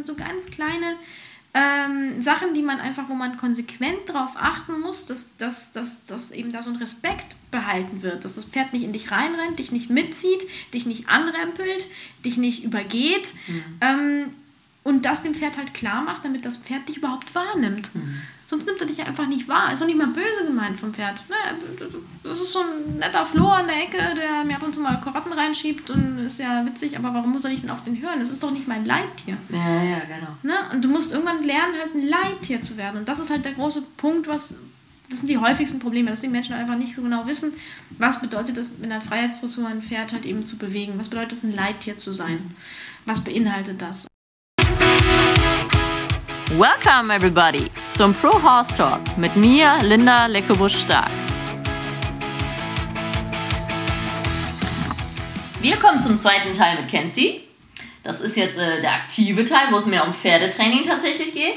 sind so ganz kleine ähm, Sachen, die man einfach, wo man konsequent darauf achten muss, dass, dass, dass, dass eben da so ein Respekt behalten wird, dass das Pferd nicht in dich reinrennt, dich nicht mitzieht, dich nicht anrempelt, dich nicht übergeht mhm. ähm, und das dem Pferd halt klar macht, damit das Pferd dich überhaupt wahrnimmt. Mhm. Sonst nimmt er dich einfach nicht wahr. Ist doch nicht mal böse gemeint vom Pferd. Ne? Das ist so ein netter Floh an der Ecke, der mir ab und zu mal Karotten reinschiebt und ist ja witzig, aber warum muss er nicht denn auf den hören? Das ist doch nicht mein Leittier. Ja, ja, genau. Ne? Und du musst irgendwann lernen, halt ein Leittier zu werden. Und das ist halt der große Punkt, was. Das sind die häufigsten Probleme, dass die Menschen einfach nicht so genau wissen, was bedeutet es, in der Freiheitsdressur ein Pferd halt eben zu bewegen. Was bedeutet es, ein Leittier zu sein? Was beinhaltet das? Welcome everybody zum Pro Horse Talk mit mir, Linda Leckebusch-Stark. Wir kommen zum zweiten Teil mit Kenzie. Das ist jetzt äh, der aktive Teil, wo es mehr um Pferdetraining tatsächlich geht.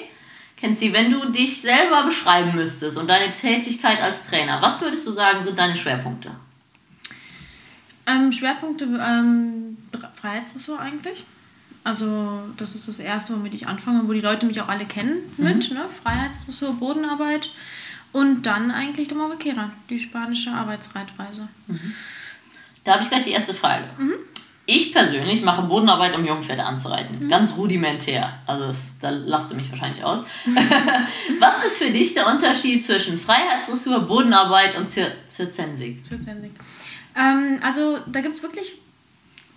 Kenzie, wenn du dich selber beschreiben müsstest und deine Tätigkeit als Trainer, was würdest du sagen, sind deine Schwerpunkte? Ähm, Schwerpunkte ähm, Freiheitsdressur eigentlich. Also das ist das Erste, womit ich anfange, wo die Leute mich auch alle kennen mit, mhm. ne? Freiheitsdressur, Bodenarbeit und dann eigentlich Doma Vaquera, die spanische Arbeitsreitweise. Mhm. Da habe ich gleich die erste Frage. Mhm. Ich persönlich mache Bodenarbeit, um Jungpferde anzureiten. Mhm. Ganz rudimentär. Also das, da lasst du mich wahrscheinlich aus. Was ist für dich der Unterschied zwischen Freiheitsdressur, Bodenarbeit und Zirzensik? Zirzensik. Ähm, also da gibt es wirklich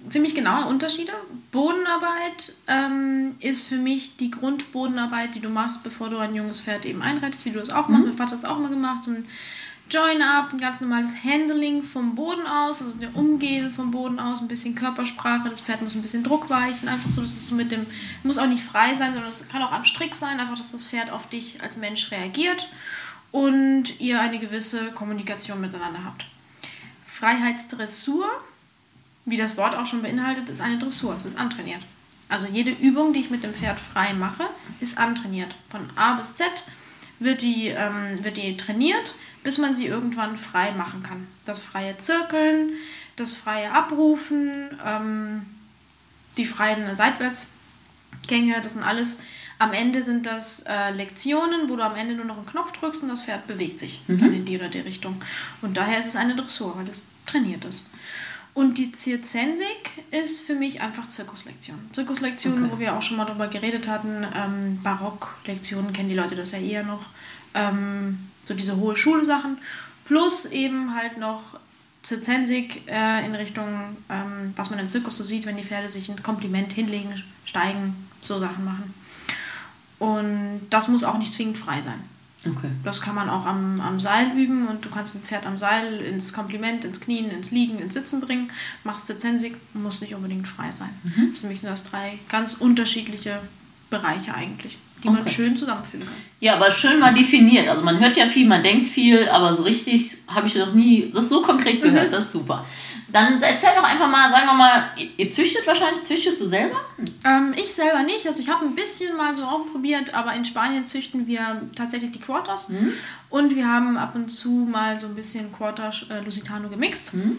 ziemlich genaue Unterschiede. Bodenarbeit ähm, ist für mich die Grundbodenarbeit, die du machst, bevor du ein junges Pferd eben einreitest, wie du das auch machst. Mhm. Mein Vater hat das auch mal gemacht, so ein Join-Up, ein ganz normales Handling vom Boden aus, also der Umgehen vom Boden aus, ein bisschen Körpersprache, das Pferd muss ein bisschen Druck weichen, einfach so, dass es mit dem, muss auch nicht frei sein, sondern es kann auch am Strick sein, einfach, dass das Pferd auf dich als Mensch reagiert und ihr eine gewisse Kommunikation miteinander habt. Freiheitsdressur wie das Wort auch schon beinhaltet, ist eine Dressur, es ist antrainiert. Also jede Übung, die ich mit dem Pferd frei mache, ist antrainiert. Von A bis Z wird die, ähm, wird die trainiert, bis man sie irgendwann frei machen kann. Das freie Zirkeln, das freie Abrufen, ähm, die freien Seitwärtsgänge, das sind alles, am Ende sind das äh, Lektionen, wo du am Ende nur noch einen Knopf drückst und das Pferd bewegt sich mhm. dann in die oder die Richtung. Und daher ist es eine Dressur, weil es trainiert ist. Und die Zirzensik ist für mich einfach Zirkuslektion. Zirkuslektionen, okay. wo wir auch schon mal drüber geredet hatten, ähm, Barocklektionen kennen die Leute das ja eher noch. Ähm, so diese hohe Schulsachen. Plus eben halt noch Zirzensik äh, in Richtung, ähm, was man im Zirkus so sieht, wenn die Pferde sich ein Kompliment hinlegen, steigen, so Sachen machen. Und das muss auch nicht zwingend frei sein. Okay. Das kann man auch am, am Seil üben und du kannst ein Pferd am Seil ins Kompliment, ins Knien, ins Liegen, ins Sitzen bringen. Machst Zensik, muss nicht unbedingt frei sein. Mhm. Für mich sind das drei ganz unterschiedliche Bereiche eigentlich, die okay. man schön zusammenfügen kann. Ja, aber schön mal definiert. Also man hört ja viel, man denkt viel, aber so richtig habe ich noch nie das so konkret gehört. Mhm. Das ist super. Dann erzähl doch einfach mal, sagen wir mal, ihr züchtet wahrscheinlich, züchtest du selber? Ähm, ich selber nicht. Also ich habe ein bisschen mal so ausprobiert, aber in Spanien züchten wir tatsächlich die Quarters. Mhm. Und wir haben ab und zu mal so ein bisschen Quarter äh, Lusitano gemixt. Mhm.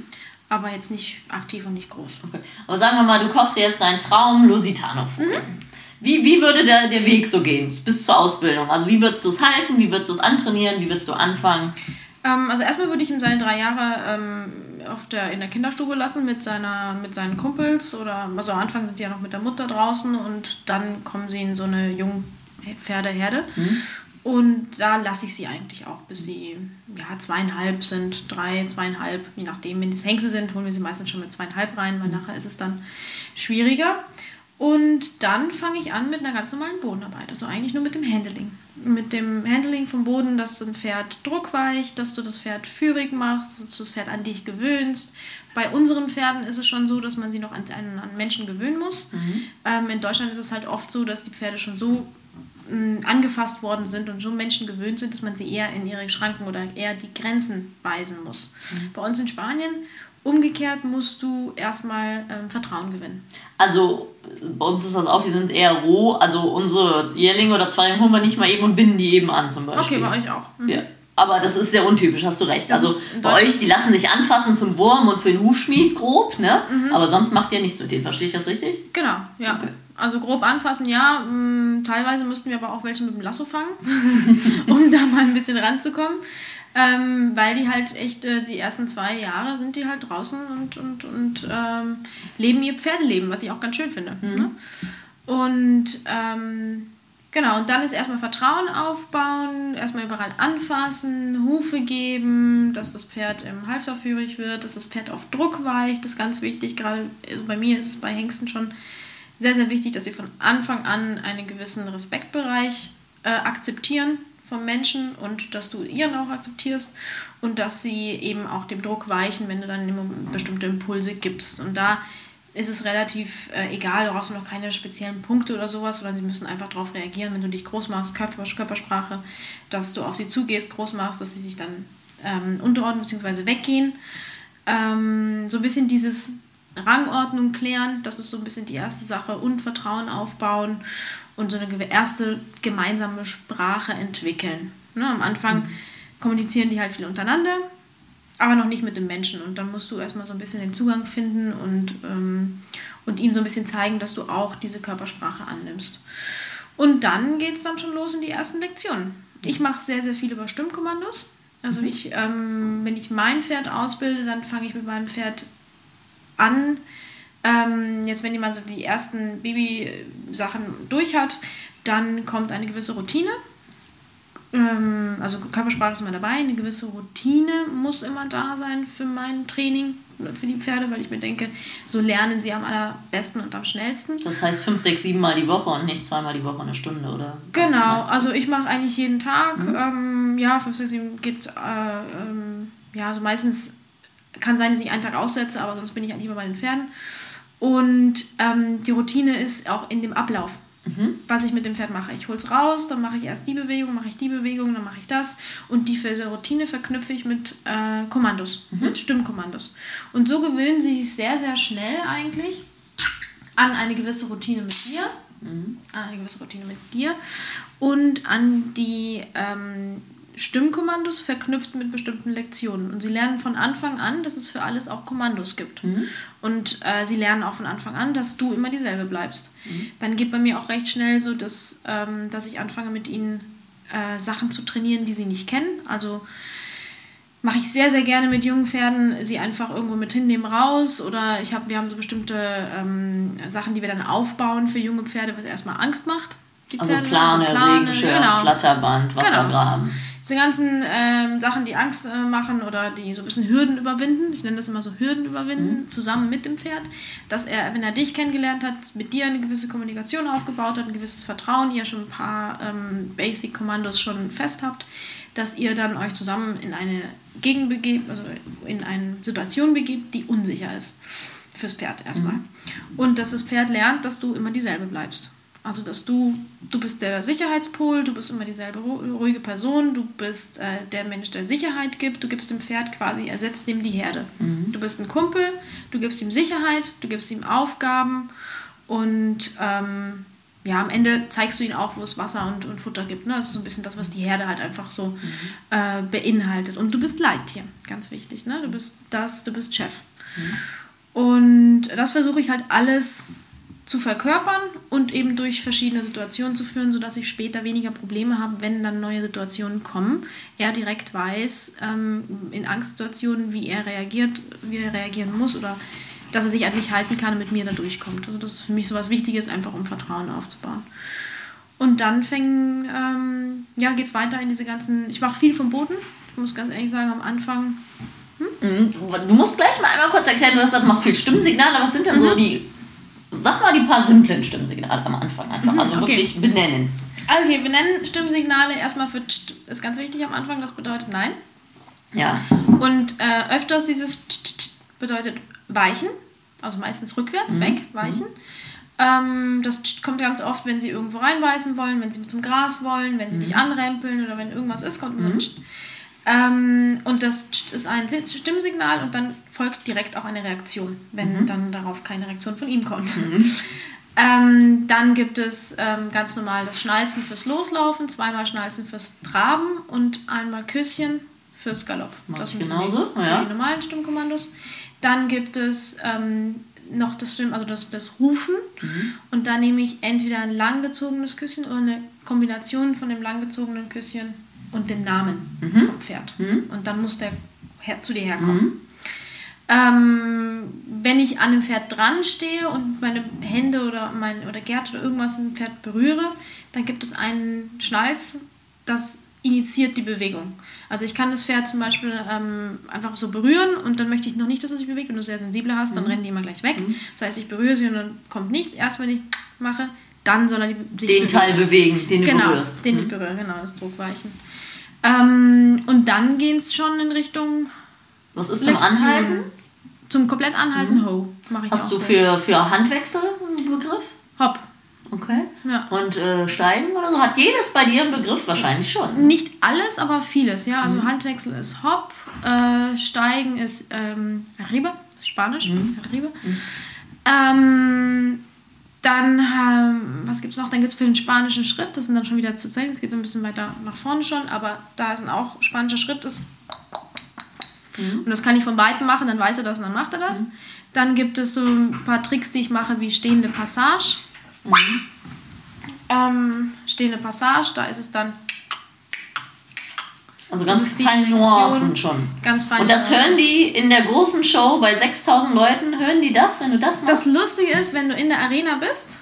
Aber jetzt nicht aktiv und nicht groß. Okay. Aber sagen wir mal, du dir jetzt deinen Traum Lusitano vor. Mhm. Wie, wie würde der, der Weg so gehen bis zur Ausbildung? Also wie würdest du es halten? Wie würdest du es antrainieren? Wie würdest du anfangen? Ähm, also erstmal würde ich ihm seine drei Jahre ähm, auf der, in der Kinderstube lassen mit, seiner, mit seinen Kumpels oder also am Anfang sind die ja noch mit der Mutter draußen und dann kommen sie in so eine Jungpferdeherde. Mhm. Und da lasse ich sie eigentlich auch, bis sie ja, zweieinhalb sind, drei, zweieinhalb, je nachdem. Wenn es Hengste sind, holen wir sie meistens schon mit zweieinhalb rein, weil nachher ist es dann schwieriger. Und dann fange ich an mit einer ganz normalen Bodenarbeit, also eigentlich nur mit dem Handling. Mit dem Handling vom Boden, dass ein Pferd druckweicht, dass du das Pferd führig machst, dass du das Pferd an dich gewöhnst. Bei unseren Pferden ist es schon so, dass man sie noch an, an Menschen gewöhnen muss. Mhm. Ähm, in Deutschland ist es halt oft so, dass die Pferde schon so mh, angefasst worden sind und so Menschen gewöhnt sind, dass man sie eher in ihre Schranken oder eher die Grenzen weisen muss. Mhm. Bei uns in Spanien Umgekehrt musst du erstmal ähm, Vertrauen gewinnen. Also bei uns ist das auch, die sind eher roh. Also unsere Jährlinge oder Zweijährlinge holen wir nicht mal eben und binden die eben an zum Beispiel. Okay, bei euch auch. Mhm. Ja. Aber das ist sehr untypisch, hast du recht. Das also bei euch, die lassen sich anfassen zum Wurm und für den Hufschmied grob, ne? Mhm. Aber sonst macht ihr nichts mit denen. Verstehe ich das richtig? Genau, ja. Okay. Also grob anfassen, ja. Mh, teilweise müssten wir aber auch welche mit dem Lasso fangen, um da mal ein bisschen ranzukommen. Ähm, weil die halt echt, äh, die ersten zwei Jahre sind die halt draußen und, und, und ähm, leben ihr Pferdeleben, was ich auch ganz schön finde. Mhm. Ne? Und ähm, genau, und dann ist erstmal Vertrauen aufbauen, erstmal überall anfassen, Hufe geben, dass das Pferd im Halfter führig wird, dass das Pferd auf Druck weicht, das ist ganz wichtig. Gerade also bei mir ist es bei Hengsten schon sehr, sehr wichtig, dass sie von Anfang an einen gewissen Respektbereich äh, akzeptieren vom Menschen und dass du ihren auch akzeptierst und dass sie eben auch dem Druck weichen, wenn du dann immer bestimmte Impulse gibst. Und da ist es relativ äh, egal, du brauchst noch keine speziellen Punkte oder sowas, sondern sie müssen einfach darauf reagieren, wenn du dich groß machst, Körper, Körpersprache, dass du auf sie zugehst, groß machst, dass sie sich dann ähm, unterordnen bzw. weggehen. Ähm, so ein bisschen dieses Rangordnung klären, das ist so ein bisschen die erste Sache und Vertrauen aufbauen und so eine erste gemeinsame Sprache entwickeln. Ne, am Anfang mhm. kommunizieren die halt viel untereinander, aber noch nicht mit dem Menschen. Und dann musst du erstmal so ein bisschen den Zugang finden und, ähm, und ihm so ein bisschen zeigen, dass du auch diese Körpersprache annimmst. Und dann geht es dann schon los in die ersten Lektionen. Ich mache sehr, sehr viel über Stimmkommandos. Also mhm. ich, ähm, wenn ich mein Pferd ausbilde, dann fange ich mit meinem Pferd an, ähm, jetzt, wenn jemand so die ersten Baby-Sachen durch hat, dann kommt eine gewisse Routine. Ähm, also Körpersprache ist immer dabei, eine gewisse Routine muss immer da sein für mein Training für die Pferde, weil ich mir denke, so lernen sie am allerbesten und am schnellsten. Das heißt fünf, sechs, sieben Mal die Woche und nicht zweimal die Woche eine Stunde, oder? Genau, also ich mache eigentlich jeden Tag, mhm. ähm, ja, fünf, sechs, sieben geht, äh, ähm, ja, also meistens kann sein, dass ich einen Tag aussetze, aber sonst bin ich eigentlich immer bei den Pferden. Und ähm, die Routine ist auch in dem Ablauf, mhm. was ich mit dem Pferd mache. Ich hole es raus, dann mache ich erst die Bewegung, mache ich die Bewegung, dann mache ich das. Und die Routine verknüpfe ich mit äh, Kommandos, mhm. mit Stimmkommandos. Und so gewöhnen sie sich sehr, sehr schnell eigentlich an eine gewisse Routine mit dir. Mhm. An eine gewisse Routine mit dir und an die ähm, Stimmkommandos verknüpft mit bestimmten Lektionen. Und sie lernen von Anfang an, dass es für alles auch Kommandos gibt. Mhm. Und äh, sie lernen auch von Anfang an, dass du immer dieselbe bleibst. Mhm. Dann geht bei mir auch recht schnell so, dass, ähm, dass ich anfange mit ihnen äh, Sachen zu trainieren, die sie nicht kennen. Also mache ich sehr, sehr gerne mit jungen Pferden, sie einfach irgendwo mit hinnehmen raus. Oder ich hab, wir haben so bestimmte ähm, Sachen, die wir dann aufbauen für junge Pferde, was erstmal Angst macht. Die also Pferde, Plane, also Plane Regenschirm, genau. Flatterband, Wassergraben. Genau diese ganzen ähm, Sachen, die Angst äh, machen oder die so ein bisschen Hürden überwinden, ich nenne das immer so Hürden überwinden, mhm. zusammen mit dem Pferd, dass er, wenn er dich kennengelernt hat, mit dir eine gewisse Kommunikation aufgebaut hat, ein gewisses Vertrauen, ihr schon ein paar ähm, Basic-Kommandos schon fest habt, dass ihr dann euch zusammen in eine Gegend begebt, also in eine Situation begebt, die unsicher ist fürs Pferd erstmal. Mhm. Und dass das Pferd lernt, dass du immer dieselbe bleibst. Also, dass du, du bist der Sicherheitspol, du bist immer dieselbe ruhige Person, du bist äh, der Mensch, der Sicherheit gibt, du gibst dem Pferd quasi, ersetzt ihm die Herde. Mhm. Du bist ein Kumpel, du gibst ihm Sicherheit, du gibst ihm Aufgaben und ähm, ja, am Ende zeigst du ihm auch, wo es Wasser und, und Futter gibt. Ne? Das ist so ein bisschen das, was die Herde halt einfach so mhm. äh, beinhaltet. Und du bist Leittier, ganz wichtig. Ne? Du bist das, du bist Chef. Mhm. Und das versuche ich halt alles zu verkörpern und eben durch verschiedene Situationen zu führen, sodass ich später weniger Probleme habe, wenn dann neue Situationen kommen. Er direkt weiß ähm, in Angstsituationen, wie er reagiert, wie er reagieren muss oder dass er sich an mich halten kann und mit mir da durchkommt. Also das ist für mich so was Wichtiges, einfach um Vertrauen aufzubauen. Und dann fängt, ähm, ja, geht es weiter in diese ganzen, ich mache viel vom Boden. Ich muss ganz ehrlich sagen, am Anfang hm? Du musst gleich mal einmal kurz erklären, du hast gesagt, du machst viel Stimmsignale. Was sind denn so mhm. die Sag mal die paar simplen Stimmsignale am Anfang einfach. Mhm, also okay. wirklich benennen. Okay, benennen Stimmsignale erstmal für tsch, ist ganz wichtig am Anfang, das bedeutet nein. Ja. Und äh, öfters dieses tsch, bedeutet weichen, also meistens rückwärts, mhm. weg, weichen. Mhm. Ähm, das kommt ganz oft, wenn sie irgendwo reinbeißen wollen, wenn sie zum Gras wollen, wenn sie mhm. dich anrempeln oder wenn irgendwas ist, kommt immer mhm. Ähm, und das ist ein Stimmsignal und dann folgt direkt auch eine Reaktion, wenn mhm. dann darauf keine Reaktion von ihm kommt. Mhm. Ähm, dann gibt es ähm, ganz normal das Schnalzen fürs Loslaufen, zweimal Schnalzen fürs Traben und einmal Küsschen fürs Galopp. Mach das sind genauso, die, ja. die normalen Stimmkommandos. Dann gibt es ähm, noch das Stimmen, also das, das Rufen. Und dann nehme ich entweder ein langgezogenes Küsschen oder eine Kombination von dem langgezogenen Küsschen und den Namen vom Pferd. Und dann muss der her, zu dir herkommen. Ähm, wenn ich an dem Pferd dran stehe und meine Hände oder mein oder Gert oder irgendwas im Pferd berühre, dann gibt es einen Schnalz, das initiiert die Bewegung. Also ich kann das Pferd zum Beispiel ähm, einfach so berühren und dann möchte ich noch nicht, dass es sich bewegt. Wenn du sehr sensible hast, dann rennen die immer gleich weg. Das heißt, ich berühre sie und dann kommt nichts. Erst wenn ich mache, dann soll er die, sich Den Teil bewegen, den du genau, berührst. den ich berühre, genau, das Druckweichen. Ähm, und dann geht es schon in Richtung Was ist zum Lektion. Anhalten? Zum komplett anhalten, Ho. Mache ich Hast du für, für Handwechsel einen Begriff? Hopp. Okay. Ja. Und äh, Steigen oder so? Hat jedes bei dir einen Begriff? Wahrscheinlich schon. Nicht alles, aber vieles, ja. Mhm. Also Handwechsel ist Hop, äh, Steigen ist ähm, Arriba, Spanisch, Mhm. Arriba. Ähm, dann, ähm, was gibt es noch? Dann gibt es für den spanischen Schritt, das sind dann schon wieder zu zählen, das geht ein bisschen weiter nach vorne schon, aber da ist ein auch spanischer Schritt ist. Mhm. Und das kann ich von Weitem machen, dann weiß er das und dann macht er das. Dann gibt es so ein paar Tricks, die ich mache, wie stehende Passage. Mhm. Ähm, stehende Passage, da ist es dann Also Das ganz die feine. Nuancen schon. ganz fein. Und das hören die in der großen Show bei 6000 Leuten, hören die das, wenn du das machst? Das Lustige ist, wenn du in der Arena bist,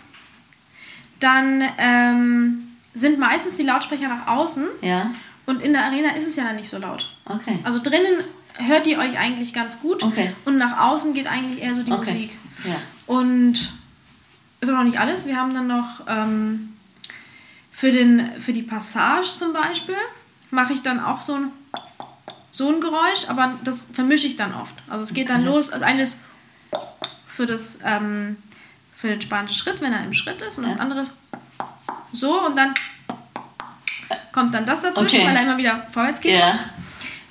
dann ähm, sind meistens die Lautsprecher nach außen ja, und in der Arena ist es ja dann nicht so laut. okay. Also drinnen hört ihr euch eigentlich ganz gut Okay. und nach außen geht eigentlich eher so die Okay. Musik. Ja. Und ist aber noch nicht alles. Wir haben dann noch ähm, für, den, für die Passage zum Beispiel, mache ich dann auch so ein, so ein Geräusch, aber das vermische ich dann oft. Also es geht dann los, also eines für, das, ähm, für den spanischen Schritt, wenn er im Schritt ist, und das Ja. andere ist so und dann kommt dann das dazwischen, Okay. weil er immer wieder vorwärts gehen Ja. muss.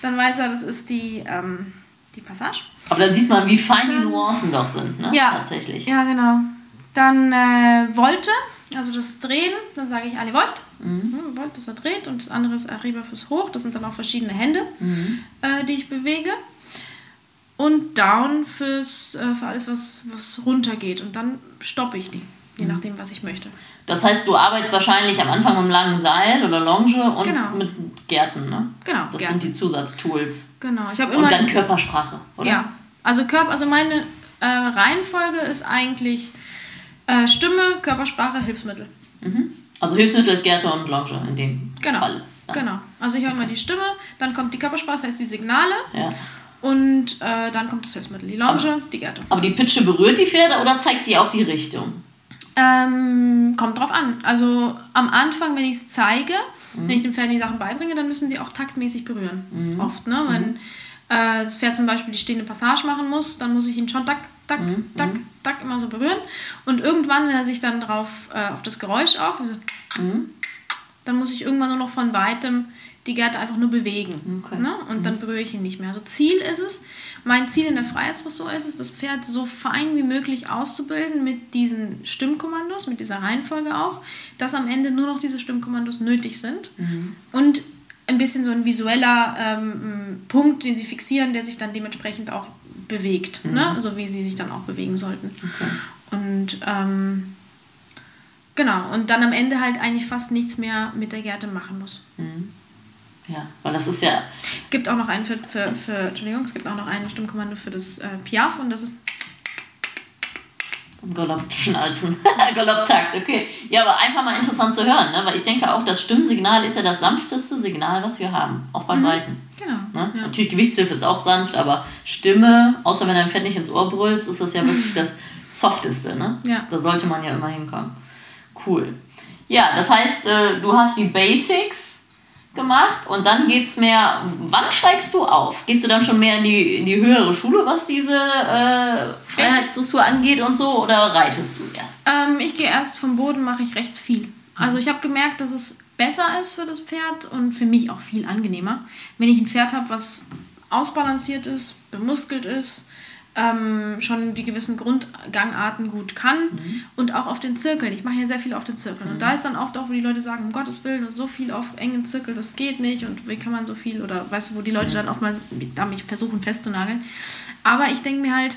Dann weiß er, das ist die, ähm, die Passage. Aber dann sieht man, wie fein die Nuancen doch sind, ne? Ja. Tatsächlich. Ja, genau. Dann äh, Volte, also das Drehen, dann sage ich alle Volt. Mhm. Volt ist er dreht und das andere ist Arriba fürs Hoch. Das sind dann auch verschiedene Hände, äh, die ich bewege. Und Down fürs, äh, für alles, was, was runter geht. Und dann stoppe ich die, je nachdem, was ich möchte. Das heißt, du arbeitest wahrscheinlich am Anfang mit einem langen Seil oder Longe und Genau. mit Gärten, ne? Genau, Das Gärten. sind die Zusatztools. Genau. Ich habe Und immer. dann Körpersprache, oder? Ja, also Körper, also meine äh, Reihenfolge ist eigentlich äh, Stimme, Körpersprache, Hilfsmittel. Mhm. Also Hilfsmittel ist Gärte und Longe in dem Genau. Fall. Ja. Genau. Also ich höre immer die Stimme, dann kommt die Körpersprache, das heißt die Signale Ja. und äh, dann kommt das Hilfsmittel, die Longe, die Gerte. Aber die Pitsche berührt die Pferde oder zeigt die auch die Richtung? Ähm, kommt drauf an. Also am Anfang, wenn ich es zeige, Mhm. wenn ich den Pferden die Sachen beibringe, dann müssen die auch taktmäßig berühren. Mhm. Oft, ne? Wenn äh, das Pferd zum Beispiel die stehende Passage machen muss, dann muss ich ihn schon tak, tak, Mhm. tak, tak immer so berühren. Und irgendwann, wenn er sich dann drauf, äh, auf das Geräusch auf, Mhm. dann muss ich irgendwann nur noch von weitem die Gerte einfach nur bewegen. Okay. Mhm. Ne? Und dann berühre ich ihn nicht mehr. Also Ziel ist es, mein Ziel in der Freiheitsdressur ist es, das Pferd so fein wie möglich auszubilden mit diesen Stimmkommandos, mit dieser Reihenfolge auch, dass am Ende nur noch diese Stimmkommandos nötig sind. Mhm. Und ein bisschen so ein visueller ähm, Punkt, den sie fixieren, der sich dann dementsprechend auch bewegt, Mhm. ne? so wie sie sich dann auch bewegen sollten. Und ähm, genau, und dann am Ende halt eigentlich fast nichts mehr mit der Gerte machen muss. Ja, weil das ist ja. gibt auch noch einen für, für, für Entschuldigung, es gibt auch noch ein Stimmkommando für das äh, Piaf und das ist Galoppschnalzen. Galopptakt, okay. Ja, aber einfach mal interessant zu hören, ne? weil ich denke auch, das Stimmsignal ist ja das sanfteste Signal, was wir haben, auch beim Reiten. genau. Ne? Natürlich Gewichtshilfe ist auch sanft, aber Stimme, außer wenn dein Pferd nicht ins Ohr brüllst, ist das ja wirklich das Softeste. Ne? Ja. Da sollte man ja immer hinkommen. Cool. Ja, das heißt, äh, du hast die Basics gemacht und dann geht's mehr. Wann steigst du auf? Gehst du dann schon mehr in die, in die höhere Schule, was diese äh, Freiheitsdressur angeht und so, oder reitest du erst? Ähm, ich gehe erst vom Boden, mache ich recht viel. Also ich habe gemerkt, dass es besser ist für das Pferd und für mich auch viel angenehmer, wenn ich ein Pferd habe, was ausbalanciert ist, bemuskelt ist, ähm, schon die gewissen Grundgangarten gut kann und auch auf den Zirkeln. Ich mache ja sehr viel auf den Zirkeln. Und da ist dann oft auch, wo die Leute sagen, um Gottes Willen, so viel auf engen Zirkel, das geht nicht und wie kann man so viel oder weißt du, wo die Leute dann auch mal da mich versuchen festzunageln. Aber ich denke mir halt,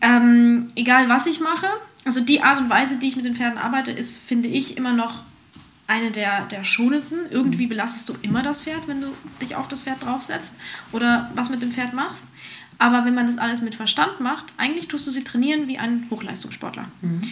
Ähm, egal was ich mache, also die Art und Weise, die ich mit den Pferden arbeite, ist, finde ich, immer noch eine der, der schonendsten. Irgendwie belastest du immer das Pferd, wenn du dich auf das Pferd draufsetzt oder was mit dem Pferd machst. Aber wenn man das alles mit Verstand macht, eigentlich tust du sie trainieren wie ein Hochleistungssportler. Mhm.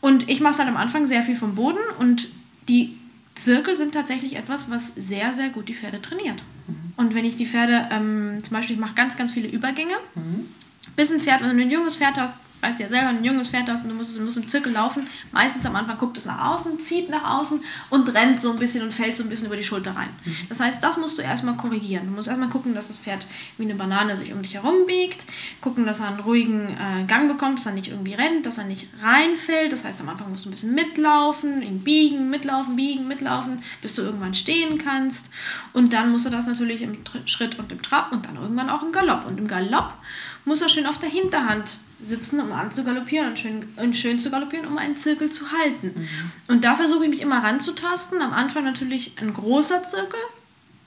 Und ich mache es halt am Anfang sehr viel vom Boden und die Zirkel sind tatsächlich etwas, was sehr, sehr gut die Pferde trainiert. Mhm. Und wenn ich die Pferde, ähm, zum Beispiel, ich mache ganz, ganz viele Übergänge, mhm. bis ein Pferd, wenn du ein junges Pferd hast, weißt ja selber, ein junges Pferd hast und du musst, musst im Zirkel laufen. Meistens am Anfang guckt es nach außen, zieht nach außen und rennt so ein bisschen und fällt so ein bisschen über die Schulter rein. Mhm. Das heißt, das musst du erstmal korrigieren. Du musst erstmal gucken, dass das Pferd wie eine Banane sich um dich herum biegt, gucken, dass er einen ruhigen äh, Gang bekommt, dass er nicht irgendwie rennt, dass er nicht reinfällt. Das heißt, am Anfang musst du ein bisschen mitlaufen, ihn biegen, mitlaufen, biegen, mitlaufen, bis du irgendwann stehen kannst. Und dann musst du das natürlich im Schritt und im Trab und dann irgendwann auch im Galopp. Und im Galopp muss er schön auf der Hinterhand sitzen, um anzugaloppieren und schön, und schön zu galoppieren, um einen Zirkel zu halten. Mhm. Und da versuche ich mich immer ranzutasten. Am Anfang natürlich ein großer Zirkel,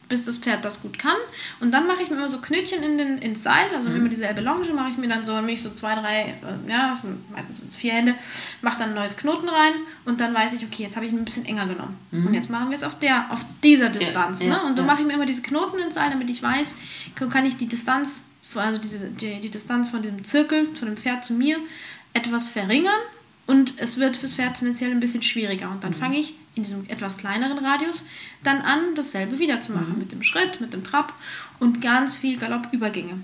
bis das Pferd das gut kann. Und dann mache ich mir immer so Knötchen in den, ins Seil, also mhm. immer dieselbe Longe, mache ich mir dann so, mich so zwei, drei, äh, ja, meistens sind es vier Hände, mache dann ein neues Knoten rein und dann weiß ich, okay, jetzt habe ich ihn ein bisschen enger genommen. Mhm. Und jetzt machen wir es auf, der, auf dieser Distanz. Ja, ne? Und dann ja. mache ich mir immer diese Knoten ins Seil, damit ich weiß, kann ich die Distanz also diese, die, die Distanz von dem Zirkel, von dem Pferd zu mir, etwas verringern und es wird fürs Pferd tendenziell ein bisschen schwieriger. Und dann mhm. fange ich in diesem etwas kleineren Radius dann an, dasselbe wieder zu machen. Mhm. Mit dem Schritt, mit dem Trab und ganz viel Galoppübergänge.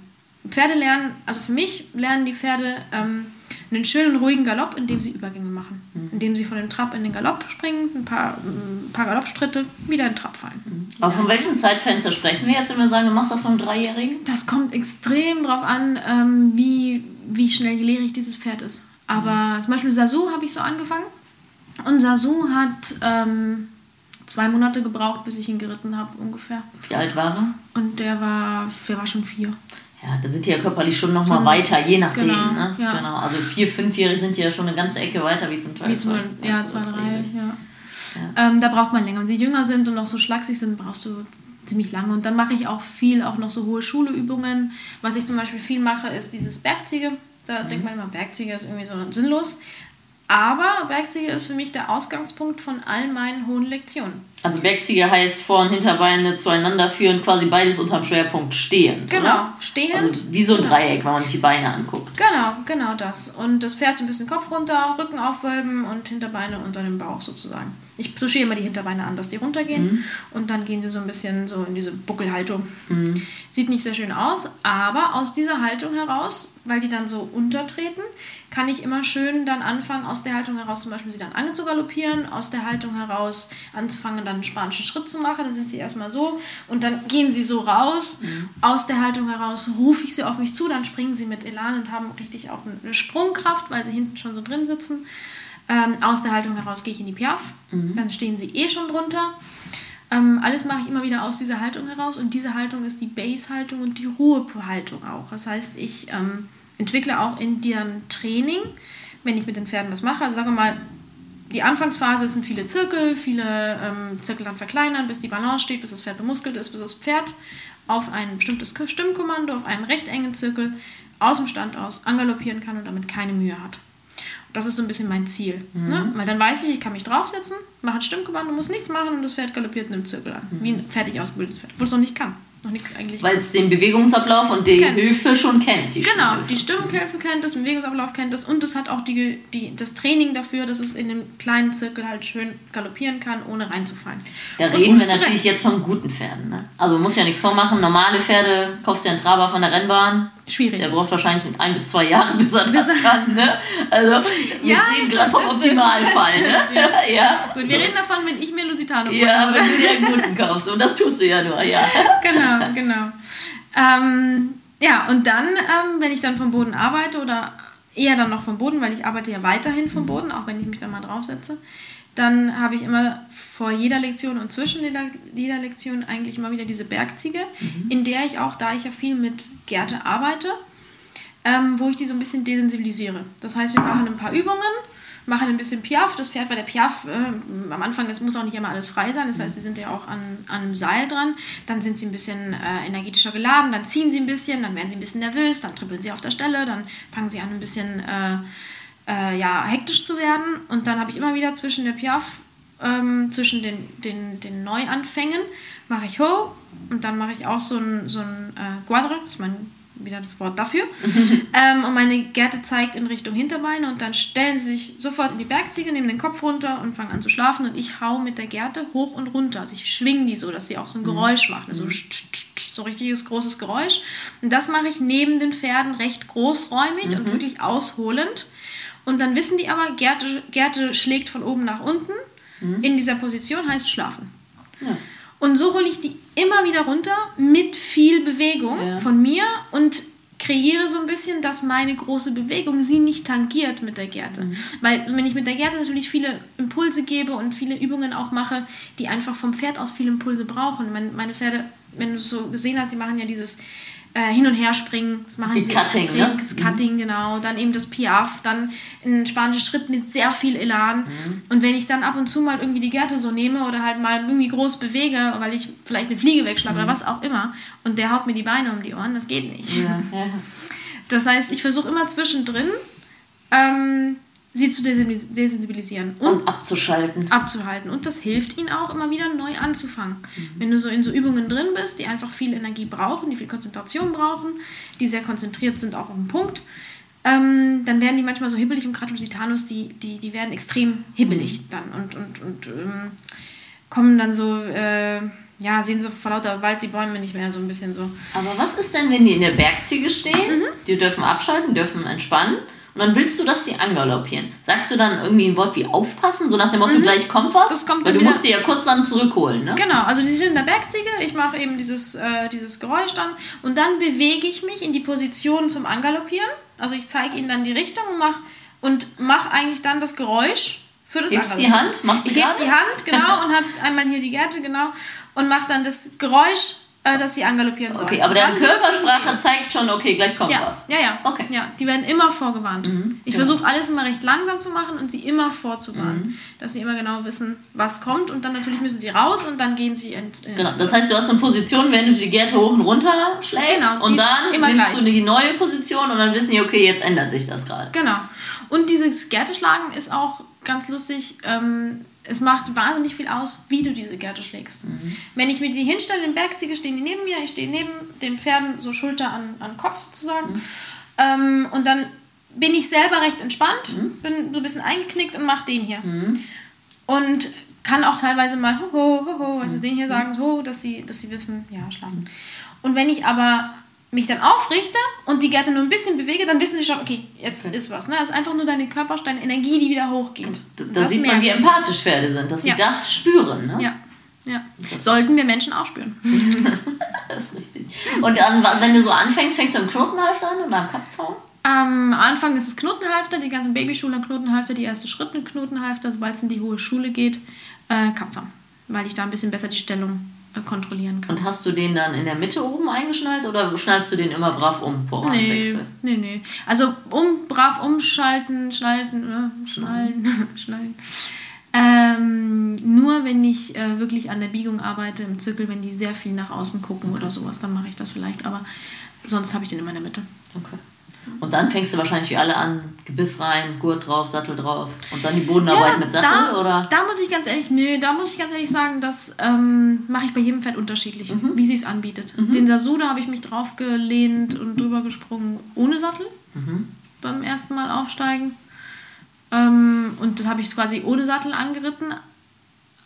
Pferde lernen, also für mich lernen die Pferde ähm, einen schönen, ruhigen Galopp, indem sie Übergänge machen. Mhm. Indem sie von dem Trab in den Galopp springen, ein paar, ein paar Galoppstritte, wieder in den Trab fallen. Mhm. Aber von welchem Zeitfenster sprechen wir jetzt, wenn wir sagen, du machst das mit einem Dreijährigen? Das kommt extrem darauf an, ähm, wie, wie schnell gelehrig dieses Pferd ist. Aber mhm. zum Beispiel Sasu habe ich so angefangen. Und Sasu hat ähm, zwei Monate gebraucht, bis ich ihn geritten habe, ungefähr. Wie alt war er? Und der war, der war schon vier. Ja, da sind die ja körperlich schon nochmal weiter, je nachdem. Genau, ne? ja. genau. Also vier, fünfjährige sind ja schon eine ganze Ecke weiter, wie zum Teil. Wie zum, zwei, ja, zwei, drei, ja. ja. Ähm, da braucht man länger. Wenn sie jünger sind und noch so schlaksig sind, brauchst du ziemlich lange. Und dann mache ich auch viel, auch noch so hohe Schuleübungen. Was ich zum Beispiel viel mache, ist dieses Bergziege. Da mhm. denkt man immer, Bergziege ist irgendwie so sinnlos. Aber Bergziege ist für mich der Ausgangspunkt von all meinen hohen Lektionen. Also Bergziege heißt Vor- und Hinterbeine zueinander führen, quasi beides unterm Schwerpunkt stehen. Genau, oder? stehend. Also wie so ein genau. Dreieck, wenn man sich die Beine anguckt. Genau, genau das. Und das Pferd so ein bisschen Kopf runter, Rücken aufwölben und Hinterbeine unter dem Bauch sozusagen. Ich touchiere immer die Hinterbeine an, dass die runtergehen mhm. und dann gehen sie so ein bisschen so in diese Buckelhaltung. Mhm. Sieht nicht sehr schön aus, aber aus dieser Haltung heraus, weil die dann so untertreten, kann ich immer schön dann anfangen, aus der Haltung heraus zum Beispiel sie dann anzugaloppieren, aus der Haltung heraus anzufangen, dann einen spanischen Schritt zu machen. Dann sind sie erstmal so und dann gehen sie so raus. Mhm. Aus der Haltung heraus rufe ich sie auf mich zu, dann springen sie mit Elan und haben richtig auch eine Sprungkraft, weil sie hinten schon so drin sitzen. Ähm, aus der Haltung heraus gehe ich in die Piaf, mhm. dann stehen sie eh schon drunter. Ähm, alles mache ich immer wieder aus dieser Haltung heraus und diese Haltung ist die Base-Haltung und die Ruhehaltung auch. Das heißt, ich ähm, entwickle auch in dem Training, wenn ich mit den Pferden das mache, also sagen wir mal, die Anfangsphase sind viele Zirkel, viele ähm, Zirkel dann verkleinern, bis die Balance steht, bis das Pferd bemuskelt ist, bis das Pferd auf ein bestimmtes Stimmkommando, auf einem recht engen Zirkel aus dem Stand aus angaloppieren kann und damit keine Mühe hat. Das ist so ein bisschen mein Ziel. Mhm. Ne? Weil dann weiß ich, ich kann mich draufsetzen, mache ein Stimmkommando, muss nichts machen und das Pferd galoppiert in einem Zirkel an. Mhm. Wie ein fertig ausgebildetes Pferd, obwohl es noch nicht kann noch nichts eigentlich. Weil es den Bewegungsablauf und die kennt. Hilfe schon kennt. Die genau, die Stimmhilfe kennt das, Bewegungsablauf kennt das und es hat auch die, die, das Training dafür, dass es in dem kleinen Zirkel halt schön galoppieren kann, ohne reinzufallen. Da und reden wir natürlich jetzt von guten Pferden. Ne? Also muss ja nichts vormachen. Normale Pferde, kaufst du ja einen Traber von der Rennbahn. Schwierig. Der braucht wahrscheinlich ein bis zwei Jahre, bis er das kann. Ne? Also wir ja, reden gerade vom Optimalfall. Ne? Ja. ja. Gut, wir reden davon, wenn ich mir Lusitano Ja, wenn du dir einen guten kaufst. Und das tust du ja nur, ja. Genau, genau. Ähm, ja, und dann, ähm, wenn ich dann vom Boden arbeite oder eher dann noch vom Boden, weil ich arbeite ja weiterhin vom Boden, auch wenn ich mich da mal draufsetze, dann habe ich immer vor jeder Lektion und zwischen jeder Lektion eigentlich immer wieder diese Bergziege, mhm. in der ich auch, da ich ja viel mit Gerte arbeite, ähm, wo ich die so ein bisschen desensibilisiere. Das heißt, wir machen ein paar Übungen, mache ein bisschen Piaf. Das Pferd bei der Piaf, äh, am Anfang, es muss auch nicht immer alles frei sein. Das heißt, sie sind ja auch an, an einem Seil dran. Dann sind sie ein bisschen äh, energetischer geladen, dann ziehen sie ein bisschen, dann werden sie ein bisschen nervös, dann trippeln sie auf der Stelle, dann fangen sie an, ein bisschen äh, äh, ja, hektisch zu werden. Und dann habe ich immer wieder zwischen der Piaf, ähm, zwischen den, den, den Neuanfängen, mache ich Ho und dann mache ich auch so ein, so ein äh, Quadre, das ist mein wieder das Wort dafür. ähm, und meine Gerte zeigt in Richtung Hinterbeine und dann stellen sie sich sofort in die Bergziege, nehmen den Kopf runter und fangen an zu schlafen und ich hau mit der Gerte hoch und runter. Also ich schwinge die so, dass sie auch so ein Geräusch macht. Also so richtiges großes Geräusch. Und das mache ich neben den Pferden recht großräumig mhm. und wirklich ausholend. Und dann wissen die aber, Gerte, Gerte schlägt von oben nach unten. Mhm. In dieser Position heißt schlafen. Ja. Und so hole ich die immer wieder runter mit viel Bewegung ja. von mir und kreiere so ein bisschen, dass meine große Bewegung sie nicht tangiert mit der Gerte. Mhm. Weil wenn ich mit der Gerte natürlich viele Impulse gebe und viele Übungen auch mache, die einfach vom Pferd aus viele Impulse brauchen. Meine Pferde, wenn du es so gesehen hast, die machen ja dieses äh, hin und her springen. Das machen die sie Cutting, extrem. Ne? Das Cutting, mhm. genau. Dann eben das Piaf, dann ein spanischer Schritt mit sehr viel Elan. Mhm. Und wenn ich dann ab und zu mal irgendwie die Gerte so nehme oder halt mal irgendwie groß bewege, weil ich vielleicht eine Fliege wegschlage mhm. oder was auch immer, und der haut mir die Beine um die Ohren, das geht nicht. Ja. Das heißt, ich versuche immer zwischendrin ähm, sie zu desensibilisieren und, und, abzuschalten. Abzuhalten. Und das hilft ihnen auch immer wieder neu anzufangen. Mhm. Wenn du so in so Übungen drin bist, die einfach viel Energie brauchen, die viel Konzentration brauchen, die sehr konzentriert sind auch auf den Punkt, ähm, dann werden die manchmal so hibbelig und gerade Lusitanus, die, die, die werden extrem hibbelig mhm. dann und, und, und ähm, kommen dann so, äh, ja, sehen so vor lauter Wald die Bäume nicht mehr so ein bisschen so. Aber was ist denn, wenn die in der Bergziege stehen? Mhm. Die dürfen abschalten, dürfen entspannen und dann willst du, dass sie angaloppieren. Sagst du dann irgendwie ein Wort wie aufpassen, so nach dem Motto, mhm. gleich kommt was? Das kommt Weil du musst sie ja kurz dann zurückholen, ne? Genau, also sie sind in der Bergziege, ich mache eben dieses, äh, dieses Geräusch dann und dann bewege ich mich in die Position zum Angaloppieren. Also ich zeige ihnen dann die Richtung und mache und mach eigentlich dann das Geräusch für das Gibst die Hand? Machst du Ich hebe die Hand, genau, und habe einmal hier die Gerte, genau, und mache dann das Geräusch äh, dass sie angaloppieren sollen. Okay, aber deine Körpersprache zeigt schon, okay, gleich kommt ja, was. Ja, ja. Okay. Ja, die werden immer vorgewarnt. Mhm, ich genau. versuche alles immer recht langsam zu machen und sie immer vorzuwarnen. Mhm. Dass sie immer genau wissen, was kommt und dann natürlich müssen sie raus und dann gehen sie ins. In genau, das heißt, du hast eine Position, wenn du die Gerte hoch und runter schlägst genau, und dann nimmst gleich. du die neue Position und dann wissen die, okay, jetzt ändert sich das gerade. Genau. Und dieses Gerte-Schlagen ist auch ganz lustig. Ähm, es macht wahnsinnig viel aus, wie du diese Gerte schlägst. Mhm. Wenn ich mir die hinstelle, den Bergziege stehen die neben mir, ich stehe neben den Pferden so Schulter an, an Kopf sozusagen. Mhm. Ähm, und dann bin ich selber recht entspannt, mhm. bin so ein bisschen eingeknickt und mache den hier. Mhm. Und kann auch teilweise mal ho, ho, ho, ho, also mhm. den hier sagen, so, dass sie, dass sie wissen, ja, schlafen. Und wenn ich aber mich dann aufrichte und die Gerte nur ein bisschen bewege, dann wissen sie schon, okay, jetzt okay. ist was. Ne? Es ist einfach nur deine Körper, deine Energie, die wieder hochgeht. Da, da sieht man, wie empathisch Pferde sind, dass sie ja. das spüren. Ne? Ja. ja. Sollten wir Menschen auch spüren. das ist richtig. Und dann, wenn du so anfängst, fängst du im Knotenhalfter an oder am Kappzaum? Am Anfang ist es Knotenhalfter, die ganzen Babyschule Knotenhalfter, die erste Schritt mit Knotenhalfter, sobald es in die hohe Schule geht, äh, Kappzaum. Weil ich da ein bisschen besser die Stellung kontrollieren kann. Und hast du den dann in der Mitte oben eingeschnallt oder schnallst du den immer brav um vor nee? Nee, nee. Also um brav umschalten, schnalten, äh, schnallen, schnallen. Ähm, nur wenn ich äh, wirklich an der Biegung arbeite im Zirkel, wenn die sehr viel nach außen gucken oder sowas, dann mache ich das vielleicht. Aber sonst habe ich den immer in der Mitte. Okay. Und dann fängst du wahrscheinlich wie alle an, Gebiss rein, Gurt drauf, Sattel drauf und dann die Bodenarbeit ja, mit Sattel, da, oder? Da muss ich ganz ehrlich, nö, da muss ich ganz ehrlich sagen, das ähm, mache ich bei jedem Pferd unterschiedlich, mhm. wie sie es anbietet. Mhm. Den Sasuda habe ich mich drauf gelehnt und drüber gesprungen ohne Sattel mhm. beim ersten Mal aufsteigen. Ähm, und das habe ich quasi ohne Sattel angeritten,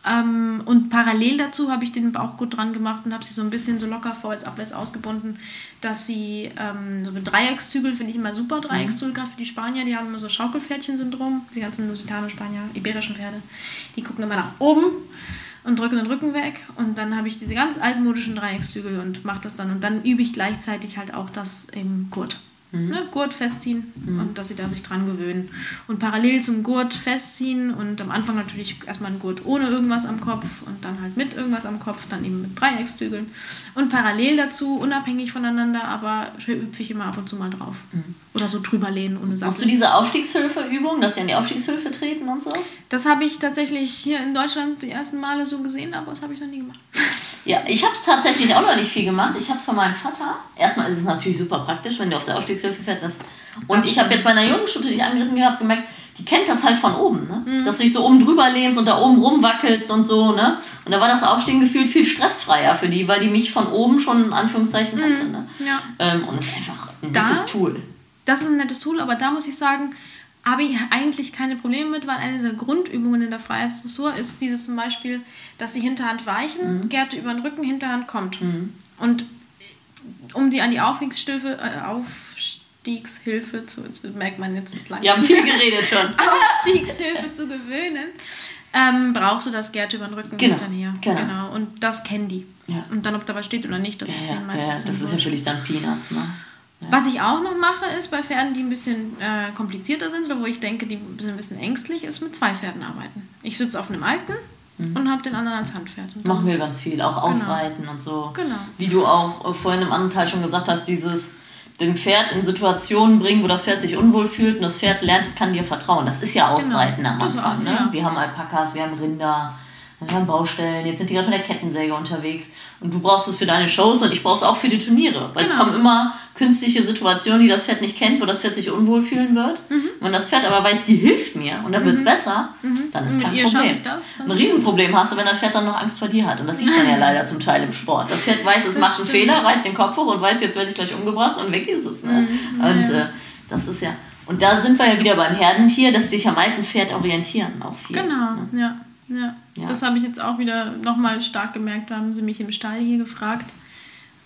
ähm, und parallel dazu habe ich den Bauch gut dran gemacht und habe sie so ein bisschen so locker vorwärts, abwärts ausgebunden, dass sie ähm, so mit Dreieckszügeln finde ich immer super, Dreieckszügel, mhm. gerade für die Spanier, die haben immer so Schaukelpferdchen-Syndrom, die ganzen Lusitaner-Spanier, iberischen Pferde, die gucken immer nach oben und drücken den Rücken weg und dann habe ich diese ganz altmodischen Dreieckszügel und mache das dann und dann übe ich gleichzeitig halt auch das im Kurt. Mhm. Ne, Gurt festziehen mhm. und dass sie da sich dran gewöhnen. Und parallel zum Gurt festziehen und am Anfang natürlich erstmal einen Gurt ohne irgendwas am Kopf und dann halt mit irgendwas am Kopf, dann eben mit Dreieckstügeln. Und parallel dazu, unabhängig voneinander, aber hüpfe ich immer ab und zu mal drauf. Mhm. Oder so drüber lehnen ohne Sattel. Machst du diese Aufstiegshilfeübung, dass sie an die Aufstiegshilfe treten und so? Das habe ich tatsächlich hier in Deutschland die ersten Male so gesehen, aber das habe ich noch nie gemacht. Ja, ich habe es tatsächlich auch noch nicht viel gemacht. Ich habe es von meinem Vater. Erstmal ist es natürlich super praktisch, wenn du auf der Aufstiegshilfe fährst. Und ich habe jetzt bei einer Jungstute, die ich angeritten gehabt, gemerkt, die kennt das halt von oben, ne? Mhm. Dass du dich so oben drüber lehnst und da oben rumwackelst und so, ne? Und da war das Aufstehen gefühlt viel stressfreier für die, weil die mich von oben schon in Anführungszeichen kannte, mhm. ne? Ja. Ähm, und es ist einfach ein da, nettes Tool. Das ist ein nettes Tool, aber da muss ich sagen, habe ich eigentlich keine Probleme mit, weil eine der Grundübungen in der Freiheitsdressur ist dieses zum Beispiel, dass die Hinterhand weichen, mhm. Gerte über den Rücken, Hinterhand kommt. Mhm. Und um die an die Aufstiegshilfe, äh, Aufstiegshilfe zu, jetzt merkt man jetzt lang. Wir haben viel geredet schon. Aufstiegshilfe zu gewöhnen, ähm, brauchst du das Gerte über den Rücken genau. hinterher. Genau. genau. Und das kennen die. Ja. Und dann, ob da was steht oder nicht, das ja, ist denen meistens. Ja, das ist natürlich dann Peanuts, ne? Was ich auch noch mache, ist bei Pferden, die ein bisschen äh, komplizierter sind oder wo ich denke, die sind ein bisschen ängstlich, ist mit zwei Pferden arbeiten. Ich sitze auf einem alten mhm. und habe den anderen als Handpferd. Machen wir ganz viel, auch genau. Ausreiten und so. Genau. Wie du auch äh, vorhin im anderen Teil schon gesagt hast, dieses dem Pferd in Situationen bringen, wo das Pferd sich unwohl fühlt und das Pferd lernt, es kann dir vertrauen. Das ist ja genau. Ausreiten genau. am Anfang. Auch, ne? Ja. Wir haben Alpakas, wir haben Rinder, wir haben Baustellen, jetzt sind die gerade mit der Kettensäge unterwegs. Und du brauchst es für deine Shows und ich brauche es auch für die Turniere. Weil genau. es kommen immer künstliche Situationen, die das Pferd nicht kennt, wo das Pferd sich unwohl fühlen wird. Mhm. Wenn das Pferd aber weiß, die hilft mir und dann wird es mhm. besser, mhm. dann ist kein Problem. Das, Ein Riesenproblem hast du, wenn das Pferd dann noch Angst vor dir hat. Und das sieht man ja leider zum Teil im Sport. Das Pferd weiß, es das macht einen stimmt. Fehler, reißt den Kopf hoch und weiß, jetzt werde ich gleich umgebracht und weg ist es. Ne? Mhm. Und äh, das ist ja. Und da sind wir ja wieder beim Herdentier, dass sich am alten Pferd orientieren auch viel. Genau, ne? ja. Ja, ja. das habe ich jetzt auch wieder nochmal stark gemerkt. Da haben sie mich im Stall hier gefragt,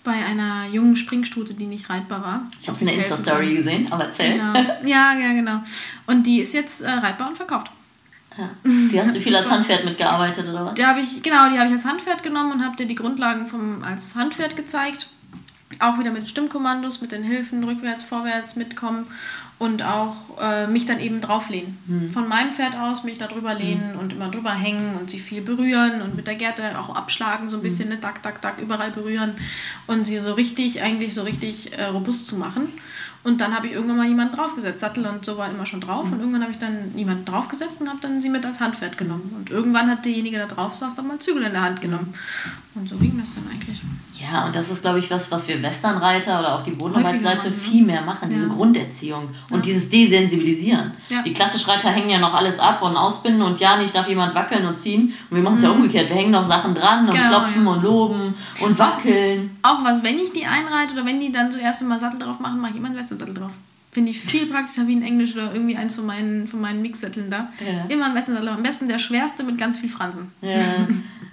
bei einer jungen Springstute, die nicht reitbar war. Ich habe sie in der Insta-Story gesehen, aber erzähl. Genau. Ja, ja, genau. Und die ist jetzt äh, reitbar und verkauft. Ja. Die hast du viel als Handpferd mitgearbeitet, oder was? Die habe ich, genau, die habe ich als Handpferd genommen und habe dir die Grundlagen vom, als Handpferd gezeigt. Auch wieder mit Stimmkommandos, mit den Hilfen, rückwärts, vorwärts, mitkommen und auch äh, mich dann eben drauflehnen. Mhm. Von meinem Pferd aus mich da drüber lehnen mhm. und immer drüber hängen und sie viel berühren und mit der Gerte auch abschlagen, so ein bisschen, mhm. ne, dack, dack, dack, überall berühren und sie so richtig, eigentlich so richtig äh, robust zu machen. Und dann habe ich irgendwann mal jemanden draufgesetzt. Sattel und so war immer schon drauf. Mhm. Und irgendwann habe ich dann jemanden draufgesetzt und habe dann sie mit als Handpferd genommen. Und irgendwann hat derjenige, der drauf saß, dann mal Zügel in der Hand genommen. Und so ging das dann eigentlich. Ja, und das ist, glaube ich, was, was wir Westernreiter oder auch die Bodenarbeitsleute ne? viel mehr machen. Ja. Diese Grunderziehung und ja. dieses Desensibilisieren. Ja. Die klassischen Reiter hängen ja noch alles ab und ausbinden und ja, nicht darf jemand wackeln und ziehen. Und wir machen es mhm. ja umgekehrt. Wir hängen noch Sachen dran und genau, klopfen und loben und wackeln. Auch was, wenn ich die einreite oder wenn die dann zuerst mal Sattel drauf machen, mache ich immer einen Western-Sattel drauf. Finde ich viel praktischer wie in Englisch oder irgendwie eins von meinen, von meinen Mixsätteln da. Immer ein Western-Sattel. Am besten der schwerste mit ganz viel Fransen. Ja.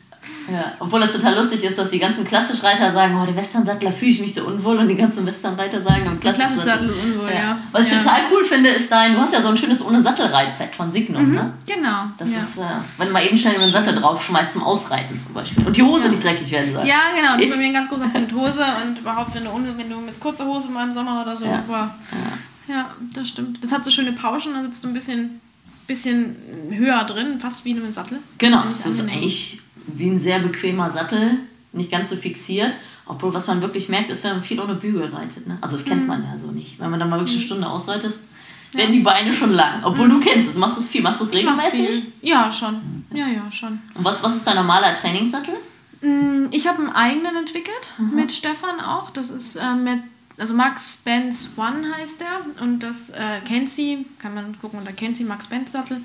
Ja, obwohl das total lustig ist, dass die ganzen Klassischreiter sagen, oh, der Westernsattler fühle ich mich so unwohl und die ganzen Westernreiter sagen, am Klassischsattel ist unwohl, ja. ja. Was ich ja. total cool finde, ist dein, du hast ja so ein schönes ohne Sattelreitpad von Signum, mhm, ne? Genau. Das ja. ist, äh, wenn du mal eben schnell den Sattel draufschmeißt zum Ausreiten zum Beispiel. Und die Hose nicht dreckig werden soll. Ja, genau. Das ist bei mir ein ganz großer Punkt Hose und überhaupt, wenn du, wenn du mit kurzer Hose mal im Sommer oder so, ja. Boah. ja, das stimmt. Das hat so schöne Pauschen, da sitzt du ein bisschen, bisschen höher drin, fast wie in einem Sattel. Genau, das ist eigentlich wie ein sehr bequemer Sattel, nicht ganz so fixiert. Obwohl, was man wirklich merkt, ist, wenn man viel ohne Bügel reitet. Ne? Also das kennt mhm. man ja so nicht. Wenn man dann mal wirklich eine mhm. Stunde ausreitet, werden ja. die Beine schon lang. Obwohl mhm. du kennst es. Machst du es viel? Machst du es regelmäßig? Ja, schon. Ja, ja, schon. Und was, was ist dein normaler Trainingssattel? Mm, ich habe einen eigenen entwickelt, mhm. mit Stefan auch. Das ist äh, mit, also Max Benz One heißt der. Und das äh, kennt sie, kann man gucken unter kennt sie Max Benz Sattel.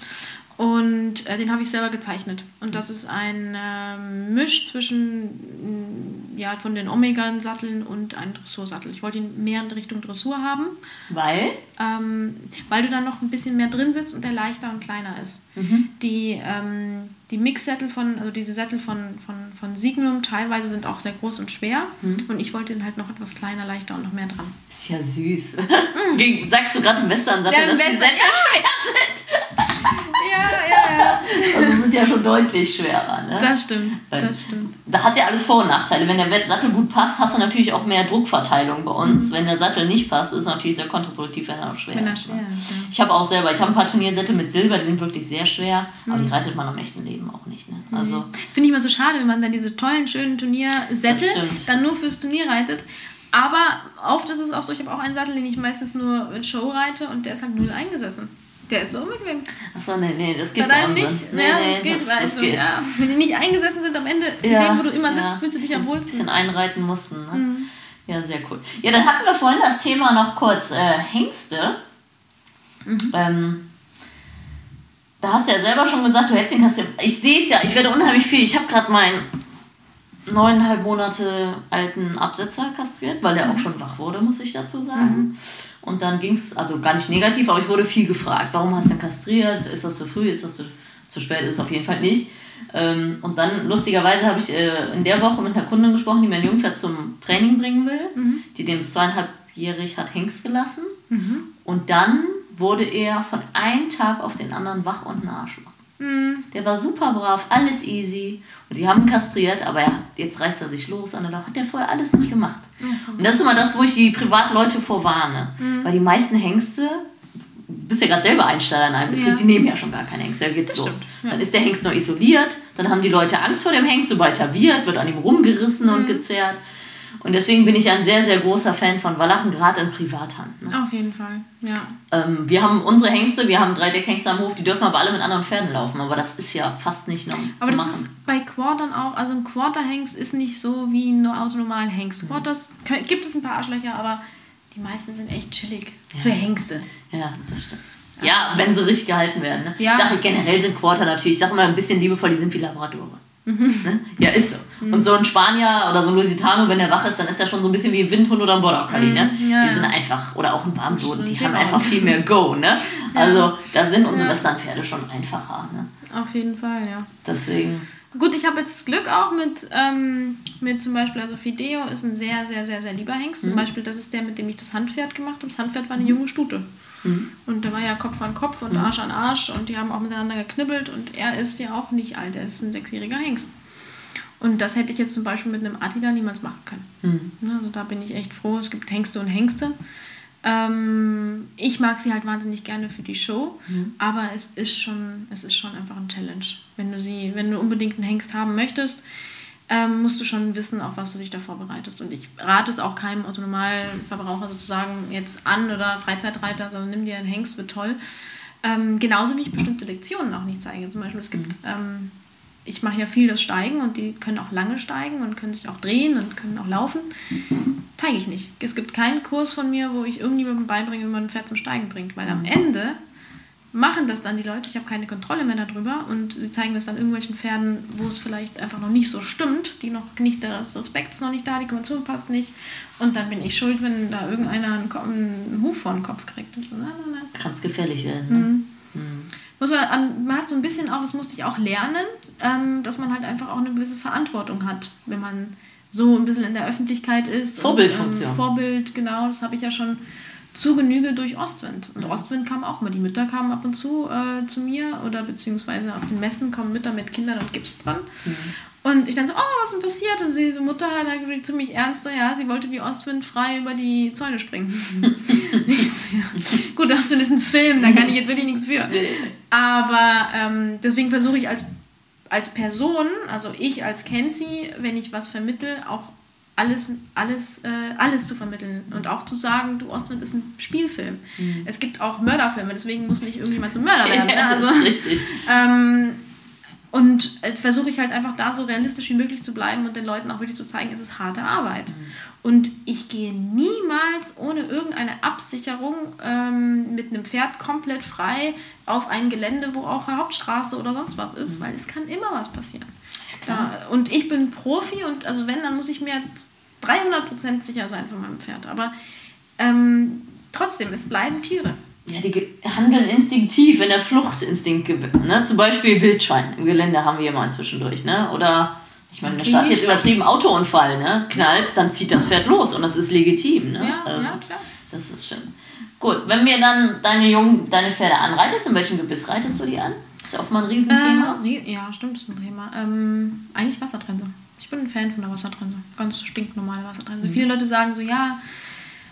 Und äh, den habe ich selber gezeichnet. Und das ist ein äh, Misch zwischen mm, ja, von den Omega-Satteln und einem Dressursattel. Ich wollte ihn mehr in Richtung Dressur haben. Weil? Ähm, weil du dann noch ein bisschen mehr drin sitzt und der leichter und kleiner ist. Mhm. Die, ähm, die Mixsättel von, also diese Sättel von, von, von Signum teilweise sind auch sehr groß und schwer. Mhm. Und ich wollte den halt noch etwas kleiner, leichter und noch mehr dran. Ist ja süß. Mhm. Sagst du gerade im Western-Sattel, ja, dass Western, die Sättel ja. schwer sind? ja, ja, ja. Also sind ja schon deutlich schwerer. Ne? Das stimmt, das stimmt. Da hat ja alles Vor- und Nachteile. Wenn der Sattel gut passt, hast du natürlich auch mehr Druckverteilung bei uns. Mhm. Wenn der Sattel nicht passt, ist es natürlich sehr kontraproduktiv, wenn er noch schwer wenn ist. Schwer ist ja. Ich habe auch selber, ich habe ein paar Turniersättel mit Silber, die sind wirklich sehr schwer, aber die mhm. reitet man am echten Leben auch nicht. Ne? Also, Finde ich immer so schade, wenn man dann diese tollen, schönen Turniersättel dann nur fürs Turnier reitet. Aber oft ist es auch so, ich habe auch einen Sattel, den ich meistens nur in Show reite und der ist halt null eingesessen. Der ist so unbequem. Achso, nee, nee, das geht Bei nicht. Nee, ja, nee, das geht, das, weil das also, geht. Ja, wenn die nicht eingesessen sind am Ende, ja, in dem, wo du immer sitzt, ja, fühlst du dich am wohlsten. Ein bisschen einreiten mussten. Ne? Mhm. Ja, sehr cool. Ja, dann hatten wir vorhin das Thema noch kurz äh, Hengste. Mhm. Ähm, da hast du ja selber schon gesagt, du hättest den Kasten. Ich sehe es ja, ich werde unheimlich viel. Ich habe gerade meinen neuneinhalb Monate alten Absetzer kastriert, weil der mhm. auch schon wach wurde, muss ich dazu sagen. Mhm. Und dann ging es, also gar nicht negativ, aber ich wurde viel gefragt. Warum hast du denn kastriert? Ist das zu früh? Ist das zu, zu spät? Ist es auf jeden Fall nicht. Ähm, und dann, lustigerweise, habe ich äh, in der Woche mit einer Kundin gesprochen, die mein Jungpferd zum Training bringen will, mhm. die dem zweieinhalbjährig hat Hengst gelassen. Mhm. Und dann wurde er von einem Tag auf den anderen wach und nachschwach. Mhm. Der war super brav, alles easy. Und die haben ihn kastriert, aber ja, jetzt reißt er sich los. Und hat der vorher alles nicht gemacht. Und das ist immer das, wo ich die Privatleute vorwarne. Mhm. Weil die meisten Hengste, bist ja gerade selber Einsteiger in einem Betrieb, ja. die nehmen ja schon gar keinen Hengst. Da geht's das los. Ja. Dann ist der Hengst nur isoliert, dann haben die Leute Angst vor dem Hengst, sobald er wird, wird an ihm rumgerissen und mhm. gezerrt. Und deswegen bin ich ein sehr, sehr großer Fan von Wallachen, gerade in Privathand. Ne? Auf jeden Fall, ja. Ähm, wir haben unsere Hengste, wir haben drei Deckhengste am Hof, die dürfen aber alle mit anderen Pferden laufen, aber das ist ja fast nicht noch Aber das machen. ist bei Quartern auch, also ein Quarterhengst ist nicht so wie ein autonormalen Hengst. Mhm. Quarters gibt es ein paar Arschlöcher, aber die meisten sind echt chillig ja. für Hengste. Ja, das stimmt. Ja, wenn sie richtig gehalten werden. Ne? Ja. Ich sage generell sind Quarter natürlich, ich sage immer ein bisschen liebevoll, die sind wie Labradore. Ne? Ja, ist so. Mhm. Und so ein Spanier oder so ein Lusitano, wenn der wach ist, dann ist er schon so ein bisschen wie ein Windhund oder ein Border Collie. Ne? Mhm. Ja, die sind einfach, oder auch ein Barmsoden, die haben einfach viel mehr Go. Ne? Also da sind unsere ja. Westernpferde schon einfacher. Ne? Auf jeden Fall, ja. Deswegen. Gut, ich habe jetzt Glück auch mit, ähm, mit zum Beispiel, also Fideo ist ein sehr, sehr, sehr, sehr lieber Hengst. Mhm. Zum Beispiel, das ist der, mit dem ich das Handpferd gemacht habe. Das Handpferd war eine mhm. junge Stute. Mhm. Und da war ja Kopf an Kopf und mhm. Arsch an Arsch und die haben auch miteinander geknibbelt und er ist ja auch nicht alt, er ist ein sechsjähriger Hengst. Und das hätte ich jetzt zum Beispiel mit einem Attila niemals machen können. Mhm. Also da bin ich echt froh. Es gibt Hengste und Hengste. Ähm, ich mag sie halt wahnsinnig gerne für die Show, mhm. aber es ist schon, es ist schon einfach ein Challenge. Wenn du sie, wenn du unbedingt einen Hengst haben möchtest, ähm, musst du schon wissen, auf was du dich da vorbereitest. Und ich rate es auch keinem Autonomalverbraucher sozusagen jetzt an oder Freizeitreiter, sondern nimm dir einen Hengst, wird toll. Ähm, genauso wie ich bestimmte Lektionen auch nicht zeige. Zum Beispiel, es gibt mhm. ähm, ich mache ja viel das Steigen und die können auch lange steigen und können sich auch drehen und können auch laufen. Zeige ich nicht. Es gibt keinen Kurs von mir, wo ich irgendjemandem beibringe, wie man ein Pferd zum Steigen bringt, weil am Ende machen das dann die Leute, ich habe keine Kontrolle mehr darüber und sie zeigen das dann irgendwelchen Pferden, wo es vielleicht einfach noch nicht so stimmt, die noch nicht, das Respekt ist noch nicht da, die Konvention passt nicht und dann bin ich schuld, wenn da irgendeiner einen, einen Huf vor den Kopf kriegt. So, nein, nein, nein. Kann es gefährlich werden. Ne? Mhm. Mhm muss man, man hat so ein bisschen auch, das musste ich auch lernen, ähm, dass man halt einfach auch eine gewisse Verantwortung hat, wenn man so ein bisschen in der Öffentlichkeit ist. Vorbildfunktion. Und, ähm, Vorbild, genau, das habe ich ja schon zu Genüge durch Ostwind. Und Ostwind kam auch mal. Die Mütter kamen ab und zu äh, zu mir oder beziehungsweise auf den Messen kommen Mütter mit Kindern und Gips dran. Mhm. Und ich dann so, oh, was ist denn passiert? Und sie so, Mutter, dann ziemlich ernst, so, ja, sie wollte wie Ostwind frei über die Zäune springen. so, ja. Gut, hast du diesen Film, da kann ich jetzt wirklich nichts für. Aber ähm, deswegen versuche ich als, als Person, also ich als Kenzie, wenn ich was vermittel, auch alles, alles, äh, alles zu vermitteln und auch zu sagen, du Ostwind ist ein Spielfilm. Mhm. Es gibt auch Mörderfilme, deswegen muss nicht irgendjemand zum Mörder werden. Ja, ne? also, richtig. Ähm, und äh, versuche ich halt einfach da so realistisch wie möglich zu bleiben und den Leuten auch wirklich zu zeigen, es ist harte Arbeit. Mhm. Und ich gehe niemals ohne irgendeine Absicherung ähm, mit einem Pferd komplett frei auf ein Gelände, wo auch eine Hauptstraße oder sonst was ist, mhm. weil es kann immer was passieren. Ja, und ich bin Profi und also wenn, dann muss ich mir 300% sicher sein von meinem Pferd. Aber ähm, trotzdem, es bleiben Tiere. Ja, die handeln instinktiv, wenn der Fluchtinstinkt gewinnt. Ne? Zum Beispiel Wildschwein im Gelände haben wir immer inzwischendurch. Ne? Oder, ich meine, der Stadt jetzt übertrieben Autounfall, ne? knallt, dann zieht das Pferd los und das ist legitim. Ne? Ja, also, ja, klar. Das ist schön. Gut, wenn wir dann deine Jungen, deine Pferde anreitest, in welchem Gebiss reitest du die an? Ist ja auch mal ein Riesenthema. Äh, ja, stimmt, ist ein Thema. Ähm, eigentlich Wassertrense. Ich bin ein Fan von der Wassertrense. Ganz stinknormale Wassertrense. Mhm. Viele Leute sagen so, ja,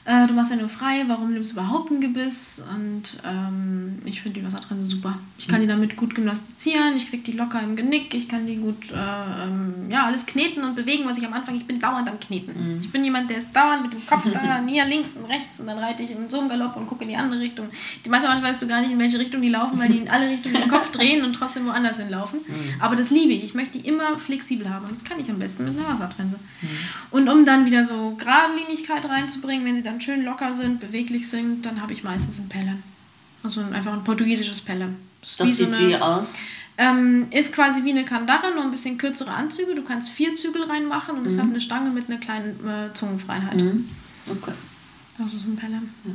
äh, du machst ja nur frei, warum nimmst du überhaupt ein Gebiss? Und ähm, ich finde die Wassertrense super. Ich kann die damit gut gymnastizieren, ich kriege die locker im Genick, ich kann die gut, äh, ähm, ja, alles kneten und bewegen, was ich am Anfang, ich bin dauernd am Kneten. Mhm. Ich bin jemand, der ist dauernd mit dem Kopf da, hier links und rechts und dann reite ich in so einem Galopp und gucke in die andere Richtung. Die manchmal weißt du gar nicht, in welche Richtung die laufen, weil die in alle Richtungen den Kopf drehen und trotzdem woanders hinlaufen. Mhm. Aber das liebe ich. Ich möchte die immer flexibel haben und das kann ich am besten mit einer Wassertrense. Mhm. Und um dann wieder so Geradlinigkeit reinzubringen, wenn sie dann dann schön locker sind, beweglich sind, dann habe ich meistens ein Pelham. Also einfach ein portugiesisches Pelham. Das, das sieht so eine, wie aus? Ähm, ist quasi wie eine Kandare, nur ein bisschen kürzere Anzüge. Du kannst vier Zügel reinmachen und es mhm. hat eine Stange mit einer kleinen äh, Zungenfreiheit. Mhm. Okay. Das ist ein Pelham. Ja.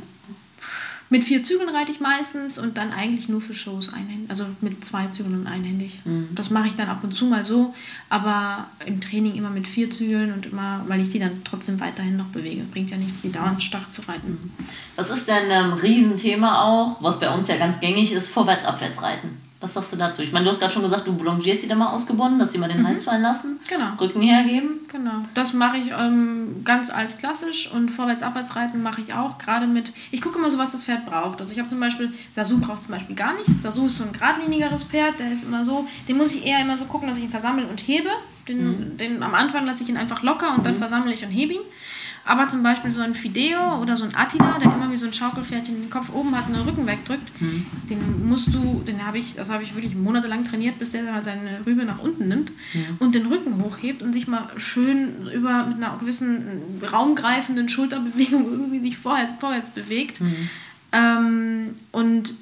Mit vier Zügeln reite ich meistens und dann eigentlich nur für Shows einhändig. Also mit zwei Zügeln und einhändig. Mhm. Das mache ich dann ab und zu mal so, aber im Training immer mit vier Zügeln und immer, weil ich die dann trotzdem weiterhin noch bewege. Bringt ja nichts, die dauernd stark zu reiten. Was ist denn ein ähm, Riesenthema auch, was bei uns ja ganz gängig ist, vorwärts-abwärts reiten? Was sagst du dazu? Ich meine, du hast gerade schon gesagt, du boulangierst die dann mal ausgebunden, dass die mal den mhm. Hals fallen lassen. Genau. Rücken hergeben. Genau. Das mache ich ähm, ganz altklassisch und vorwärts-abwärts reiten mache ich auch. Gerade mit, ich gucke immer so, was das Pferd braucht. Also ich habe zum Beispiel, Sasu braucht zum Beispiel gar nichts. Sasu ist so ein geradlinigeres Pferd, der ist immer so, den muss ich eher immer so gucken, dass ich ihn versammle und hebe. Den, mhm. den, am Anfang lasse ich ihn einfach locker und dann mhm. versammle ich und hebe ihn. Aber zum Beispiel so ein Fideo oder so ein Attila, der immer wie so ein Schaukelpferdchen den Kopf oben hat und den Rücken wegdrückt, mhm. den musst du, den habe ich, das habe ich wirklich monatelang trainiert, bis der mal seine Rübe nach unten nimmt ja. und den Rücken hochhebt und sich mal schön über mit einer gewissen raumgreifenden Schulterbewegung irgendwie sich vorwärts, vorwärts bewegt. Mhm. Ähm, und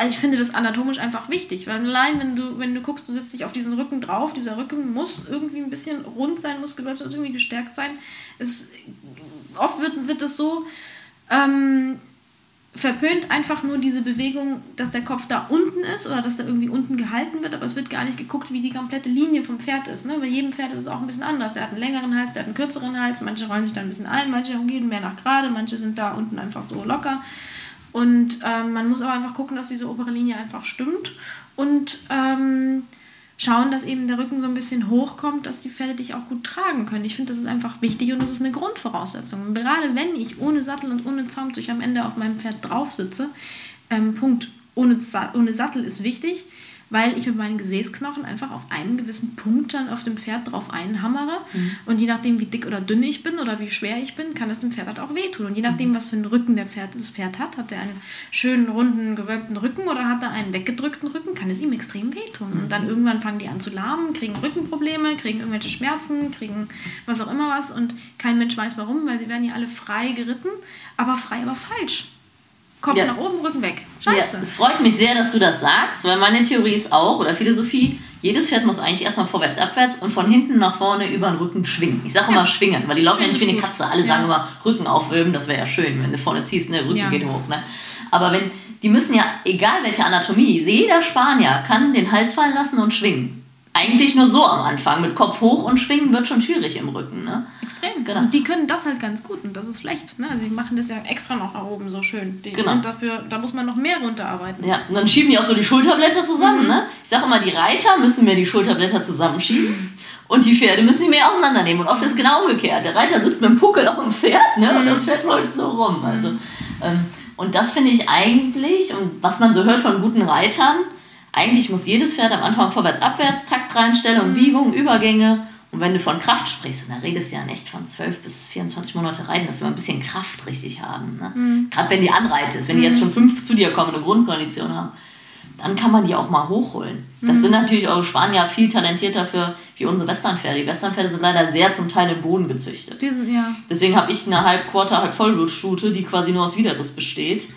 also ich finde das anatomisch einfach wichtig, weil allein wenn du, wenn du guckst, du setzt dich auf diesen Rücken drauf, dieser Rücken muss irgendwie ein bisschen rund sein, muskulös, muss irgendwie gestärkt sein. Es, oft wird, wird das so ähm, verpönt, einfach nur diese Bewegung, dass der Kopf da unten ist oder dass da irgendwie unten gehalten wird, aber es wird gar nicht geguckt, wie die komplette Linie vom Pferd ist. Ne? Bei jedem Pferd ist es auch ein bisschen anders. Der hat einen längeren Hals, der hat einen kürzeren Hals, manche rollen sich da ein bisschen ein, manche gehen mehr nach gerade, manche sind da unten einfach so locker. Und ähm, man muss aber einfach gucken, dass diese obere Linie einfach stimmt und ähm, schauen, dass eben der Rücken so ein bisschen hochkommt, dass die Pferde dich auch gut tragen können. Ich finde, das ist einfach wichtig und das ist eine Grundvoraussetzung. Und gerade wenn ich ohne Sattel und ohne Zaumzeug am Ende auf meinem Pferd drauf sitze, ähm, Punkt, ohne, ohne Sattel ist wichtig, weil ich mit meinen Gesäßknochen einfach auf einen gewissen Punkt dann auf dem Pferd drauf einhammere. Mhm. Und je nachdem, wie dick oder dünn ich bin oder wie schwer ich bin, kann es dem Pferd halt auch wehtun. Und je nachdem, mhm. was für einen Rücken der Pferd, das Pferd hat, hat er einen schönen, runden, gewölbten Rücken oder hat er einen weggedrückten Rücken, kann es ihm extrem wehtun. Mhm. Und dann irgendwann fangen die an zu lahmen, kriegen Rückenprobleme, kriegen irgendwelche Schmerzen, kriegen was auch immer was. Und kein Mensch weiß warum, weil sie werden ja alle frei geritten, aber frei, aber falsch. Kopf ja. nach oben, Rücken weg. Scheiße. Ja, es freut mich sehr, dass du das sagst, weil meine Theorie ist auch, oder Philosophie, jedes Pferd muss eigentlich erstmal vorwärts, abwärts und von hinten nach vorne über den Rücken schwingen. Ich sage ja. immer schwingen, weil die laufen ja nicht wie eine Katze. Alle sagen immer Rücken aufwölben, das wäre ja schön, wenn du vorne ziehst, ne, Rücken geht hoch. Ne? Aber wenn, die müssen ja, egal welche Anatomie, jeder Spanier kann den Hals fallen lassen und schwingen eigentlich nur so am Anfang. Mit Kopf hoch und schwingen wird schon schwierig im Rücken. Ne? Extrem. Genau. Und die können das halt ganz gut und das ist schlecht. Ne? Also die machen das ja extra noch nach oben so schön. Die genau. sind dafür, da muss man noch mehr runterarbeiten. Ja, und dann schieben die auch so die Schulterblätter zusammen. Mhm. Ne? Ich sage immer, die Reiter müssen mehr die Schulterblätter zusammenschieben. Und die Pferde müssen die mehr auseinandernehmen. Und oft ist es genau umgekehrt. Der Reiter sitzt mit dem Puckel auf dem Pferd ne? und mhm. das Pferd läuft so rum. Also, ähm, und das finde ich eigentlich, und was man so hört von guten Reitern, eigentlich muss jedes Pferd am Anfang vorwärts, abwärts, Taktreinstellung, Biegung, Übergänge. Und wenn du von Kraft sprichst, und da redest du ja nicht von 12 bis 24 Monate reiten, dass wir ein bisschen Kraft richtig haben. Ne? Mhm. Gerade wenn die anreitest, wenn die jetzt mhm. schon fünf zu dir kommen, eine Grundkondition haben dann kann man die auch mal hochholen. Das mhm. sind natürlich eure Spanier viel talentierter für wie unsere Westernpferde. Die Westernpferde sind leider sehr zum Teil im Boden gezüchtet. Die sind, ja. Deswegen habe ich eine halb Quarter, halb Vollblutstute, die quasi nur aus Widerriss besteht.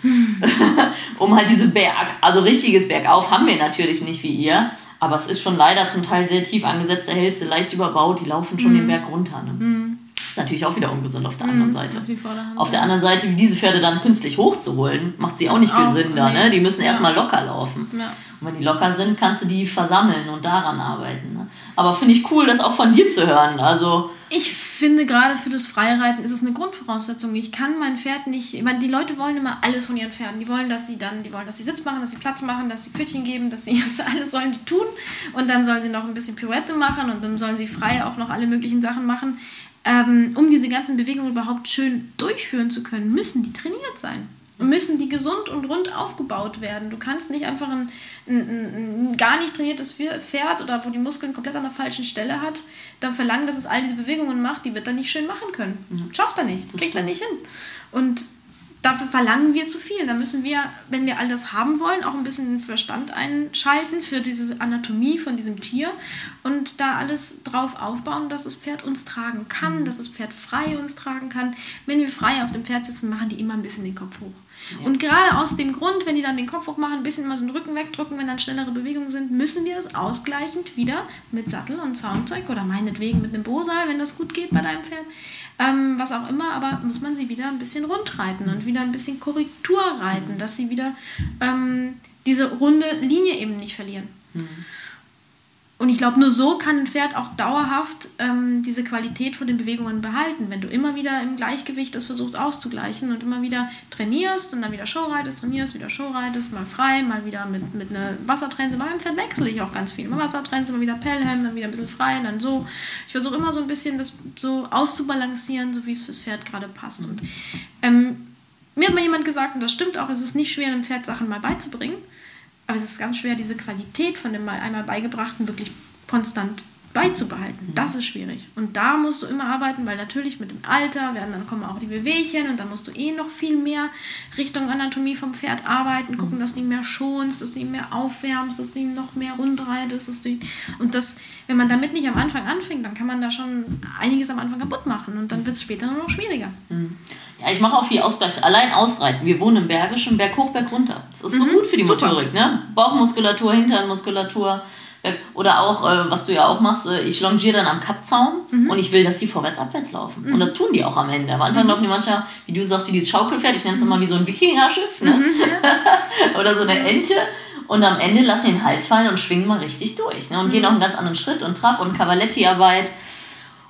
um halt diese Berg, also richtiges Bergauf haben wir natürlich nicht wie ihr. Aber es ist schon leider zum Teil sehr tief angesetzte Hälse, leicht überbaut, die laufen schon mhm. den Berg runter. Ne? Mhm. Ist natürlich auch wieder ungesund auf der anderen mhm, Seite. Auf, auf der anderen Seite, diese Pferde dann künstlich hochzuholen, macht sie auch nicht auch, gesünder. Nee. Ne? Die müssen ja. erstmal locker laufen. Ja. Und wenn die locker sind, kannst du die versammeln und daran arbeiten. Ne? Aber finde ich cool, das auch von dir zu hören. Also ich finde gerade für das Freireiten ist es eine Grundvoraussetzung. Ich kann mein Pferd nicht. Ich meine, die Leute wollen immer alles von ihren Pferden. Die wollen, dass sie dann, die wollen, dass sie Sitz machen, dass sie Platz machen, dass sie Pfötchen geben, dass sie alles sollen die tun. Und dann sollen sie noch ein bisschen Pirouette machen und dann sollen sie frei auch noch alle möglichen Sachen machen. Ähm, um diese ganzen Bewegungen überhaupt schön durchführen zu können, müssen die trainiert sein müssen die gesund und rund aufgebaut werden. Du kannst nicht einfach ein, ein, ein, gar nicht trainiertes Pferd oder wo die Muskeln komplett an der falschen Stelle hat, dann verlangen, dass es all diese Bewegungen macht, die wird er nicht schön machen können. Schafft er nicht, kriegt er nicht hin. Und dafür verlangen wir zu viel. Da müssen wir, wenn wir all das haben wollen, auch ein bisschen den Verstand einschalten für diese Anatomie von diesem Tier und da alles drauf aufbauen, dass das Pferd uns tragen kann, mhm. dass das Pferd frei uns tragen kann. Wenn wir frei auf dem Pferd sitzen, machen die immer ein bisschen den Kopf hoch. Und gerade aus dem Grund, wenn die dann den Kopf hoch machen, ein bisschen mal so den Rücken wegdrücken, wenn dann schnellere Bewegungen sind, müssen wir das ausgleichend wieder mit Sattel und Zaumzeug oder meinetwegen mit einem Bosal, wenn das gut geht bei deinem Pferd, ähm, was auch immer, aber muss man sie wieder ein bisschen rund reiten und wieder ein bisschen Korrektur reiten, dass sie wieder ähm, diese runde Linie eben nicht verlieren. Mhm. Und ich glaube, nur so kann ein Pferd auch dauerhaft ähm, diese Qualität von den Bewegungen behalten. Wenn du immer wieder im Gleichgewicht das versuchst auszugleichen und immer wieder trainierst und dann wieder Showreitest, trainierst, wieder Showreitest, mal frei, mal wieder mit, mit einer Wassertrense. Beim Pferd wechsle ich auch ganz viel. Mal Wassertrense, mal wieder Pelham, dann wieder ein bisschen frei, dann so. Ich versuche immer so ein bisschen das so auszubalancieren, so wie es fürs Pferd gerade passt. Und ähm, mir hat mal jemand gesagt, und das stimmt auch, es ist nicht schwer, einem Pferd Sachen mal beizubringen aber es ist ganz schwer, diese Qualität von dem mal einmal beigebrachten wirklich konstant beizubehalten. Das ist schwierig. Und da musst du immer arbeiten, weil natürlich mit dem Alter werden dann kommen auch die Bewegchen und dann musst du eh noch viel mehr Richtung Anatomie vom Pferd arbeiten, gucken, mhm. dass du ihn mehr schonst, dass du ihn mehr aufwärmst, dass du ihn noch mehr rundreitest. Dass du ihn und das, wenn man damit nicht am Anfang anfängt, dann kann man da schon einiges am Anfang kaputt machen und dann wird es später nur noch schwieriger. Mhm. Ja, ich mache auch viel Ausgleich. Allein ausreiten. Wir wohnen im Bergischen, Berg hoch, Berg runter. Das ist so mhm. gut für die Super. Motorik, ne? Bauchmuskulatur, Hinternmuskulatur. Oder auch, äh, was du ja auch machst, äh, ich longiere dann am Kappzaun mhm. und ich will, dass die vorwärts, abwärts laufen. Mhm. Und das tun die auch am Ende. Am Anfang mhm. laufen die manchmal, wie du sagst, wie dieses Schaukelpferd, ich nenne es immer wie so ein Wikingerschiff, ne? Mhm, Oder so eine Ente. Und am Ende lassen die den Hals fallen und schwingen mal richtig durch. Ne? Und gehen mhm. auch einen ganz anderen Schritt und Trab und Cavaletti-Arbeit.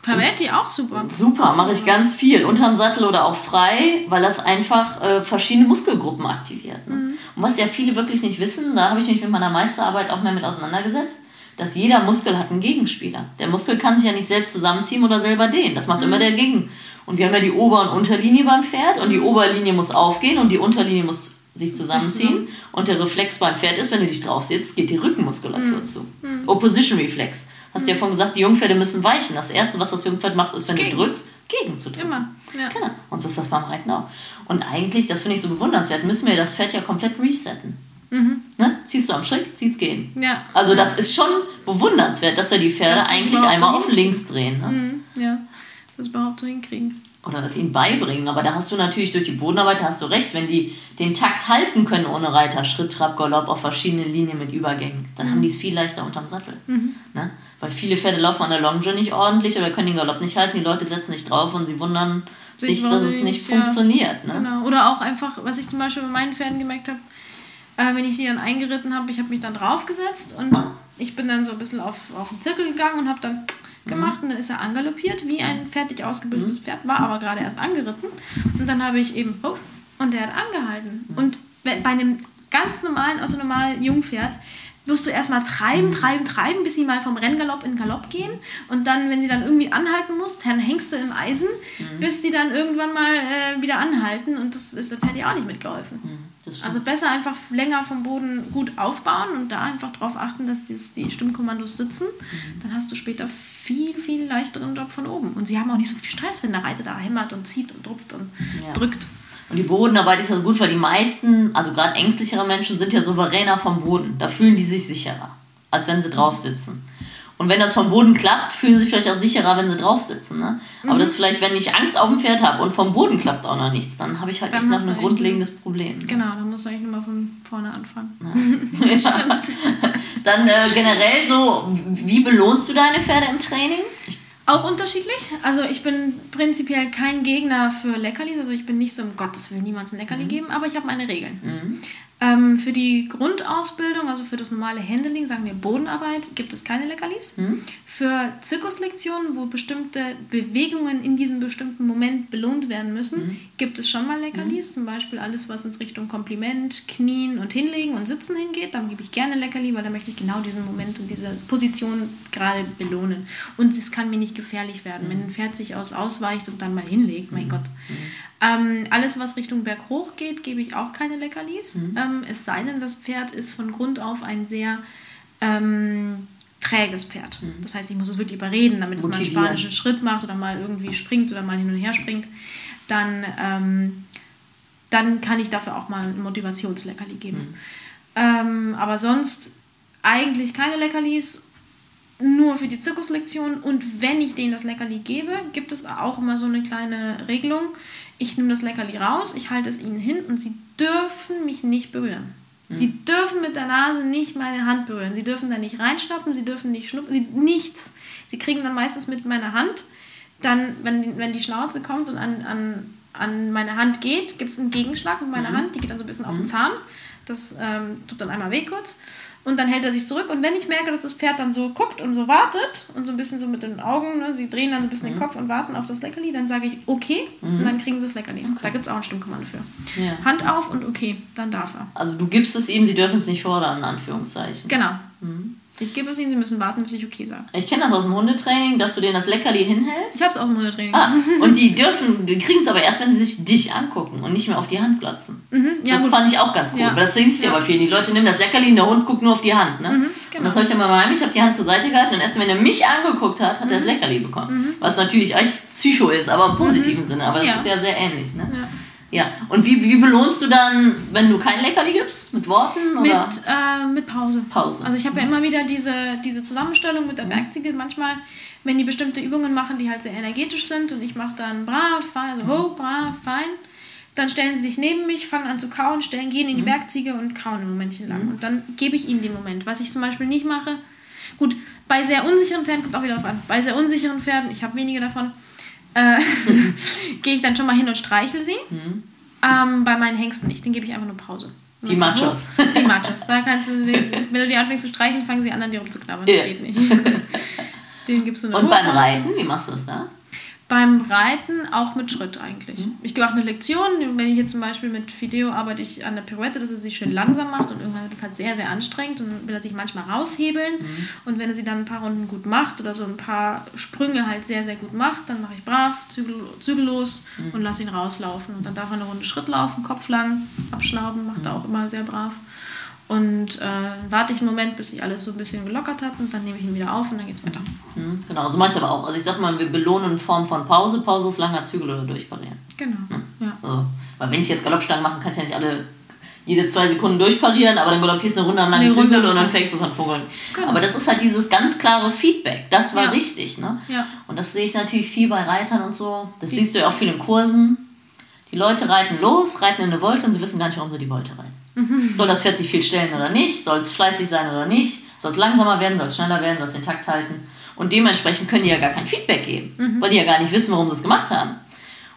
Cavaletti auch super. Super, mache ich ganz viel. Unterm Sattel oder auch frei, weil das einfach äh, verschiedene Muskelgruppen aktiviert. Ne? Mhm. Und was ja viele wirklich nicht wissen, da habe ich mich mit meiner Meisterarbeit auch mehr mit auseinandergesetzt dass jeder Muskel hat einen Gegenspieler. Der Muskel kann sich ja nicht selbst zusammenziehen oder selber dehnen. Das macht mhm. immer der Gegen. Und wir haben ja die Ober- und Unterlinie beim Pferd und die mhm. Oberlinie muss aufgehen und die Unterlinie muss sich zusammenziehen. Und der Reflex beim Pferd ist, wenn du dich drauf sitzt, geht die Rückenmuskulatur mhm. zu. Mhm. Opposition Reflex. Hast du ja mhm. vorhin gesagt, die Jungpferde müssen weichen. Das Erste, was das Jungpferd macht, ist, wenn gegen. du drückst, gegen zu drücken. Immer. Ja. Genau. Und so ist das beim Reiten auch. Und eigentlich, das finde ich so bewundernswert, müssen wir das Pferd ja komplett resetten. Mhm. Ne? Ziehst du am Schritt, zieht's gehen. Ja. Also das ist schon bewundernswert, dass wir die Pferde dass eigentlich einmal auf links drehen. Ne? Mhm. Ja, das überhaupt so hinkriegen. Oder das ihnen beibringen. Aber da hast du natürlich durch die Bodenarbeit, hast du recht, wenn die den Takt halten können ohne Reiter, Schritt, Trab, Galopp auf verschiedenen Linien mit Übergängen, dann mhm. haben die es viel leichter unterm Sattel. Mhm. Ne? Weil viele Pferde laufen an der Longe nicht ordentlich oder können den Galopp nicht halten, die Leute setzen nicht drauf und sie wundern sich, dass es nicht ja. funktioniert. Ne? Genau. Oder auch einfach, was ich zum Beispiel bei meinen Pferden gemerkt habe, äh, wenn ich die dann eingeritten habe, ich habe mich dann draufgesetzt und ich bin dann so ein bisschen auf, auf den Zirkel gegangen und habe dann gemacht und dann ist er angaloppiert, wie ein fertig ausgebildetes Pferd, war aber gerade erst angeritten. Und dann habe ich eben, oh, und der hat angehalten. Und bei einem ganz normalen, autonomalen Jungpferd wirst du erstmal treiben, treiben, treiben, bis sie mal vom Renngalopp in Galopp gehen. Und dann, wenn sie dann irgendwie anhalten musst, dann hängst du im Eisen, mhm. bis die dann irgendwann mal äh, wieder anhalten. Und das ist dem Pferd ja auch nicht mitgeholfen. Also besser einfach länger vom Boden gut aufbauen und da einfach darauf achten, dass die, die Stimmkommandos sitzen. Mhm. Dann hast du später viel, viel leichteren Job von oben. Und sie haben auch nicht so viel Stress, wenn der Reiter da hämmert und zieht und rupft und ja. drückt. Und die Bodenarbeit ist ja gut, weil die meisten, also gerade ängstlichere Menschen, sind ja souveräner vom Boden. Da fühlen die sich sicherer, als wenn sie drauf sitzen. Und wenn das vom Boden klappt, fühlen sie sich vielleicht auch sicherer, wenn sie drauf sitzen. Ne? Mhm. Aber das ist vielleicht, wenn ich Angst auf dem Pferd habe und vom Boden klappt auch noch nichts, dann habe ich halt dann echt noch ein grundlegendes Problem. Genau, dann musst du eigentlich nur mal von vorne anfangen. Ja. Stimmt. dann äh, generell so, wie belohnst du deine Pferde im Training? Auch unterschiedlich. Also ich bin prinzipiell kein Gegner für Leckerlis. Also ich bin nicht so, um Gottes Willen niemals ein Leckerli mhm. geben, aber ich habe meine Regeln. Mhm. Ähm, für die Grundausbildung, also für das normale Handling, sagen wir Bodenarbeit, gibt es keine Leckerlis. Mhm. Für Zirkuslektionen, wo bestimmte Bewegungen in diesem bestimmten Moment belohnt werden müssen, mhm. gibt es schon mal Leckerlis. Mhm. Zum Beispiel alles, was ins Richtung Kompliment, Knien und Hinlegen und Sitzen hingeht. Dann gebe ich gerne Leckerli, weil da möchte ich genau diesen Moment und diese Position gerade belohnen. Und es kann mir nicht gefährlich werden, wenn ein Pferd sich aus ausweicht und dann mal hinlegt. Mein mhm. Gott. Ähm, alles, was Richtung Berg hoch geht, gebe ich auch keine Leckerlis. Mhm. Ähm, es sei denn, das Pferd ist von Grund auf ein sehr ähm, träges Pferd. Mhm. Das heißt, ich muss es wirklich überreden, damit es mal einen spanischen Schritt macht oder mal irgendwie springt oder mal hin und her springt. Dann, ähm, dann kann ich dafür auch mal ein Motivationsleckerli geben. Mhm. Ähm, aber sonst eigentlich keine Leckerlis nur für die Zirkuslektion und wenn ich denen das Leckerli gebe, gibt es auch immer so eine kleine Regelung ich nehme das Leckerli raus, ich halte es ihnen hin und sie dürfen mich nicht berühren. Mhm. Sie dürfen mit der Nase nicht meine Hand berühren. Sie dürfen da nicht reinschnappen, sie dürfen nicht schnuppern, nichts. Sie kriegen dann meistens mit meiner Hand, dann, wenn die, wenn die Schnauze kommt und an, an, an meine Hand geht, gibt es einen Gegenschlag mit meiner mhm. Hand, die geht dann so ein bisschen auf den mhm. Zahn. Das ähm, tut dann einmal weh kurz. Und dann hält er sich zurück. Und wenn ich merke, dass das Pferd dann so guckt und so wartet und so ein bisschen so mit den Augen, ne, sie drehen dann so ein bisschen mhm. den Kopf und warten auf das Leckerli, dann sage ich okay mhm. und dann kriegen sie das Leckerli. Okay. Da gibt es auch ein Stimmkommando für. Ja. Hand auf und okay, dann darf er. Also du gibst es ihm, sie dürfen es nicht fordern, in Anführungszeichen. Genau. Mhm. Ich gebe es ihnen, sie müssen warten, bis ich okay sage. Ich kenne das aus dem Hundetraining, dass du denen das Leckerli hinhältst. Ich habe es aus dem Hundetraining. Ah, und die dürfen, die kriegen es aber erst, wenn sie sich dich angucken und nicht mehr auf die Hand glotzen. Mhm, ja, das gut. fand ich auch ganz cool. Ja. Aber das siehst du ja. aber viel. Die Leute nehmen das Leckerli und der Hund guckt nur auf die Hand. Ne? Mhm, genau. Und das habe ich ja mal bei mir. Ich habe die Hand zur Seite gehalten und erst wenn er mich angeguckt hat, hat mhm. er das mhm. Leckerli bekommen. Mhm. Was natürlich echt Psycho ist, aber im positiven mhm. Sinne. Aber das ist ja sehr ähnlich. Ne? Ja. Ja, und wie, wie belohnst du dann, wenn du kein Leckerli gibst? Mit Worten? Oder? Mit, äh, mit Pause. Pause. Also ich habe ja immer wieder diese, diese Zusammenstellung mit der Bergziege. Manchmal, wenn die bestimmte Übungen machen, die halt sehr energetisch sind und ich mache dann brav, fein, also ho, brav, fein, dann stellen sie sich neben mich, fangen an zu kauen, stellen, gehen in die mhm. Bergziege und kauen ein Momentchen lang. Mhm. Und dann gebe ich ihnen den Moment. Was ich zum Beispiel nicht mache, gut, bei sehr unsicheren Pferden, kommt auch wieder drauf an, bei sehr unsicheren Pferden, ich habe wenige davon, äh, gehe ich dann schon mal hin und streichel sie. Mhm. Ähm, bei meinen Hengsten nicht, den gebe ich einfach nur Pause. Die Machos. Die Machos. Da kannst du, wenn du die anfängst zu streicheln, fangen sie an, an dir rumzuknabbern. Das yeah. geht nicht. Den gibst du nur. Und beim Reiten, wie machst du das da? Beim Reiten auch mit Schritt eigentlich. Mhm. Ich gebe auch eine Lektion. Wenn ich jetzt zum Beispiel mit Fideo arbeite ich an der Pirouette, dass er sich schön langsam macht und irgendwann wird das halt sehr, sehr anstrengend und will er sich manchmal raushebeln. Mhm. Und wenn er sie dann ein paar Runden gut macht oder so ein paar Sprünge halt sehr, sehr gut macht, dann mache ich brav, zügel, zügellos mhm. und lasse ihn rauslaufen. Und dann darf er eine Runde Schritt laufen, Kopf lang, abschnauben, macht er mhm. auch immer sehr brav. Und äh, warte ich einen Moment, bis sich alles so ein bisschen gelockert hat und dann nehme ich ihn wieder auf und dann geht es weiter. Mhm, genau, so meinst du aber auch. Also ich sag mal, wir belohnen in Form von Pause. Pause ist langer Zügel oder durchparieren. Genau. Mhm. Ja. Also, weil wenn ich jetzt Galoppstangen mache, kann ich ja nicht alle jede zwei Sekunden durchparieren, aber dann galoppierst du eine Runde am langen Zügel und dann fängst du von Vogeln. Genau. Aber das ist halt dieses ganz klare Feedback. Das war ja. richtig. Ne? Ja. Und das sehe ich natürlich viel bei Reitern und so. Das die siehst du ja auch viel in Kursen. Die Leute reiten los, reiten in eine Wolte und sie wissen gar nicht, warum sie die Wolte reiten. Soll das Pferd sich viel stellen oder nicht? Soll es fleißig sein oder nicht? Soll es langsamer werden? Soll es schneller werden? Soll es den Takt halten? Und dementsprechend können die ja gar kein Feedback geben, mhm. weil die ja gar nicht wissen, warum sie es gemacht haben.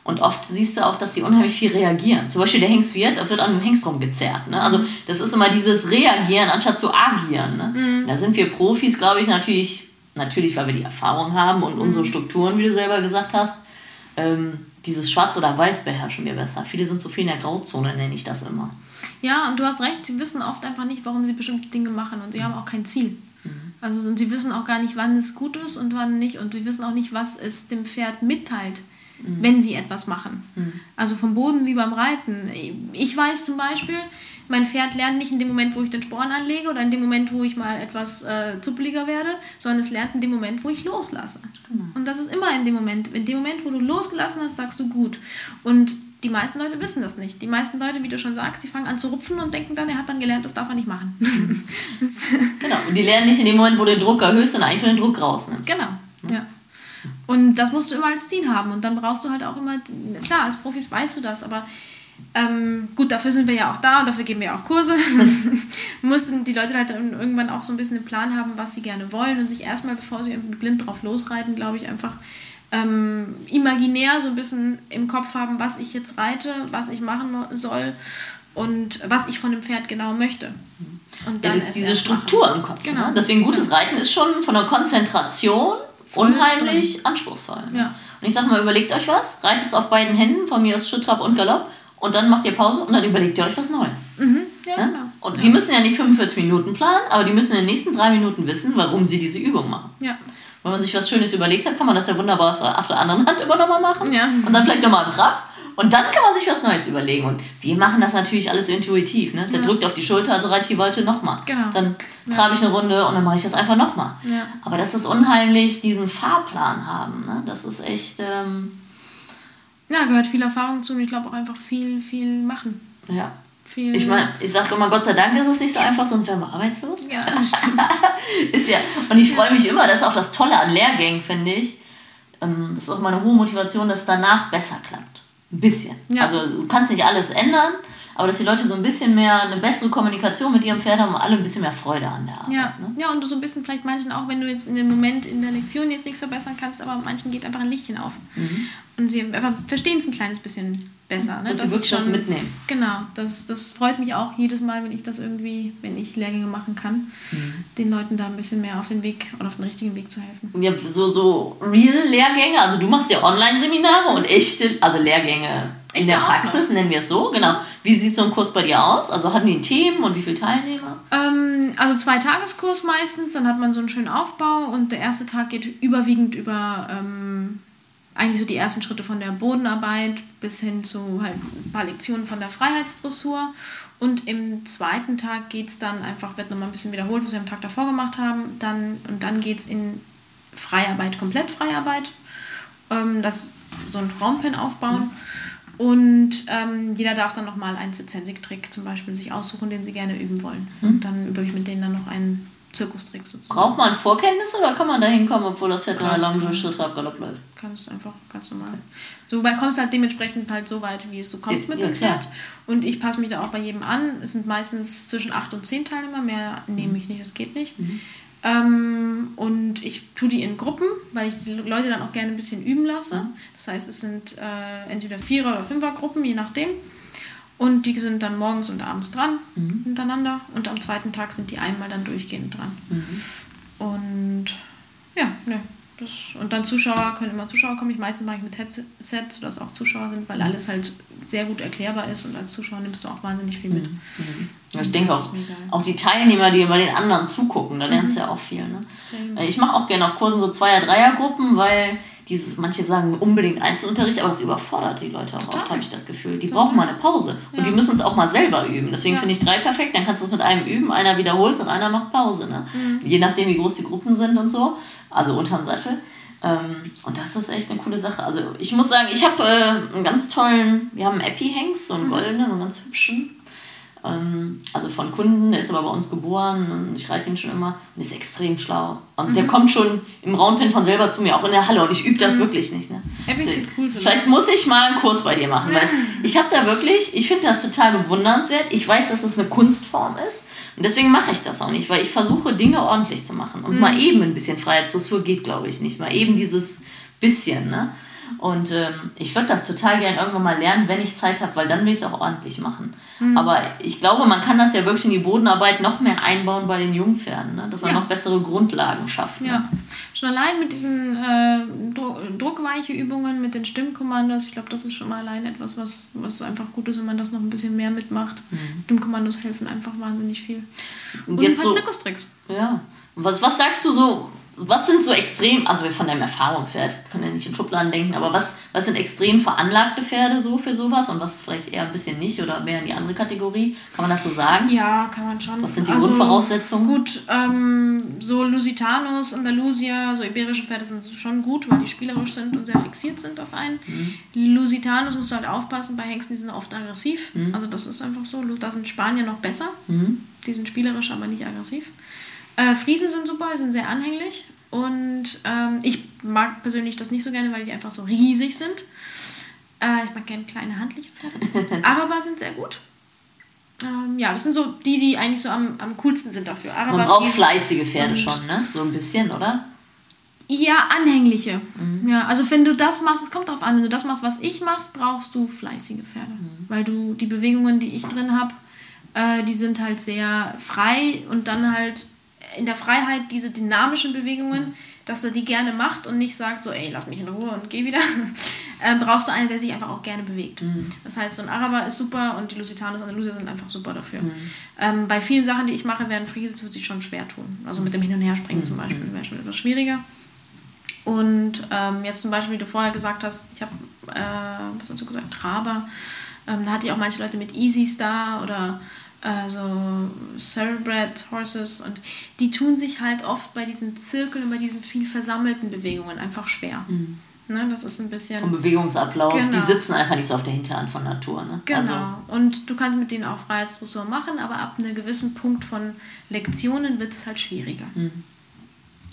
Und oft siehst du auch, dass die unheimlich viel reagieren. Zum Beispiel der Hengst wird, das wird an dem Hengst rumgezerrt. Ne? Also das ist immer dieses Reagieren anstatt zu agieren. Ne? Mhm. Da sind wir Profis, glaube ich, natürlich, natürlich, weil wir die Erfahrung haben und mhm. unsere Strukturen, wie du selber gesagt hast. Ähm, dieses Schwarz oder Weiß beherrschen wir besser. Viele sind so viel in der Grauzone, nenne ich das immer. Ja, und du hast recht, sie wissen oft einfach nicht, warum sie bestimmte Dinge machen und sie haben auch kein Ziel. Mhm. Also und sie wissen auch gar nicht, wann es gut ist und wann nicht und wir wissen auch nicht, was es dem Pferd mitteilt, mhm. wenn sie etwas machen. Mhm. Also vom Boden wie beim Reiten. Ich weiß zum Beispiel, mein Pferd lernt nicht in dem Moment, wo ich den Sporn anlege oder in dem Moment, wo ich mal etwas äh, zuppeliger werde, sondern es lernt in dem Moment, wo ich loslasse. Genau. Und das ist immer in dem Moment. In dem Moment, wo du losgelassen hast, sagst du gut. Und die meisten Leute wissen das nicht. Die meisten Leute, wie du schon sagst, die fangen an zu rupfen und denken dann, er hat dann gelernt, das darf er nicht machen. genau. Und die lernen nicht in dem Moment, wo du den Druck erhöhst und einfach den Druck rausnimmst. Genau. Ja. Und das musst du immer als Ziel haben. Und dann brauchst du halt auch immer, klar, als Profis weißt du das, aber Ähm, gut, dafür sind wir ja auch da und dafür geben wir auch Kurse. Mussten die Leute halt dann irgendwann auch so ein bisschen einen Plan haben, was sie gerne wollen und sich erstmal, bevor sie blind drauf losreiten, glaube ich, einfach ähm, imaginär so ein bisschen im Kopf haben, was ich jetzt reite, was ich machen soll und was ich von dem Pferd genau möchte. Und dann ja, diese Struktur machen. im Kopf. Genau. Ne? Deswegen gutes Reiten ist schon von der Konzentration Voll unheimlich drin. anspruchsvoll. Ne? Ja. Und ich sage mal, überlegt euch was, reitet auf beiden Händen, von mir aus Schritt, Trab und Galopp und dann macht ihr Pause und dann überlegt ihr euch was Neues. Mhm. Ja, ne? genau. Und ja. die müssen ja nicht 45 Minuten planen, aber die müssen in den nächsten drei Minuten wissen, warum sie diese Übung machen. Ja. Wenn man sich was Schönes überlegt hat, kann man das ja wunderbar auf der anderen Hand immer nochmal machen. Ja. Und dann vielleicht nochmal im Trab. Und dann kann man sich was Neues überlegen. Und wir machen das natürlich alles intuitiv. Ne? Der ja. drückt auf die Schulter, also reite ich die Wolte nochmal. Genau. Dann trabe ich eine Runde und dann mache ich das einfach nochmal. Ja. Aber das ist unheimlich, diesen Fahrplan haben. Ne? Das ist echt. Ähm ja, gehört viel Erfahrung zu und ich glaube auch einfach viel, viel machen. Ja. Viel ich meine, ich sage immer, Gott sei Dank ist es nicht so einfach, sonst wären wir arbeitslos. Ja, das stimmt. ist ja. Und ich freue mich immer, das ist auch das Tolle an Lehrgängen, finde ich. Ähm, das ist auch meine hohe Motivation, dass es danach besser klappt. Ein bisschen. Ja. Also du kannst nicht alles ändern, aber dass die Leute so ein bisschen mehr eine bessere Kommunikation mit ihrem Pferd haben und alle ein bisschen mehr Freude an der Arbeit. Ja, ne? ja und du so ein bisschen vielleicht manchen auch, wenn du jetzt in dem Moment in der Lektion jetzt nichts verbessern kannst, aber manchen geht einfach ein Lichtchen auf. Mhm. Und sie einfach verstehen es ein kleines bisschen besser. Ne? Dass das sie wirklich schon, was mitnehmen. Genau, das, das freut mich auch jedes Mal, wenn ich das irgendwie, wenn ich Lehrgänge machen kann, mhm. den Leuten da ein bisschen mehr auf den Weg oder auf den richtigen Weg zu helfen. Ja, so, so Real-Lehrgänge, also du machst ja Online-Seminare und echte, also Lehrgänge in der Praxis, nennen wir es so, genau. Wie sieht so ein Kurs bei dir aus? Also hatten die Themen und wie viele Teilnehmer? Ähm, also zwei Tageskurs meistens, dann hat man so einen schönen Aufbau und der erste Tag geht überwiegend über ähm, eigentlich so die ersten Schritte von der Bodenarbeit bis hin zu halt ein paar Lektionen von der Freiheitsdressur. Und im zweiten Tag geht es dann einfach, wird nochmal ein bisschen wiederholt, was wir am Tag davor gemacht haben. Dann, und dann geht es in Freiarbeit, komplett Freiarbeit. Ähm, das so ein Raumpen aufbauen. Mhm. Und ähm, jeder darf dann nochmal einen Zizentik-Trick zum Beispiel sich aussuchen, den sie gerne üben wollen. Mhm. Und dann übe ich mit denen dann noch einen Zirkustrick sozusagen. Braucht man Vorkenntnisse oder kann man da hinkommen, obwohl das Pferd in der Longe Schritt Galopp läuft? Kannst einfach ganz normal. So weit kommst halt dementsprechend halt so weit, wie es du kommst ja, mit dem Pferd. Ja. Und ich passe mich da auch bei jedem an. Es sind meistens zwischen acht und zehn Teilnehmer, mehr nehme ich nicht, das geht nicht. Mhm. Ähm, und ich tue die in Gruppen, weil ich die Leute dann auch gerne ein bisschen üben lasse. Das heißt, es sind äh, entweder Vierer- oder Fünfer-Gruppen, je nachdem. Und die sind dann morgens und abends dran mhm. hintereinander. Und am zweiten Tag sind die einmal dann durchgehend dran. Mhm. Und ja, ne. Das, und dann Zuschauer, können immer Zuschauer kommen. Ich meistens mache ich mit Headset, sodass auch Zuschauer sind, weil mhm. alles halt sehr gut erklärbar ist und als Zuschauer nimmst du auch wahnsinnig viel mit. Mhm. mhm. Ich denke auch, auch die Teilnehmer, die bei den anderen zugucken, da lernst du ja auch viel. Ne? Ich mache auch gerne auf Kursen so Zweier-, Dreier-Gruppen, weil dieses, manche sagen unbedingt Einzelunterricht, aber es überfordert die Leute auch oft, habe ich das Gefühl. Die Total. brauchen mal eine Pause. Und ja. die müssen es auch mal selber üben. Deswegen ja. finde ich drei perfekt, dann kannst du es mit einem üben, einer wiederholt und einer macht Pause. Ne? Mhm. Je nachdem, wie groß die Gruppen sind und so. Also unterm Sattel. Ähm, und das ist echt eine coole Sache. Also ich muss sagen, ich habe äh, einen ganz tollen, wir haben einen Epi-Hengst, so einen mhm. goldenen, so einen ganz hübschen. Ähm, also von Kunden, der ist aber bei uns geboren und ich reite ihn schon immer und ist extrem schlau. Und mhm. der kommt schon im Roundpen von selber zu mir, auch in der Halle und ich übe das mhm. wirklich nicht. Ne? Ja, also, cool vielleicht muss ich mal einen Kurs bei dir machen, weil ich habe da wirklich, ich finde das total bewundernswert. Ich weiß, dass das eine Kunstform ist. Und deswegen mache ich das auch nicht, weil ich versuche, Dinge ordentlich zu machen. Und mhm. mal eben ein bisschen Freiheitsdressur geht, glaube ich, nicht. Mal eben dieses bisschen, ne? Und ähm, ich würde das total gerne irgendwann mal lernen, wenn ich Zeit habe, weil dann will ich es auch ordentlich machen. Mhm. Aber ich glaube, man kann das ja wirklich in die Bodenarbeit noch mehr einbauen bei den Jungpferden, ne? dass man ja. noch bessere Grundlagen schafft. Ne? Ja, schon allein mit diesen äh, Dro druckweiche Übungen, mit den Stimmkommandos, ich glaube, das ist schon mal allein etwas, was, was einfach gut ist, wenn man das noch ein bisschen mehr mitmacht. Mhm. Stimmkommandos helfen einfach wahnsinnig viel. Und, Und ein paar so, Zirkustricks. Ja. Was, was sagst du so, was sind so extrem, also von deinem Erfahrungswert, können ja nicht in Schubladen denken, aber was, was sind extrem veranlagte Pferde so für sowas und was vielleicht eher ein bisschen nicht oder mehr in die andere Kategorie? Kann man das so sagen? Ja, kann man schon. Was sind die also, Grundvoraussetzungen? Gut, ähm, so Lusitanus, Andalusia, so iberische Pferde sind schon gut, weil die spielerisch sind und sehr fixiert sind auf einen. Mhm. Lusitanus musst du halt aufpassen, bei Hengsten, die sind oft aggressiv. Mhm. Also das ist einfach so. Da sind Spanier noch besser. Mhm. Die sind spielerisch, aber nicht aggressiv. Äh, Friesen sind super, sind sehr anhänglich. Und ähm, ich mag persönlich das nicht so gerne, weil die einfach so riesig sind. Äh, ich mag gerne kleine, handliche Pferde. Araber sind sehr gut. Ähm, ja, das sind so die, die eigentlich so am, am coolsten sind dafür. Araber Man braucht fleißige Pferde schon, ne? So ein bisschen, oder? Ja, anhängliche. Mhm. Ja, also wenn du das machst, es kommt darauf an, wenn du das machst, was ich machst, brauchst du fleißige Pferde. Mhm. Weil du die Bewegungen, die ich drin habe, äh, die sind halt sehr frei und dann halt in der Freiheit diese dynamischen Bewegungen, dass er die gerne macht und nicht sagt so, ey, lass mich in Ruhe und geh wieder, ähm, brauchst du einen, der sich einfach auch gerne bewegt. Mhm. Das heißt, so ein Araber ist super und die Lusitanos und Andalusier sind einfach super dafür. Mhm. Ähm, bei vielen Sachen, die ich mache, werden Friesen tut sich schon schwer tun. Also mit dem Hin- und Herspringen mhm. zum Beispiel wäre schon etwas schwieriger. Und ähm, jetzt zum Beispiel, wie du vorher gesagt hast, ich habe, äh, was hast du gesagt, Traber, ähm, da hatte ich auch manche Leute mit Easy Star oder also Thoroughbred Horses und die tun sich halt oft bei diesen Zirkeln und bei diesen viel versammelten Bewegungen einfach schwer. Mhm. Ne, das ist ein bisschen. Vom Bewegungsablauf, genau. die sitzen einfach nicht so auf der Hinterhand von Natur. Ne? Genau. Also. Und du kannst mit denen auch Freiheitsdressur machen, aber ab einem gewissen Punkt von Lektionen wird es halt schwieriger. Mhm.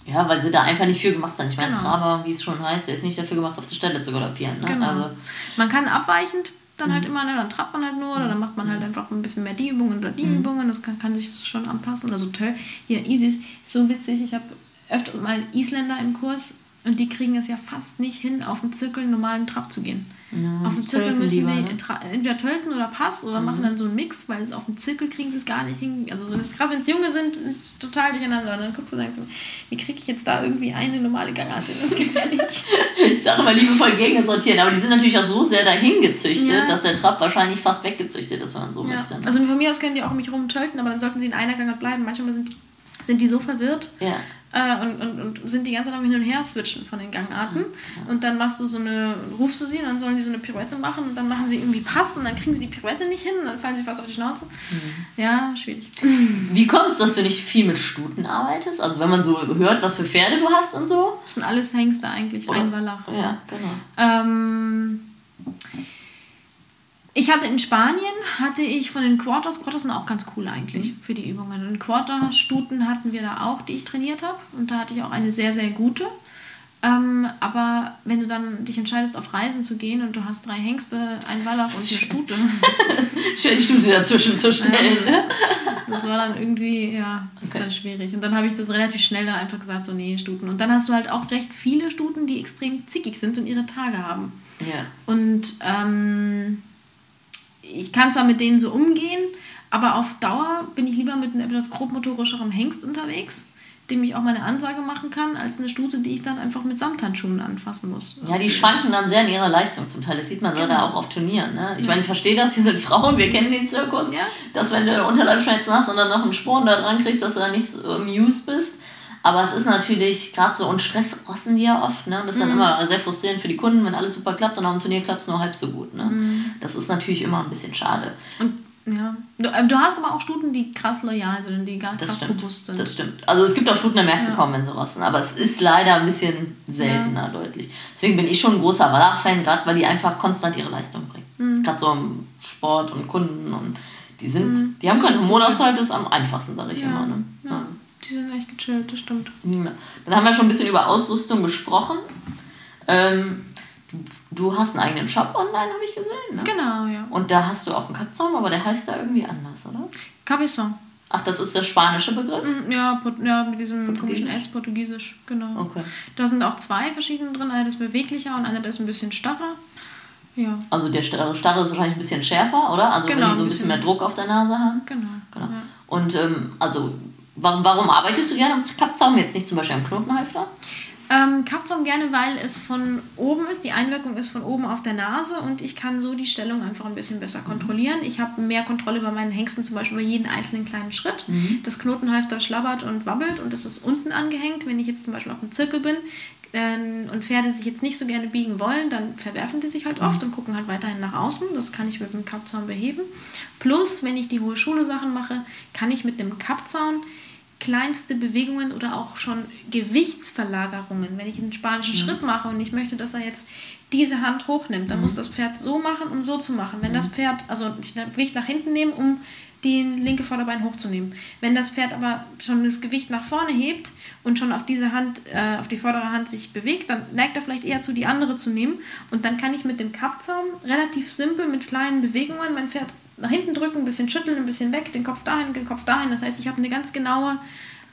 Ja, weil sie da einfach nicht für gemacht sind. Ich meine, genau. Traber, wie es schon heißt, der ist nicht dafür gemacht, auf der Stelle zu galoppieren. Ne? Genau. Also, man kann abweichend dann halt mhm. immer, ne, dann trappt man halt nur oder dann macht man halt mhm. einfach ein bisschen mehr die Übungen oder die mhm. Übungen, das kann, kann sich das schon anpassen. Oder so toll. Hier, Isis, ist so witzig, ich habe öfter mal Isländer im Kurs und die kriegen es ja fast nicht hin, auf dem Zirkel einen normalen Trab zu gehen. Ja, auf dem Zirkel müssen die ne? entweder tölten oder Pass oder mhm. machen dann so einen Mix, weil es auf dem Zirkel kriegen sie es gar nicht hin. Also gerade wenn es Junge sind, total durcheinander. Und dann guckst du und denkst, wie kriege ich jetzt da irgendwie eine normale Gangart hin? Das gibt's ja nicht. ich sage immer liebevoll Gegner sortieren, aber die sind natürlich auch so sehr dahin gezüchtet, ja. dass der Trab wahrscheinlich fast weggezüchtet ist, wenn man so ja. möchte. Also von mir aus können die auch mich rum tölten, aber dann sollten sie in einer Gangart bleiben. Manchmal sind, sind die so verwirrt. Ja äh, und, und, und sind die ganze Zeit am Hin und Her switchen von den Gangarten. Ja. Und dann machst du so eine, rufst du sie und dann sollen die so eine Pirouette machen und dann machen sie irgendwie Pass und dann kriegen sie die Pirouette nicht hin und dann fallen sie fast auf die Schnauze. Mhm. Ja, schwierig. Wie kommt es, dass du nicht viel mit Stuten arbeitest? Also wenn man so hört, was für Pferde du hast und so? Das sind alles Hengste eigentlich, Oder? ein Wallach. Ja, genau. Ähm, ich hatte in Spanien, hatte ich von den Quarters, Quarters sind auch ganz cool eigentlich mhm. für die Übungen. Und Quarter-Stuten hatten wir da auch, die ich trainiert habe. Und da hatte ich auch eine sehr, sehr gute. Ähm, aber wenn du dann dich entscheidest, auf Reisen zu gehen und du hast drei Hengste, ein Wallach und eine Stute. Schön die Stute dazwischen zu stellen. Ne? Das war dann irgendwie, ja, das okay. ist dann schwierig. Und dann habe ich das relativ schnell dann einfach gesagt, so nee, Stuten. Und dann hast du halt auch recht viele Stuten, die extrem zickig sind und ihre Tage haben. Ja. Und ähm, ich kann zwar mit denen so umgehen, aber auf Dauer bin ich lieber mit einem etwas grobmotorischerem Hengst unterwegs, dem ich auch meine Ansage machen kann, als eine Stute, die ich dann einfach mit Samthandschuhen anfassen muss. Ja, die schwanken dann sehr in ihrer Leistung zum Teil. Das sieht man genau. da auch auf Turnieren. Ne? Ich ja. meine, ich verstehe das, wir sind Frauen, wir kennen den Zirkus, ja. dass wenn du Unterleibschmerzen hast und dann noch einen Sporn da dran kriegst, dass du da nicht so amused bist. Aber es ist natürlich gerade so, und Stress rossen die ja oft, ne? Das ist dann mhm. immer sehr frustrierend für die Kunden, wenn alles super klappt und auf dem Turnier klappt es nur halb so gut, ne? Mhm. Das ist natürlich immer ein bisschen schade. Und ja. Du, äh, du, hast aber auch Stuten, die krass loyal sind und die gar krass stimmt. robust sind. Das stimmt. Also es gibt auch Stuten, da merkst du ja. kaum, wenn sie rosten. Aber es ist leider ein bisschen seltener ja. deutlich. Deswegen bin ich schon ein großer Wallach-Fan, gerade weil die einfach konstant ihre Leistung bringen. Mhm. Gerade so im Sport und Kunden und die sind, mhm. die haben keinen Hormonaushalt, das ist am einfachsten, sage ich ja. immer. Ne? Ja. Die sind echt gechillt, das stimmt. Ja. Dann haben wir schon ein bisschen über Ausrüstung gesprochen. Ähm, du hast einen eigenen Shop online, habe ich gesehen. Ne? Genau, ja. Und da hast du auch einen Kapzaum, aber der heißt da irgendwie anders, oder? Cabezon. Ach, das ist der spanische Begriff? Mm, ja, ja mit diesem komischen S, portugiesisch, genau. Okay. Da sind auch zwei verschiedene drin. Einer ist beweglicher und einer ist ein bisschen starrer. Ja. Also der starre ist wahrscheinlich ein bisschen schärfer, oder? Also genau, wenn die so ein bisschen, bisschen mehr Druck auf der Nase haben. Genau. genau. Ja. Und ähm, also Warum, warum arbeitest du gerne am Kappzaum, jetzt nicht zum Beispiel am Knotenhalfter? Ähm, Kappzaum gerne, weil es von oben ist, die Einwirkung ist von oben auf der Nase und ich kann so die Stellung einfach ein bisschen besser kontrollieren. Ich habe mehr Kontrolle über meinen Hengsten, zum Beispiel über jeden einzelnen kleinen Schritt. Mhm. Das Knotenhalfter schlabbert und wabbelt und das ist unten angehängt. Wenn ich jetzt zum Beispiel auf dem Zirkel bin ähm, und Pferde sich jetzt nicht so gerne biegen wollen, dann verwerfen die sich halt oft mhm. und gucken halt weiterhin nach außen. Das kann ich mit dem Kappzaun beheben. Plus, wenn ich die hohe Schule Sachen mache, kann ich mit dem Kappzaun kleinste Bewegungen oder auch schon Gewichtsverlagerungen. Wenn ich einen spanischen mhm. Schritt mache und ich möchte, dass er jetzt diese Hand hochnimmt, dann mhm. muss das Pferd so machen, um so zu machen. Wenn mhm. das Pferd, also ich Gewicht nach hinten nehmen, um die linke Vorderbein hochzunehmen. Wenn das Pferd aber schon das Gewicht nach vorne hebt und schon auf diese Hand, äh, auf die vordere Hand sich bewegt, dann neigt er vielleicht eher zu, die andere zu nehmen. Und dann kann ich mit dem Kappzaum relativ simpel mit kleinen Bewegungen mein Pferd nach hinten drücken, ein bisschen schütteln, ein bisschen weg, den Kopf dahin, den Kopf dahin. Das heißt, ich habe eine ganz genaue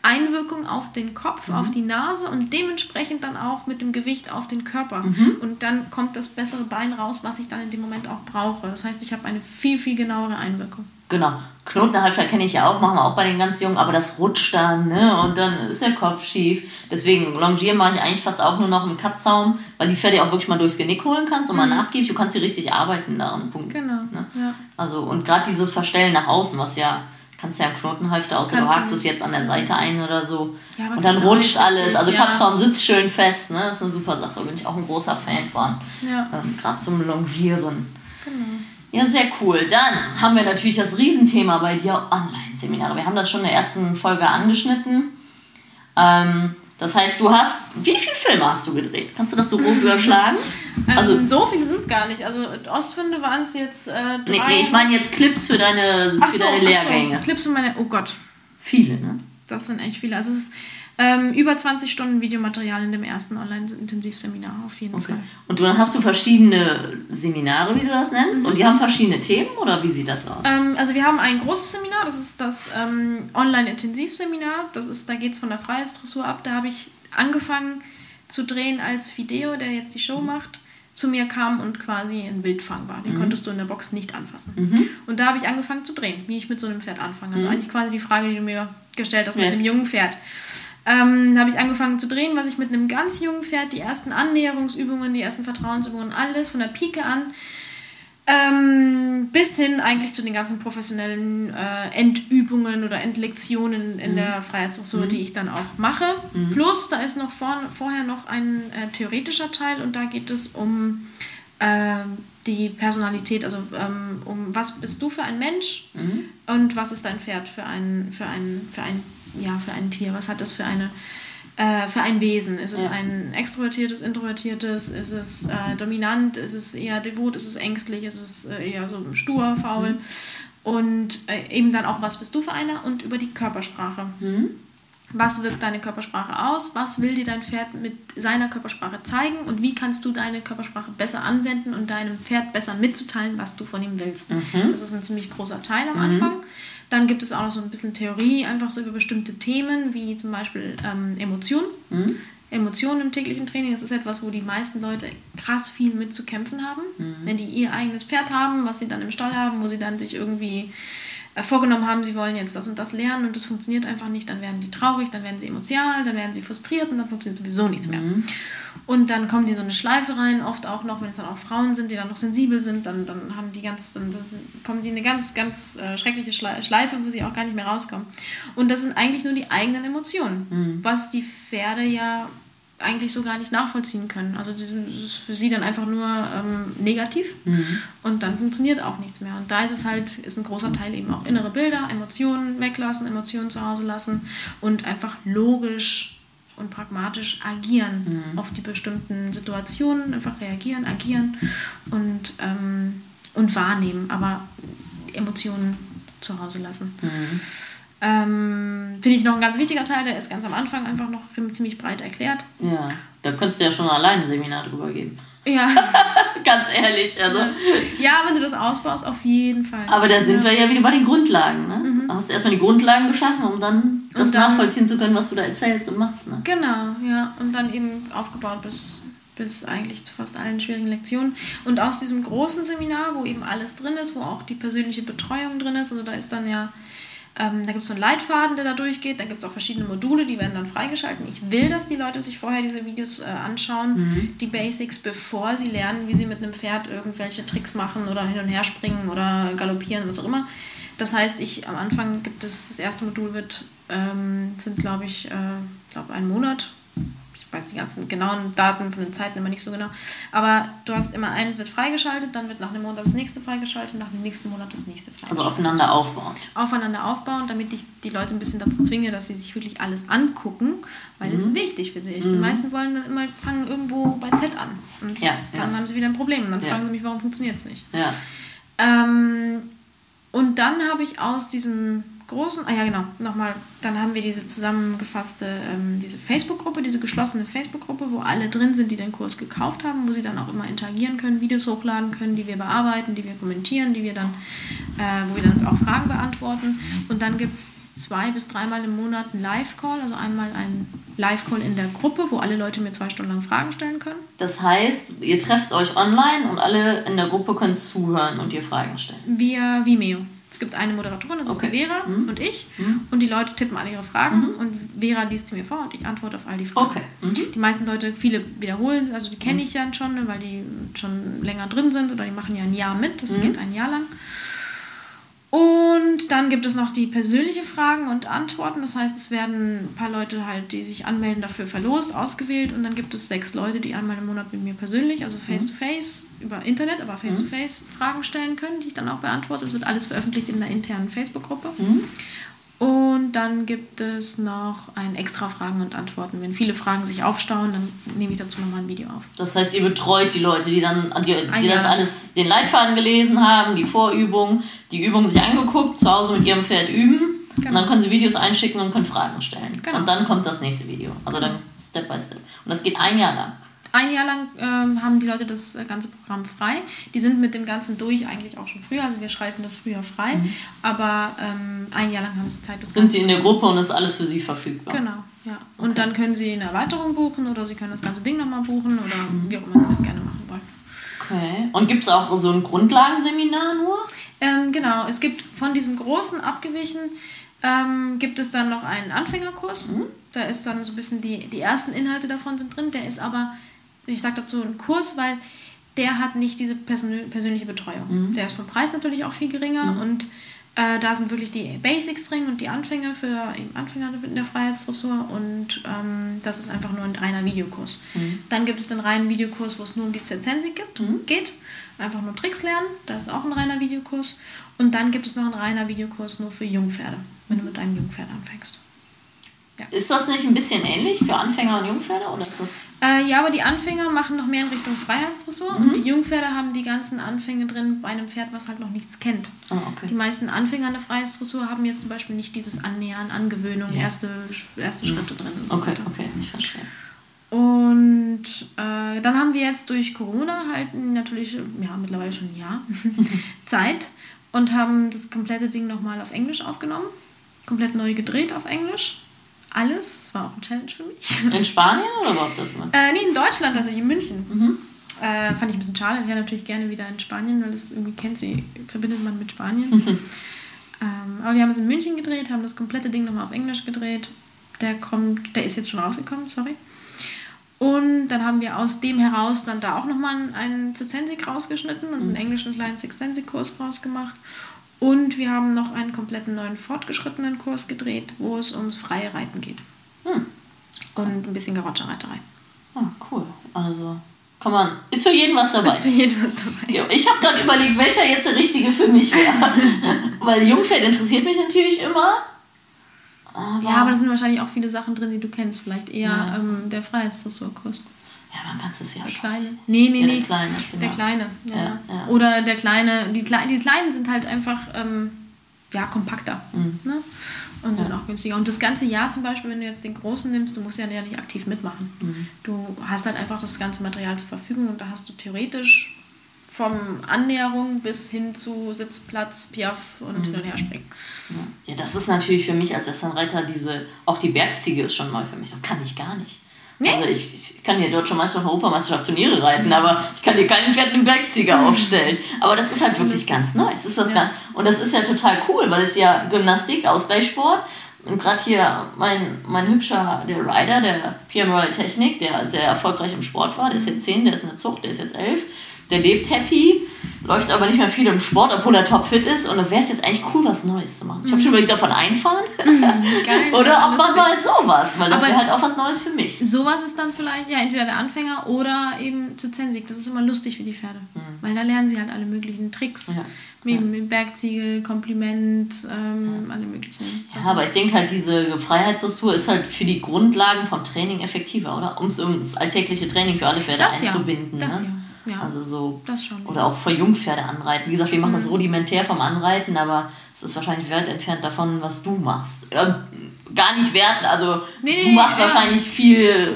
Einwirkung auf den Kopf, mhm. auf die Nase und dementsprechend dann auch mit dem Gewicht auf den Körper. Mhm. Und dann kommt das bessere Bein raus, was ich dann in dem Moment auch brauche. Das heißt, ich habe eine viel, viel genauere Einwirkung. Genau. Knotenhalfter kenne ich ja auch, machen wir auch bei den ganz Jungen, aber das rutscht dann, ne? Und dann ist der Kopf schief. Deswegen Longieren mache ich eigentlich fast auch nur noch im Kappzaum, weil die Pferde auch wirklich mal durchs Genick holen kannst und mhm. mal nachgibst. Du kannst sie richtig arbeiten da am Punkt. Genau. Ne? Ja. Also, und gerade dieses Verstellen nach außen, was ja kannst ja einen Knotenhalfter aus, du hakst es jetzt an der Seite ein oder so. Ja, und dann rutscht alles. Also ja. Kappzaum sitzt schön fest, ne? Das ist eine super Sache. Bin ich auch ein großer Fan von. Ja. Ähm, Gerade zum Longieren. Genau. Ja, sehr cool. Dann haben wir natürlich das Riesenthema bei dir, Online-Seminare. Wir haben das schon in der ersten Folge angeschnitten. Ähm, das heißt, du hast, wie viele Filme hast du gedreht? Kannst du das so grob überschlagen? Also, ähm, so viele sind es gar nicht. Also Ostwinde waren es jetzt äh, drei. Nee, nee, ich meine jetzt Clips für deine, für so, deine Lehrgänge. So, Clips für meine, oh Gott. Viele, ne? Das sind echt viele. Also es ist ähm, über 20 Stunden Videomaterial in dem ersten Online-Intensivseminar auf jeden okay. Fall. Und dann hast du verschiedene Seminare, wie du das nennst, mhm. und die haben verschiedene Themen oder wie sieht das aus? Ähm, also wir haben ein großes Seminar, das ist das ähm, Online-Intensivseminar. Das ist, da geht es von der Freiheitsdressur ab. Da habe ich angefangen zu drehen als Fideo, der jetzt die Show mhm. macht zu mir kam und quasi ein Wildfang war. Den mhm. konntest du in der Box nicht anfassen. Mhm. Und da habe ich angefangen zu drehen, wie ich mit so einem Pferd anfange. Also mhm. eigentlich quasi die Frage, die du mir gestellt hast ja. mit einem jungen Pferd. Ähm, da habe ich angefangen zu drehen, was ich mit einem ganz jungen Pferd, die ersten Annäherungsübungen, die ersten Vertrauensübungen, alles von der Pike an, ähm, bis hin eigentlich zu den ganzen professionellen äh, Endübungen oder Endlektionen in mhm. der Freiheitsdressur, mhm. die ich dann auch mache. Mhm. Plus, da ist noch vor, vorher noch ein äh, theoretischer Teil und da geht es um äh, die Personalität, also ähm, um was bist du für ein Mensch mhm. und was ist dein Pferd für ein, für ein, für ein ja, für ein Tier? Was hat das für eine äh, für ein Wesen? Ist es ja. ein extrovertiertes, introvertiertes? Ist es äh, dominant? Ist es eher devot? Ist es ängstlich? Ist es äh, eher so stur, faul? Mhm. Und äh, eben dann auch, was bist du für einer? Und über die Körpersprache. Mhm. Was wirkt deine Körpersprache aus? Was will dir dein Pferd mit seiner Körpersprache zeigen? Und wie kannst du deine Körpersprache besser anwenden und deinem Pferd besser mitzuteilen, was du von ihm willst? Mhm. Das ist ein ziemlich großer Teil am mhm. Anfang. Dann gibt es auch noch so ein bisschen Theorie, einfach so über bestimmte Themen, wie zum Beispiel ähm, Emotionen. Mhm. Emotionen im täglichen Training, das ist etwas, wo die meisten Leute krass viel mit zu kämpfen haben. Mhm. Wenn die ihr eigenes Pferd haben, was sie dann im Stall haben, wo sie dann sich irgendwie vorgenommen haben, sie wollen jetzt das und das lernen und das funktioniert einfach nicht, dann werden die traurig, dann werden sie emotional, dann werden sie frustriert und dann funktioniert sowieso nichts mehr. Mhm. Und dann kommen die so eine Schleife rein, oft auch noch, wenn es dann auch Frauen sind, die dann noch sensibel sind, dann, dann haben die ganz, dann kommen die in eine ganz, ganz äh, schreckliche Schleife, wo sie auch gar nicht mehr rauskommen. Und das sind eigentlich nur die eigenen Emotionen, mhm. was die Pferde ja eigentlich so gar nicht nachvollziehen können. Also das ist für sie dann einfach nur ähm, negativ mhm. und dann funktioniert auch nichts mehr. Und da ist es halt, ist ein großer Teil eben auch innere Bilder, Emotionen weglassen, Emotionen zu Hause lassen und einfach logisch und pragmatisch agieren mhm. auf die bestimmten Situationen, einfach reagieren, agieren und, ähm, und wahrnehmen, aber Emotionen zu Hause lassen. Mhm. Ähm, Finde ich noch ein ganz wichtiger Teil, der ist ganz am Anfang einfach noch ziemlich breit erklärt. Ja, da könntest du ja schon allein ein Seminar drüber geben. Ja. ganz ehrlich, also. Ja, wenn du das ausbaust, auf jeden Fall. Aber da sind ja. wir ja wieder bei den Grundlagen, ne? Mhm. Da hast du erstmal die Grundlagen geschaffen, um dann das dann, nachvollziehen zu können, was du da erzählst und machst, ne? Genau, ja. Und dann eben aufgebaut bis, bis eigentlich zu fast allen schwierigen Lektionen. Und aus diesem großen Seminar, wo eben alles drin ist, wo auch die persönliche Betreuung drin ist, also da ist dann ja ähm, da gibt es so einen Leitfaden, der da durchgeht. Da gibt es auch verschiedene Module, die werden dann freigeschalten. Ich will, dass die Leute sich vorher diese Videos äh, anschauen, mhm. die Basics, bevor sie lernen, wie sie mit einem Pferd irgendwelche Tricks machen oder hin und her springen oder galoppieren, was auch immer. Das heißt, ich am Anfang gibt es, das erste Modul wird, ähm, sind glaube ich, äh, glaube ein Monat weiß die ganzen genauen Daten von den Zeiten immer nicht so genau. Aber du hast immer einen wird freigeschaltet, dann wird nach einem Monat das nächste freigeschaltet, nach dem nächsten Monat das nächste freigeschaltet. Also aufeinander aufbauen. Aufeinander aufbauen, damit ich die Leute ein bisschen dazu zwinge, dass sie sich wirklich alles angucken, weil mhm. es wichtig für sie ist. Mhm. Die meisten wollen dann immer, fangen irgendwo bei Z an. Und ja, dann ja. haben sie wieder ein Problem und dann ja. fragen sie mich, warum funktioniert es nicht. Ja. Ähm, Und dann habe ich aus diesem großen, ah ja genau, nochmal, dann haben wir diese zusammengefasste, ähm, diese Facebook-Gruppe, diese geschlossene Facebook-Gruppe, wo alle drin sind, die den Kurs gekauft haben, wo sie dann auch immer interagieren können, Videos hochladen können, die wir bearbeiten, die wir kommentieren, die wir dann, äh, wo wir dann auch Fragen beantworten. Und dann gibt es zwei bis dreimal im Monat einen Live-Call, also einmal ein Live-Call in der Gruppe, wo alle Leute mir zwei Stunden lang Fragen stellen können. Das heißt, ihr trefft euch online und alle in der Gruppe können zuhören und dir Fragen stellen. Via Vimeo. Es gibt eine Moderatorin, das okay. ist die Vera mhm. und ich. Mhm. Und die Leute tippen alle ihre Fragen mhm. und Vera liest sie mir vor und ich antworte auf all die Fragen. Okay. Mhm. Die meisten Leute, viele wiederholen, also die kenne mhm. ich ja schon, weil die schon länger drin sind oder die machen ja ein Jahr mit. Das mhm. geht ein Jahr lang. Und dann gibt es noch die persönliche Fragen und Antworten. Das heißt, es werden ein paar Leute halt, die sich anmelden, dafür verlost, ausgewählt. Und dann gibt es sechs Leute, die einmal im Monat mit mir persönlich, also face-to-face, -face, über Internet, aber face-to-face -face Fragen stellen können, die ich dann auch beantworte. Das wird alles veröffentlicht in der internen Facebook-Gruppe. Mhm. Und dann gibt es noch ein extra Fragen und Antworten. Wenn viele Fragen sich aufstauen, dann nehme ich dazu nochmal ein Video auf. Das heißt, ihr betreut die Leute, die dann die, die das alles, den Leitfaden gelesen haben, die Vorübung, die Übung sich angeguckt, zu Hause mit ihrem Pferd üben. Genau. Und dann können sie Videos einschicken und können Fragen stellen. Genau. Und dann kommt das nächste Video. Also dann Step by Step. Und das geht ein Jahr lang. Ein Jahr lang ähm, haben die Leute das äh, ganze Programm frei. Die sind mit dem Ganzen durch eigentlich auch schon früher. Also wir schalten das früher frei. Mhm. Aber ähm, ein Jahr lang haben sie Zeit. Das sind sie in der Gruppe und ist alles für sie verfügbar? Genau, ja. Und okay. dann können sie eine Erweiterung buchen oder sie können das ganze Ding nochmal buchen oder mhm. wie auch immer sie das gerne machen wollen. Okay. Und gibt es auch so ein Grundlagenseminar nur? Ähm, genau. Es gibt von diesem großen abgewichen ähm, gibt es dann noch einen Anfängerkurs. Mhm. Da ist dann so ein bisschen die, die ersten Inhalte davon sind drin. Der ist aber ich sage dazu einen Kurs, weil der hat nicht diese persön persönliche Betreuung. Mhm. Der ist vom Preis natürlich auch viel geringer mhm. und äh, da sind wirklich die Basics drin und die Anfänge für Anfänger in der Freiheitsdressur und ähm, das ist einfach nur ein reiner Videokurs. Mhm. Dann gibt es den reinen Videokurs, wo es nur um die Zensik gibt, mhm. geht. Einfach nur Tricks lernen, da ist auch ein reiner Videokurs. Und dann gibt es noch einen reiner Videokurs nur für Jungpferde, wenn du mit deinem Jungpferd anfängst. Ja. Ist das nicht ein bisschen ähnlich für Anfänger und Jungpferde? Oder ist das äh, ja, aber die Anfänger machen noch mehr in Richtung Freiheitsdressur mhm. und die Jungpferde haben die ganzen Anfänge drin bei einem Pferd, was halt noch nichts kennt. Oh, okay. Die meisten Anfänger in der Freiheitsdressur haben jetzt zum Beispiel nicht dieses Annähern, Angewöhnung, ja. erste, erste mhm. Schritte drin. So okay, weiter. okay, ich verstehe. Und äh, dann haben wir jetzt durch Corona halt natürlich, ja, mittlerweile schon ein Jahr Zeit und haben das komplette Ding nochmal auf Englisch aufgenommen, komplett neu gedreht auf Englisch alles. Das war auch ein Challenge für mich. In Spanien oder überhaupt das mal? Äh, nee, in Deutschland, also in München. Mhm. Äh, fand ich ein bisschen schade. Ich wäre natürlich gerne wieder in Spanien, weil das irgendwie kennt sie, verbindet man mit Spanien. Mhm. Ähm, aber wir haben es in München gedreht, haben das komplette Ding nochmal auf Englisch gedreht. Der kommt, der ist jetzt schon rausgekommen, sorry. Und dann haben wir aus dem heraus dann da auch nochmal einen Zizensik rausgeschnitten und einen mhm. englischen kleinen Sixtensik-Kurs rausgemacht. Und wir haben noch einen kompletten neuen fortgeschrittenen Kurs gedreht, wo es ums freie Reiten geht. Hm. Und ein bisschen Gerotscherreiterei. Ah, cool. Also kann man. Ist für jeden was dabei. Ist für jeden was dabei. Ich habe gerade überlegt, welcher jetzt der richtige für mich wäre. Weil Jungpferd interessiert mich natürlich immer. Aber ja, aber da sind wahrscheinlich auch viele Sachen drin, die du kennst. Vielleicht eher ja. ähm, der Freiheitsdressurkurs. Ja, man kann es ja Der Kleine. Nee, nee, ja, nee. Der Kleine. Genau. Der Kleine, ja. Ja, ja. Oder der Kleine. Die, Kle die Kleinen sind halt einfach ähm, ja, kompakter. Mhm. Ne? Und dann auch günstiger. Und das ganze Jahr zum Beispiel, wenn du jetzt den Großen nimmst, du musst ja nicht aktiv mitmachen. Mhm. Du hast halt einfach das ganze Material zur Verfügung und da hast du theoretisch vom Annäherung bis hin zu Sitzplatz, Piaf und mhm. hin und her springen. Ja, das ist natürlich für mich als Westernreiter diese, auch die Bergziege ist schon neu für mich. Das kann ich gar nicht. Nee. Also ich, ich kann hier Deutsche Meisterschaft, Europameisterschaft Turniere reiten, aber ich kann hier keinen fetten Bergzieger aufstellen. Aber das ist halt wirklich ganz neu. ist was ja. und das ist ja total cool, weil es ja Gymnastik, Ausgleichssport. Und gerade hier mein, mein hübscher, der Rider, der PM Royal Technik, der sehr erfolgreich im Sport war, der ist jetzt 10, der ist in der Zucht, der ist jetzt 11 der lebt happy, läuft aber nicht mehr viel im Sport, obwohl er topfit ist. Und da wäre es jetzt eigentlich cool, was Neues zu machen. Ich habe schon überlegt, davon einfahren. Geil, oder ob man mal sowas, weil das wäre halt auch was Neues für mich. Sowas ist dann vielleicht, ja, entweder der Anfänger oder eben zu Zensig. Das ist immer lustig für die Pferde. Mhm. Weil da lernen sie halt alle möglichen Tricks. Ja. Mit, ja. mit Bergziegel, Kompliment, ähm, ja. alle möglichen. Ja, aber ich denke halt, diese Freiheitsdressur ist halt für die Grundlagen vom Training effektiver, oder? Um es ins alltägliche Training für alle Pferde das einzubinden. Ja. Das ne? ja. Ja, also so. Das schon. Oder auch vor Jungpferde anreiten. Wie gesagt, wir machen mhm. das rudimentär vom Anreiten, aber es ist wahrscheinlich weit entfernt davon, was du machst. Ja, gar nicht werten. Also nee, du machst ja. wahrscheinlich viel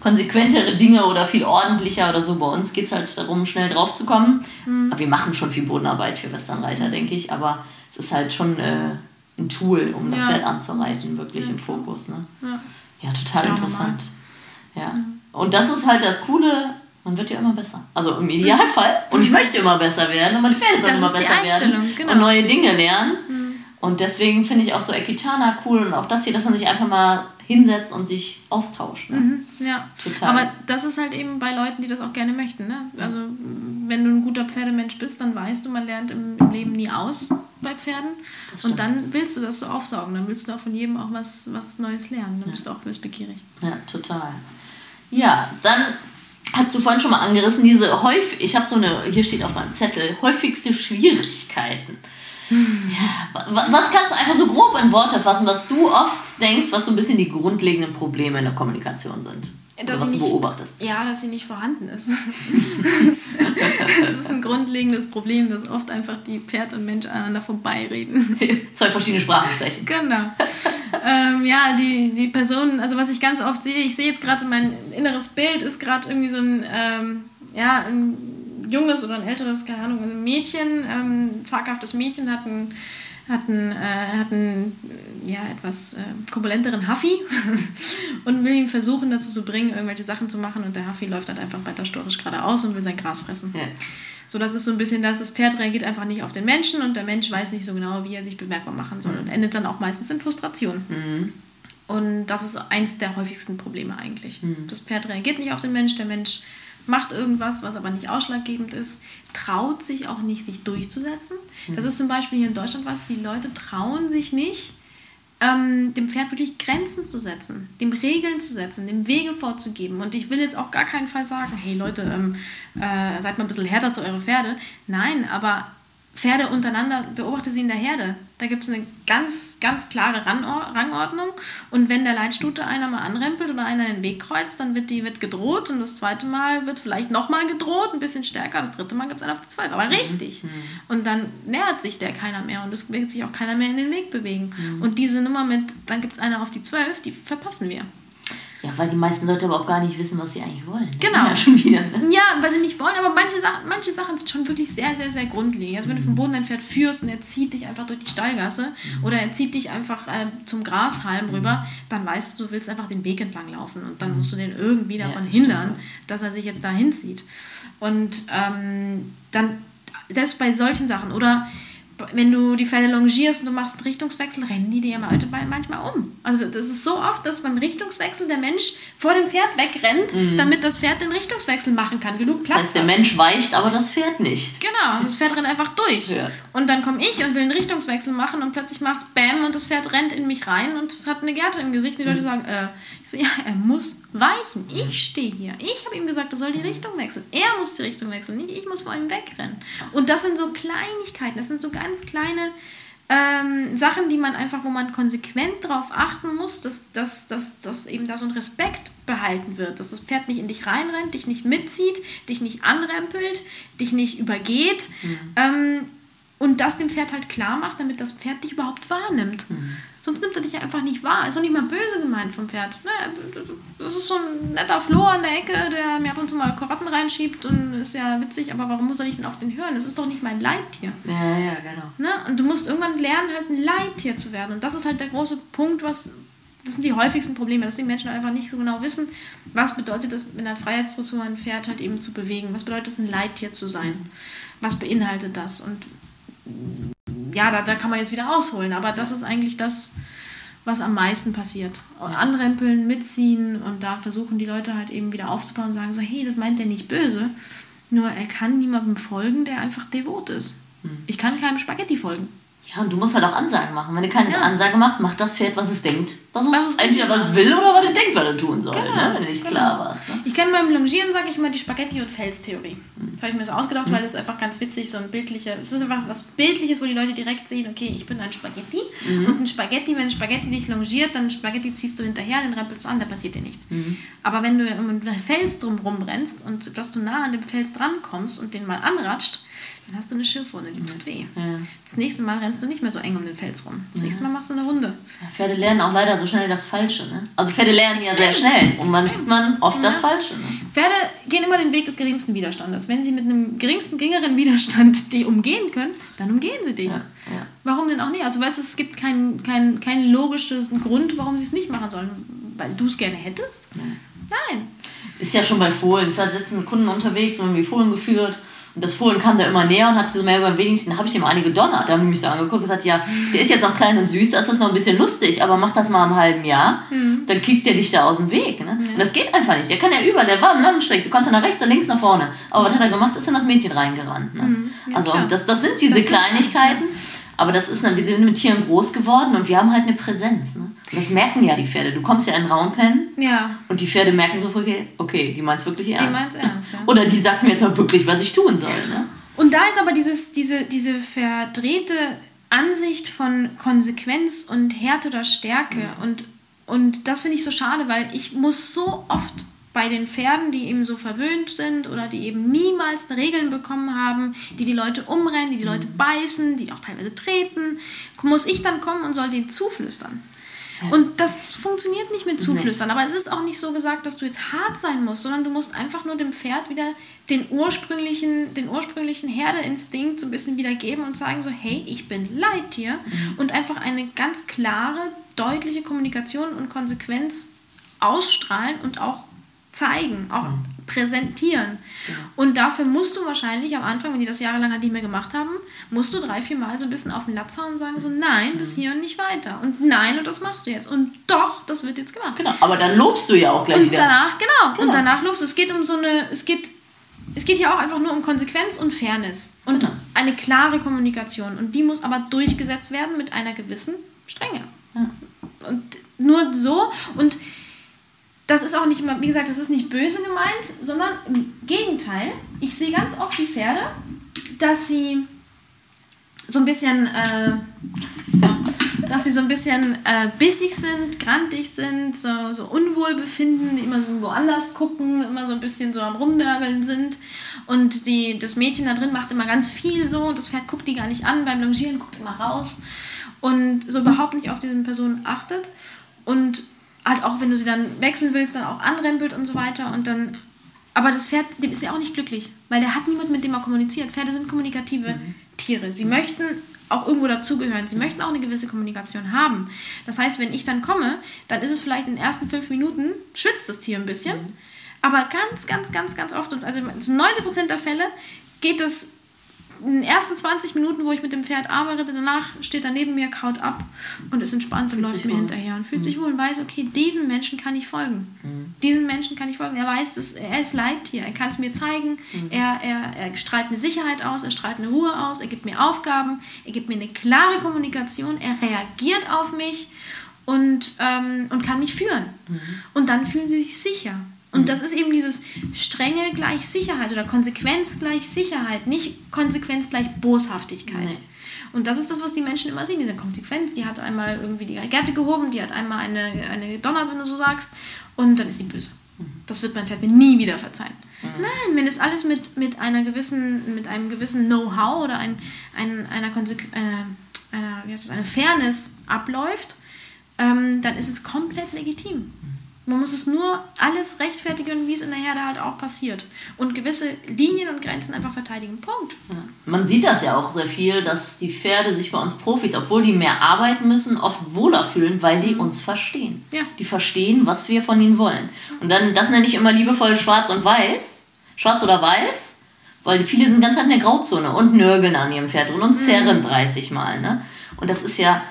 konsequentere Dinge oder viel ordentlicher oder so. Bei uns geht es halt darum, schnell drauf zu kommen. Mhm. wir machen schon viel Bodenarbeit für Westernreiter, denke ich. Aber es ist halt schon äh, ein Tool, um das ja. Pferd anzureichen, wirklich ja. im Fokus. Ne? Ja. ja, total interessant. Ja. Und das ist halt das Coole, man wird ja immer besser. Also im Idealfall. Und ich möchte immer besser werden und meine Pferde sollen immer besser werden. Genau. Und neue Dinge lernen. Mhm. Und deswegen finde ich auch so Equitana cool und auch das hier, dass man sich einfach mal hinsetzt und sich austauscht. Ne? Mhm, ja, total. Aber das ist halt eben bei Leuten, die das auch gerne möchten. Ne? Also wenn du ein guter Pferdemensch bist, dann weißt du, man lernt im, im Leben nie aus bei Pferden. Und dann willst du das so aufsaugen. Dann willst du auch von jedem auch was, was Neues lernen. Dann ja. bist du auch wissbegierig. Ja, total. Ja, dann hast du vorhin schon mal angerissen, diese häufig, ich habe so eine, hier steht auf meinem Zettel, häufigste Schwierigkeiten. Ja, was kannst du einfach so grob in Worte fassen, was du oft denkst, was so ein bisschen die grundlegenden Probleme in der Kommunikation sind? Dass was du beobachtest. Ja, dass sie nicht vorhanden ist. das ist ein grundlegendes Problem, dass oft einfach die Pferd und Mensch aneinander vorbeireden. Zwei verschiedene Sprachen sprechen. Genau. ähm, ja, die, die Personen, also was ich ganz oft sehe, ich sehe jetzt gerade mein inneres Bild, ist gerade irgendwie so ein, ähm, ja, ein junges oder ein älteres, keine Ahnung, ein Mädchen, ähm, zaghaftes Mädchen hat einen, hat einen, äh, hat einen ja, etwas äh, korpulenteren Huffy und will ihn versuchen dazu zu bringen, irgendwelche Sachen zu machen und der Huffy läuft halt einfach weiter storisch geradeaus und will sein Gras fressen. Ja. So, das ist so ein bisschen das, das Pferd reagiert einfach nicht auf den Menschen und der Mensch weiß nicht so genau, wie er sich bemerkbar machen soll mhm. und endet dann auch meistens in Frustration. Mhm. Und das ist eins der häufigsten Probleme eigentlich. Mhm. Das Pferd reagiert nicht auf den Mensch, der Mensch macht irgendwas, was aber nicht ausschlaggebend ist, traut sich auch nicht, sich durchzusetzen. Mhm. Das ist zum Beispiel hier in Deutschland was, die Leute trauen sich nicht, ähm, dem Pferd wirklich Grenzen zu setzen, dem Regeln zu setzen, dem Wege vorzugeben. Und ich will jetzt auch gar keinen Fall sagen, hey Leute, ähm, äh, seid mal ein bisschen härter zu euren Pferde. Nein, aber Pferde untereinander, beobachte sie in der Herde. Da gibt es eine ganz, ganz klare Rangordnung. Und wenn der Leitstute einer mal anrempelt oder einer den Weg kreuzt, dann wird die wird gedroht und das zweite Mal wird vielleicht nochmal gedroht, ein bisschen stärker. Das dritte Mal gibt es einen auf die zwölf, aber richtig. Mhm. Und dann nähert sich der keiner mehr und es wird sich auch keiner mehr in den Weg bewegen. Mhm. Und diese Nummer mit, dann gibt es einer auf die zwölf, die verpassen wir. Weil die meisten Leute aber auch gar nicht wissen, was sie eigentlich wollen. Genau. Ja, schon wieder, ne? ja, weil sie nicht wollen, aber manche Sachen, manche Sachen sind schon wirklich sehr, sehr, sehr grundlegend. Also wenn du vom Boden dein Pferd führst und er zieht dich einfach durch die Stallgasse mhm. oder er zieht dich einfach äh, zum Grashalm mhm. rüber, dann weißt du, du willst einfach den Weg entlang laufen und dann mhm. musst du den irgendwie daran ja, hindern, dass er sich jetzt da hinzieht. Und ähm, dann, selbst bei solchen Sachen oder wenn du die Pferde longierst und du machst einen Richtungswechsel, rennen die dir manchmal um. Also das ist so oft, dass beim Richtungswechsel der Mensch vor dem Pferd wegrennt, mhm. damit das Pferd den Richtungswechsel machen kann. Genug Platz. Das heißt, der Mensch weicht, aber das Pferd nicht. Genau, das Pferd rennt einfach durch. Ja. Und dann komme ich und will einen Richtungswechsel machen und plötzlich macht es Bäm und das Pferd rennt in mich rein und hat eine Gerte im Gesicht. Und die Leute mhm. sagen, äh, ich so, ja, er muss weichen. Ich stehe hier. Ich habe ihm gesagt, er soll die Richtung wechseln. Er muss die Richtung wechseln, nicht ich muss vor ihm wegrennen. Und das sind so Kleinigkeiten, das sind so ganz kleine ähm, Sachen, die man einfach, wo man konsequent darauf achten muss, dass, dass, dass, dass eben da so ein Respekt behalten wird, dass das Pferd nicht in dich reinrennt, dich nicht mitzieht, dich nicht anrempelt, dich nicht übergeht. Mhm. Ähm, und das dem Pferd halt klar macht, damit das Pferd dich überhaupt wahrnimmt. Mhm. Sonst nimmt er dich ja einfach nicht wahr. Ist auch nicht mal böse gemeint vom Pferd. Ne? Das ist so ein netter Floh an der Ecke, der mir ab und zu mal Karotten reinschiebt und ist ja witzig, aber warum muss er nicht denn auf den hören? Das ist doch nicht mein Leittier. Ja, ja, genau. Ne? Und du musst irgendwann lernen, halt ein Leittier zu werden. Und das ist halt der große Punkt, was. Das sind die häufigsten Probleme, dass die Menschen einfach nicht so genau wissen, was bedeutet es, in der Freiheitsdressur ein Pferd halt eben zu bewegen. Was bedeutet es, ein Leittier zu sein? Was beinhaltet das? Und ja, da, da kann man jetzt wieder ausholen, aber das ist eigentlich das, was am meisten passiert. Anrempeln, mitziehen und da versuchen die Leute halt eben wieder aufzubauen und sagen so, hey, das meint der nicht böse, nur er kann niemandem folgen, der einfach devot ist. Hm. Ich kann keinem Spaghetti folgen. Ja, und du musst halt auch Ansagen machen. Wenn du keine ja. Ansage machst, macht das Pferd, was es denkt. Was, was es entweder was es will oder was es denkt, was es tun soll. Genau. Ne? Wenn du nicht genau. klar warst. Ne? Ich kenne beim Longieren, sage ich mal, die Spaghetti- und Felstheorie. Das habe ich mir so ausgedacht, mhm. weil es einfach ganz witzig so ein bildlicher, es ist einfach was Bildliches, wo die Leute direkt sehen, okay, ich bin ein Spaghetti. Mhm. Und ein Spaghetti, wenn ein Spaghetti dich longiert, dann Spaghetti ziehst du hinterher, den rempelst du an, da passiert dir nichts. Mhm. Aber wenn du um einen Fels drumherum rennst und dass du nah an dem Fels drankommst und den mal anratscht, dann hast du eine Schürfwunde, die tut weh. Ja. Das nächste Mal rennst du nicht mehr so eng um den Fels rum. Das ja. nächste Mal machst du eine Runde. Ja, Pferde lernen auch leider so schnell das Falsche. Ne? Also Pferde lernen ja sehr schnell und man sieht man oft das Falsche. Ne? Pferde gehen immer den Weg des geringsten Widerstandes. Wenn sie mit einem geringsten, geringeren Widerstand dich umgehen können, dann umgehen sie dich. Warum denn auch nicht? Also weißt du, es gibt keinen kein, kein logischen Grund, warum sie es nicht machen sollen. Weil du es gerne hättest? Nein. Ist ja schon bei Fohlen. Ich war letztens mit Kunden unterwegs und haben die Fohlen geführt und das Fohlen kam da immer näher und hat so mehr über wenigsten, habe ich dem eine gedonnert. Da haben die mich so angeguckt und gesagt, ja, der ist jetzt noch klein und süß, das ist noch ein bisschen lustig, aber mach das mal im halben Jahr, mhm. dann kickt der dich da aus dem Weg. Ne? Ja. Und das geht einfach nicht. Der kann ja über, der war im Langstreck, du konntest nach rechts und links nach vorne. Aber was hat er gemacht? Ist in das Mädchen reingerannt. Ne? Mhm. Ja, also das, das sind diese das Kleinigkeiten. Sind, aber das ist, wir sind mit Tieren groß geworden und wir haben halt eine Präsenz. Ne? Das merken ja die Pferde. Du kommst ja in den Raum pennen ja. und die Pferde merken so, okay, okay die meint es wirklich ernst. Die meint es ernst, ja. Oder die sagt mir jetzt mal wirklich, was ich tun soll. Ne? Und da ist aber dieses, diese, diese verdrehte Ansicht von Konsequenz und Härte oder Stärke. Mhm. Und, und das finde ich so schade, weil ich muss so oft bei den Pferden, die eben so verwöhnt sind oder die eben niemals Regeln bekommen haben, die die Leute umrennen, die die Leute mhm. beißen, die auch teilweise treten, muss ich dann kommen und soll denen zuflüstern. Und das funktioniert nicht mit Zuflüstern. Nee. Aber es ist auch nicht so gesagt, dass du jetzt hart sein musst, sondern du musst einfach nur dem Pferd wieder den ursprünglichen, den ursprünglichen Herdeinstinkt so ein bisschen wiedergeben und sagen so, hey, ich bin Leittier. Mhm. Und einfach eine ganz klare, deutliche Kommunikation und Konsequenz ausstrahlen und auch zeigen, auch mhm. präsentieren. Ja. Und dafür musst du wahrscheinlich am Anfang, wenn die das jahrelang halt nicht mehr gemacht haben, musst du drei, vier Mal so ein bisschen auf den Latz hauen und sagen so, nein, bis mhm. hier und nicht weiter. Und nein, und das machst du jetzt. Und doch, das wird jetzt gemacht. Genau, aber dann lobst du ja auch gleich und wieder. Danach, genau, genau, und danach lobst du. Es geht um so eine, es geht, es geht hier auch einfach nur um Konsequenz und Fairness. Und genau. eine klare Kommunikation. Und die muss aber durchgesetzt werden mit einer gewissen Strenge. Ja. Und nur so, und das ist auch nicht immer, wie gesagt, das ist nicht böse gemeint, sondern im Gegenteil. Ich sehe ganz oft die Pferde, dass sie so ein bisschen, äh, dass sie so ein bisschen äh, bissig sind, grantig sind, so, so Unwohlbefinden, immer so woanders gucken, immer so ein bisschen so am Rumnörgeln sind. Und die, das Mädchen da drin macht immer ganz viel so und das Pferd guckt die gar nicht an. Beim Longieren guckt immer raus und so überhaupt nicht auf diese Person achtet. Und halt auch, wenn du sie dann wechseln willst, dann auch anrempelt und so weiter. Und dann, aber das Pferd, dem ist ja auch nicht glücklich, weil der hat niemanden, mit dem er kommuniziert. Pferde sind kommunikative mhm. Tiere. Sie möchten auch irgendwo dazugehören. Sie möchten auch eine gewisse Kommunikation haben. Das heißt, wenn ich dann komme, dann ist es vielleicht in den ersten fünf Minuten, schwitzt das Tier ein bisschen. Mhm. Aber ganz, ganz, ganz, ganz oft, und also zu 90% der Fälle geht es in den ersten 20 Minuten, wo ich mit dem Pferd arbeite, danach steht er neben mir, kaut ab und ist entspannt und läuft mir wohl. hinterher und fühlt mhm. sich wohl und weiß, okay, diesem Menschen kann ich folgen. Mhm. Diesem Menschen kann ich folgen. Er weiß, dass er ist Leittier, er kann es mir zeigen, mhm. er, er, er strahlt eine Sicherheit aus, er strahlt eine Ruhe aus, er gibt mir Aufgaben, er gibt mir eine klare Kommunikation, er reagiert auf mich und, ähm, und kann mich führen. Mhm. Und dann fühlen sie sich sicher. Und das ist eben dieses strenge gleich Sicherheit oder Konsequenz gleich Sicherheit, nicht Konsequenz gleich Boshaftigkeit. Nee. Und das ist das, was die Menschen immer sehen, diese Konsequenz. Die hat einmal irgendwie die Gerte gehoben, die hat einmal eine, eine gedonnert, wenn du so sagst, und dann ist die böse. Mhm. Das wird mein Pferd mir nie wieder verzeihen. Mhm. Nein, wenn es alles mit, mit einer gewissen, mit einem gewissen Know-how oder ein, ein, einer, Konsequ einer, einer, wie heißt das, einer Fairness abläuft, ähm, dann ist es komplett legitim. Man muss es nur alles rechtfertigen, wie es in der Herde halt auch passiert. Und gewisse Linien und Grenzen einfach verteidigen. Punkt. Ja. Man sieht das ja auch sehr viel, dass die Pferde sich bei uns Profis, obwohl die mehr arbeiten müssen, oft wohler fühlen, weil die mhm. uns verstehen. Ja. Die verstehen, was wir von ihnen wollen. Und dann, das nenne ich immer liebevoll schwarz und weiß. Schwarz oder weiß, weil viele sind ganz in der Grauzone und nörgeln an ihrem Pferd drin und mhm. zerren 30 Mal. Ne? Und das ist ja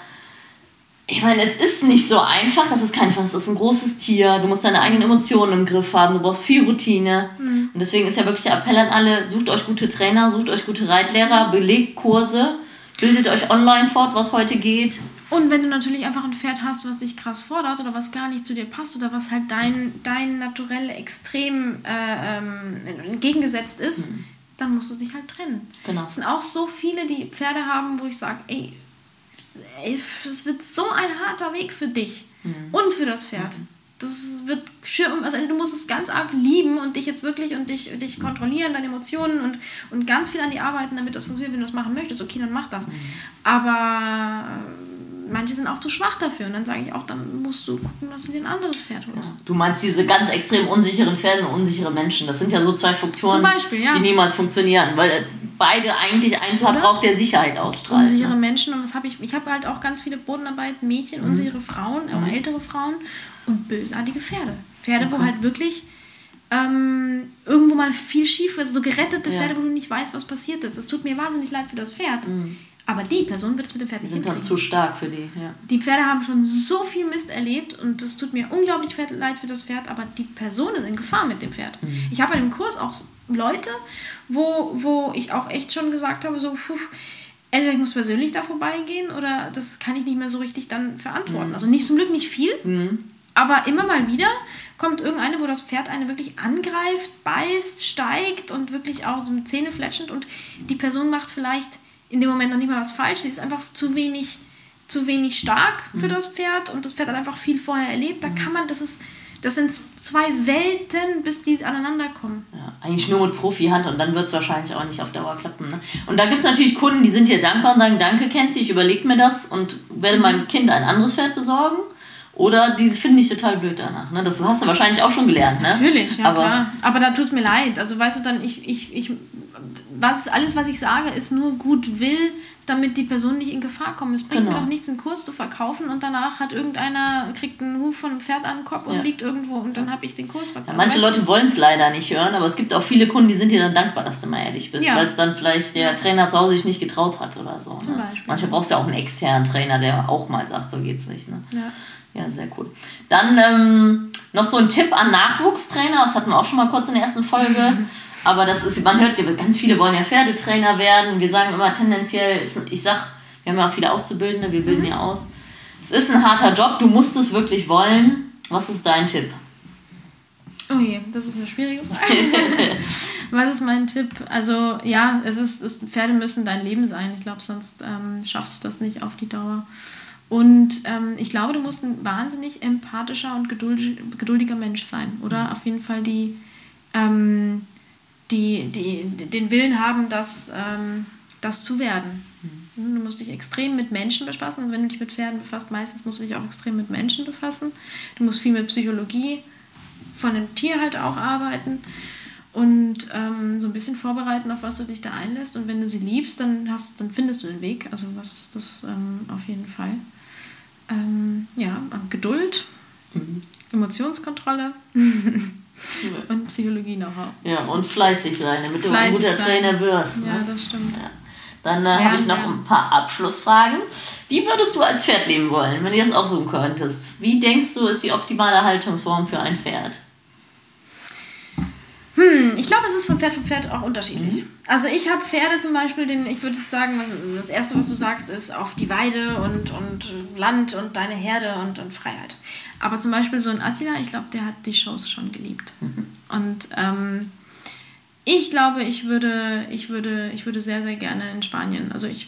ich meine, es ist nicht so einfach, das ist kein das ist ein großes Tier, du musst deine eigenen Emotionen im Griff haben, du brauchst viel Routine. Mhm. Und deswegen ist ja wirklich der Appell an alle, sucht euch gute Trainer, sucht euch gute Reitlehrer, belegt Kurse, Bildet euch online fort, was heute geht. Und wenn du natürlich einfach ein Pferd hast, was dich krass fordert oder was gar nicht zu dir passt oder was halt dein, dein naturell extrem äh, ähm, entgegengesetzt ist, mhm. dann musst du dich halt trennen. Genau. Es sind auch so viele, die Pferde haben, wo ich sage, ey, es wird so ein harter Weg für dich mhm. und für das Pferd. Mhm das wird schön, also du musst es ganz arg lieben und dich jetzt wirklich und dich, dich kontrollieren, deine Emotionen und, und ganz viel an die arbeiten, damit das funktioniert, wenn du das machen möchtest. Okay, dann mach das. Mhm. Aber manche sind auch zu schwach dafür und dann sage ich auch, dann musst du gucken, dass du dir ein anderes Pferd holst. Du meinst diese ganz extrem unsicheren Pferde und unsichere Menschen. Das sind ja so zwei Faktoren, Beispiel, ja. die niemals funktionieren, weil beide eigentlich einen Part braucht, der Sicherheit ausstrahlt. Unsichere ne? Menschen und was habe ich? Ich habe halt auch ganz viele Bodenarbeit, Mädchen, mhm. unsichere Frauen, auch mhm. ältere Frauen und bösartige Pferde. Pferde, okay. wo halt wirklich ähm, irgendwo mal viel schief ist, also so gerettete Pferde, ja. wo du nicht weißt, was passiert ist. Es tut mir wahnsinnig leid für das Pferd. Mhm. Aber die Person wird es mit dem Pferd nicht sind dann zu stark für die. Ja. Die Pferde haben schon so viel Mist erlebt und es tut mir unglaublich leid für das Pferd, aber die Person ist in Gefahr mit dem Pferd. Mhm. Ich habe bei dem Kurs auch Leute, wo, wo ich auch echt schon gesagt habe, so, puh, entweder ich muss persönlich da vorbeigehen oder das kann ich nicht mehr so richtig dann verantworten. Mhm. Also nicht zum Glück nicht viel, mhm. Aber immer mal wieder kommt irgendeine, wo das Pferd eine wirklich angreift, beißt, steigt und wirklich auch so mit Zähne fletschend und die Person macht vielleicht in dem Moment noch nicht mal was falsch. Sie ist einfach zu wenig, zu wenig stark für mhm. das Pferd und das Pferd hat einfach viel vorher erlebt. Da kann man, das ist, das sind zwei Welten, bis die aneinander kommen. Ja, eigentlich nur mit Profi-Hand und dann wird es wahrscheinlich auch nicht auf Dauer klappen. Ne? Und da gibt es natürlich Kunden, die sind dir dankbar und sagen, danke Kenzie, ich überlege mir das und werde mhm. meinem Kind ein anderes Pferd besorgen. Oder die finden dich total blöd danach. Ne? Das hast du wahrscheinlich auch schon gelernt, ne? Natürlich, ja aber, klar. Aber da tut mir leid. Also weißt du dann, ich, ich, ich was, alles, was ich sage, ist nur gut will, damit die Person nicht in Gefahr kommt. Es bringt genau. mir auch nichts, einen Kurs zu verkaufen und danach hat irgendeiner, kriegt einen Huf von einem Pferd an den Kopf und ja. liegt irgendwo und dann habe ich den Kurs verkauft. Ja, manche Leute wollen es leider nicht hören, aber es gibt auch viele Kunden, die sind dir dann dankbar, dass du mal ehrlich bist, ja. weil es dann vielleicht der Trainer zu Hause sich nicht getraut hat oder so. Zum ne? Beispiel. Manchmal brauchst du ja auch einen externen Trainer, der auch mal sagt, so geht's nicht. Ne? Ja. Ja, sehr cool. Dann ähm, noch so ein Tipp an Nachwuchstrainer, das hatten wir auch schon mal kurz in der ersten Folge. Aber das ist, man hört ja, ganz viele wollen ja Pferdetrainer werden. Wir sagen immer tendenziell, ich sag, wir haben ja auch viele Auszubildende, wir bilden ja aus. Es ist ein harter Job, du musst es wirklich wollen. Was ist dein Tipp? Oh je, das ist eine schwierige Frage. Was ist mein Tipp? Also ja, es ist, es, Pferde müssen dein Leben sein. Ich glaube, sonst ähm, schaffst du das nicht auf die Dauer. Und ähm, ich glaube, du musst ein wahnsinnig empathischer und geduldig, geduldiger Mensch sein. Oder mhm. auf jeden Fall die, ähm, die, die, den Willen haben, das, ähm, das zu werden. Mhm. Du musst dich extrem mit Menschen befassen. Also wenn du dich mit Pferden befasst, meistens musst du dich auch extrem mit Menschen befassen. Du musst viel mit Psychologie von dem Tier halt auch arbeiten und ähm, so ein bisschen vorbereiten, auf was du dich da einlässt. Und wenn du sie liebst, dann, hast, dann findest du den Weg. Also was ist das ähm, auf jeden Fall ähm, ja, Geduld, mhm. Emotionskontrolle und Psychologie know-how. Ja, und fleißig sein, damit fleißig du ein guter sein. Trainer wirst. Ne? Ja, das stimmt. Ja. Dann äh, habe ich noch ein paar Abschlussfragen. Wie würdest du als Pferd leben wollen, wenn du das aussuchen könntest? Wie denkst du, ist die optimale Haltungsform für ein Pferd? Hm, ich glaube, es ist von Pferd zu Pferd auch unterschiedlich. Mhm. Also ich habe Pferde zum Beispiel, den, ich würde sagen, das Erste, was du sagst, ist auf die Weide und, und Land und deine Herde und, und Freiheit. Aber zum Beispiel so ein Attila, ich glaube, der hat die Shows schon geliebt. Mhm. Und ähm, ich glaube, ich würde, ich, würde, ich würde sehr, sehr gerne in Spanien, also ich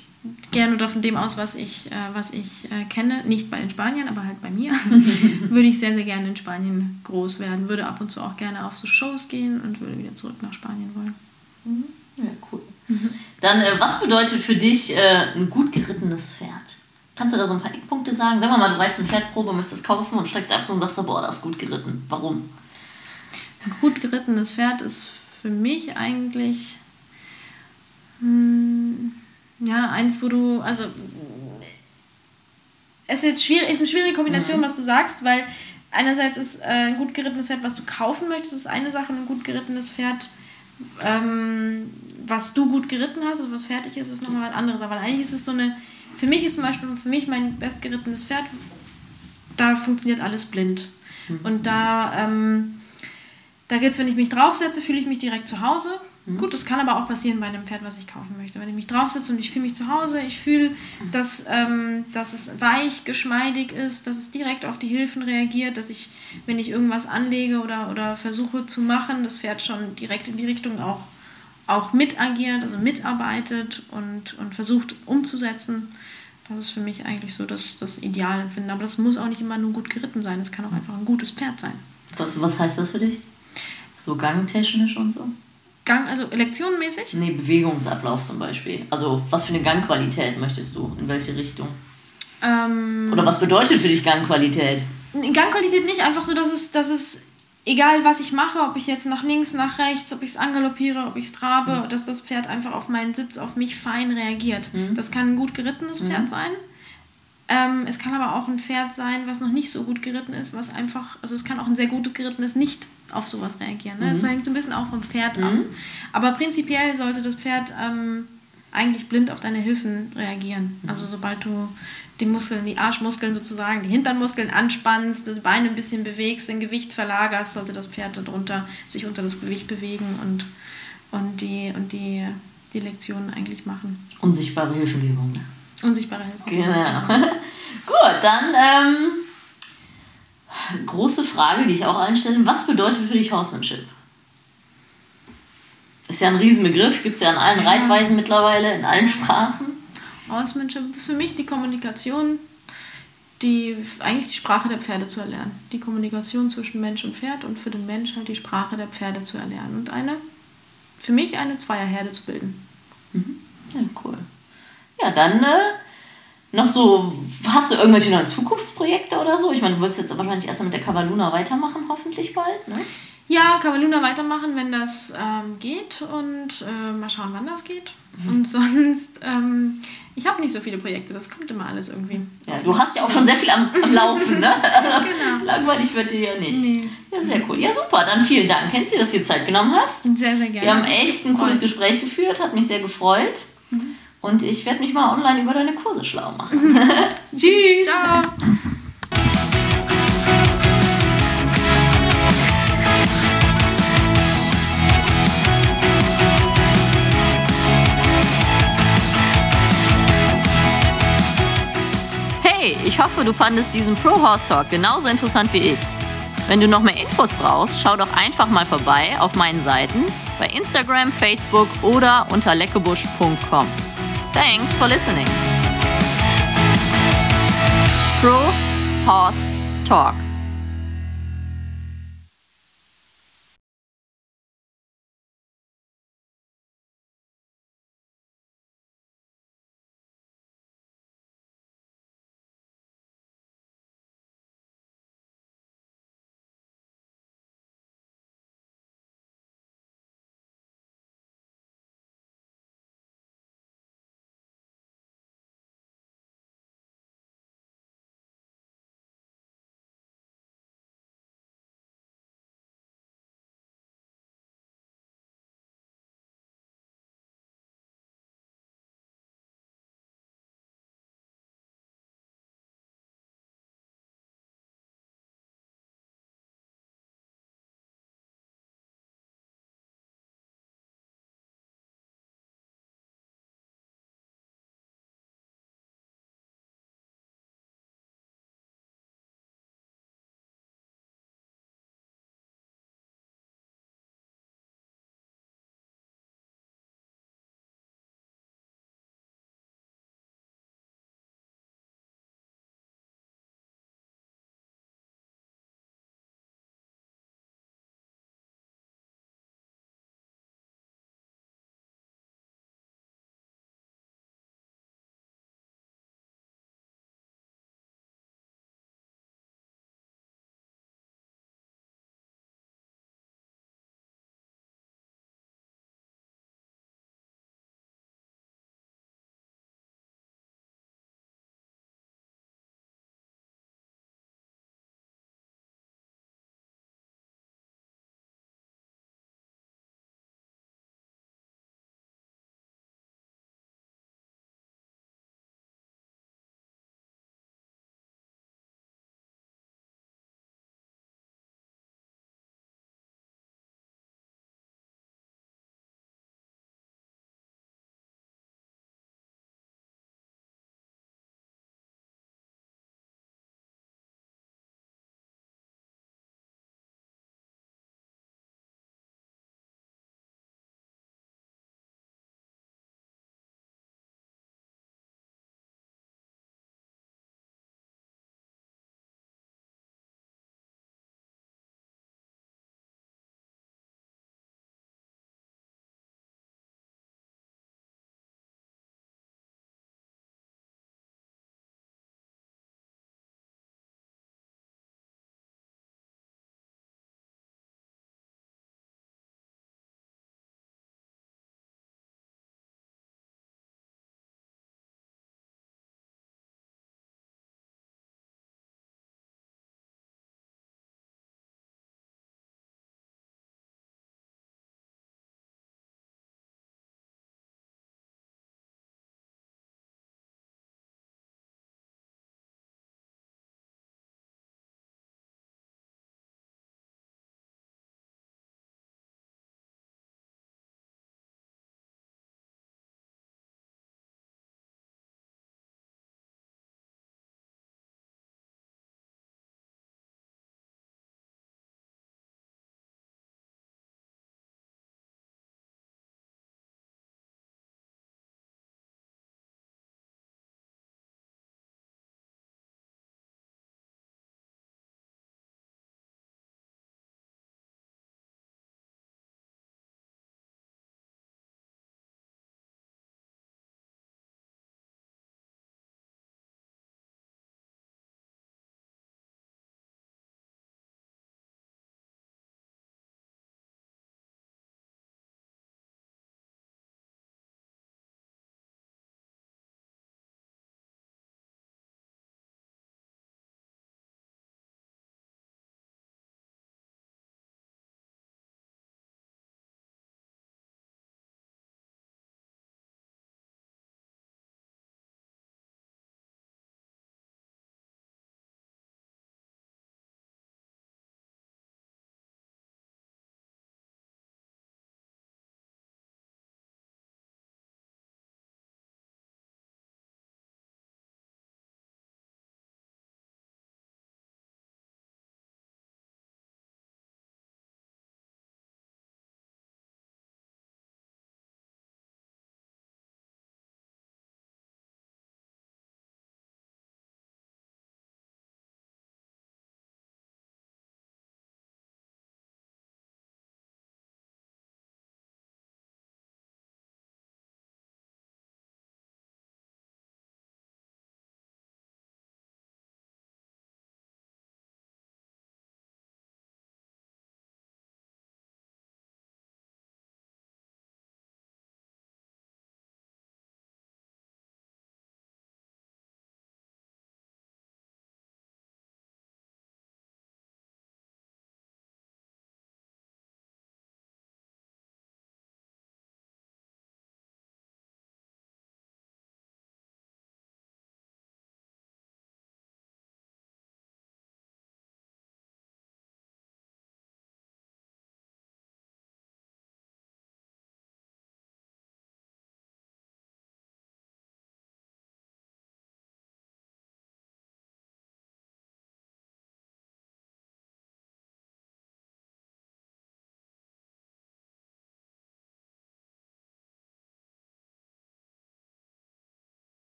gerne oder von dem aus, was ich, äh, was ich äh, kenne, nicht bei den Spaniern, aber halt bei mir, würde ich sehr, sehr gerne in Spanien groß werden. Würde ab und zu auch gerne auf so Shows gehen und würde wieder zurück nach Spanien wollen. Mhm. Ja, cool. Mhm. Dann, äh, was bedeutet für dich äh, ein gut gerittenes Pferd? Kannst du da so ein paar Eckpunkte sagen? Sagen wir mal, du reizt eine Pferdprobe, möchtest kaufen und steigst ab so und sagst, boah, das ist gut geritten. Warum? Ein gut gerittenes Pferd ist für mich eigentlich... Hm, ja, eins, wo du, also es ist schwierig, ist eine schwierige Kombination, mhm. was du sagst, weil einerseits ist äh, ein gut gerittenes Pferd, was du kaufen möchtest, ist eine Sache, ein gut gerittenes Pferd, ähm, was du gut geritten hast oder was fertig ist, ist nochmal was anderes. Aber eigentlich ist es so eine, für mich ist zum Beispiel, für mich mein bestgerittenes Pferd, da funktioniert alles blind. Mhm. Und da, ähm, da geht es, wenn ich mich draufsetze, fühle ich mich direkt zu Hause Mhm. Gut, das kann aber auch passieren bei einem Pferd, was ich kaufen möchte. Wenn ich mich draufsetze und ich fühle mich zu Hause, ich fühle, dass, ähm, dass es weich, geschmeidig ist, dass es direkt auf die Hilfen reagiert, dass ich, wenn ich irgendwas anlege oder, oder versuche zu machen, das Pferd schon direkt in die Richtung auch, auch mitagiert, also mitarbeitet und, und versucht umzusetzen. Das ist für mich eigentlich so das, das Idealempfinden. Aber das muss auch nicht immer nur gut geritten sein. Es kann auch einfach ein gutes Pferd sein. Was, was heißt das für dich? So gangtechnisch und so? Gang, also lektionenmäßig? Nee, Bewegungsablauf zum Beispiel. Also was für eine Gangqualität möchtest du? In welche Richtung? Ähm, Oder was bedeutet für dich Gangqualität? Gangqualität nicht, einfach so, dass es, dass es, egal was ich mache, ob ich jetzt nach links, nach rechts, ob ich es angaloppiere, ob ich es trabe, mhm. dass das Pferd einfach auf meinen Sitz, auf mich fein reagiert. Mhm. Das kann ein gut gerittenes Pferd mhm. sein. Ähm, es kann aber auch ein Pferd sein, was noch nicht so gut geritten ist, was einfach, also es kann auch ein sehr gut gerittenes nicht auf sowas reagieren. Ne? Das mhm. hängt so ein bisschen auch vom Pferd mhm. ab. Aber prinzipiell sollte das Pferd ähm, eigentlich blind auf deine Hilfen reagieren. Mhm. Also sobald du die Muskeln, die Arschmuskeln sozusagen, die Hinternmuskeln anspannst, die Beine ein bisschen bewegst, dein Gewicht verlagerst, sollte das Pferd darunter sich unter das Gewicht bewegen und, und, die, und die, die Lektionen eigentlich machen. Unsichtbare Hilfegebung. Ne? Unsichtbare Hilfe. Genau. Gut, dann ähm, große Frage, die ich auch allen stelle. Was bedeutet für dich Horsemanship? Ist ja ein Riesenbegriff, gibt es ja in allen ja. Reitweisen mittlerweile, in allen Sprachen. Horsemanship ist für mich die Kommunikation, die eigentlich die Sprache der Pferde zu erlernen. Die Kommunikation zwischen Mensch und Pferd und für den Mensch halt die Sprache der Pferde zu erlernen und eine, für mich eine Zweierherde zu bilden. Mhm. Ja, cool. Ja, dann äh, noch so, hast du irgendwelche neuen Zukunftsprojekte oder so? Ich meine, du willst jetzt wahrscheinlich erst mit der Cavaluna weitermachen, hoffentlich bald, ne? Ja, Cavaluna weitermachen, wenn das ähm, geht und äh, mal schauen, wann das geht. Mhm. Und sonst, ähm, ich habe nicht so viele Projekte, das kommt immer alles irgendwie. Ja, du hast ja auch schon sehr viel am, am Laufen, ne? genau. Langweilig wird dir ja nicht. Nee. Ja, sehr cool. Ja, super, dann vielen Dank. Kennst du, dass du dir Zeit genommen hast? Sehr, sehr gerne. Wir haben echt ein cooles Gespräch geführt, hat mich sehr gefreut. Mhm. Und ich werde mich mal online über deine Kurse schlau machen. Tschüss. Ciao. Hey, ich hoffe, du fandest diesen Pro Horse Talk genauso interessant wie ich. Wenn du noch mehr Infos brauchst, schau doch einfach mal vorbei auf meinen Seiten bei Instagram, Facebook oder unter leckebusch.com. Thanks for listening. Pro Horse Talk.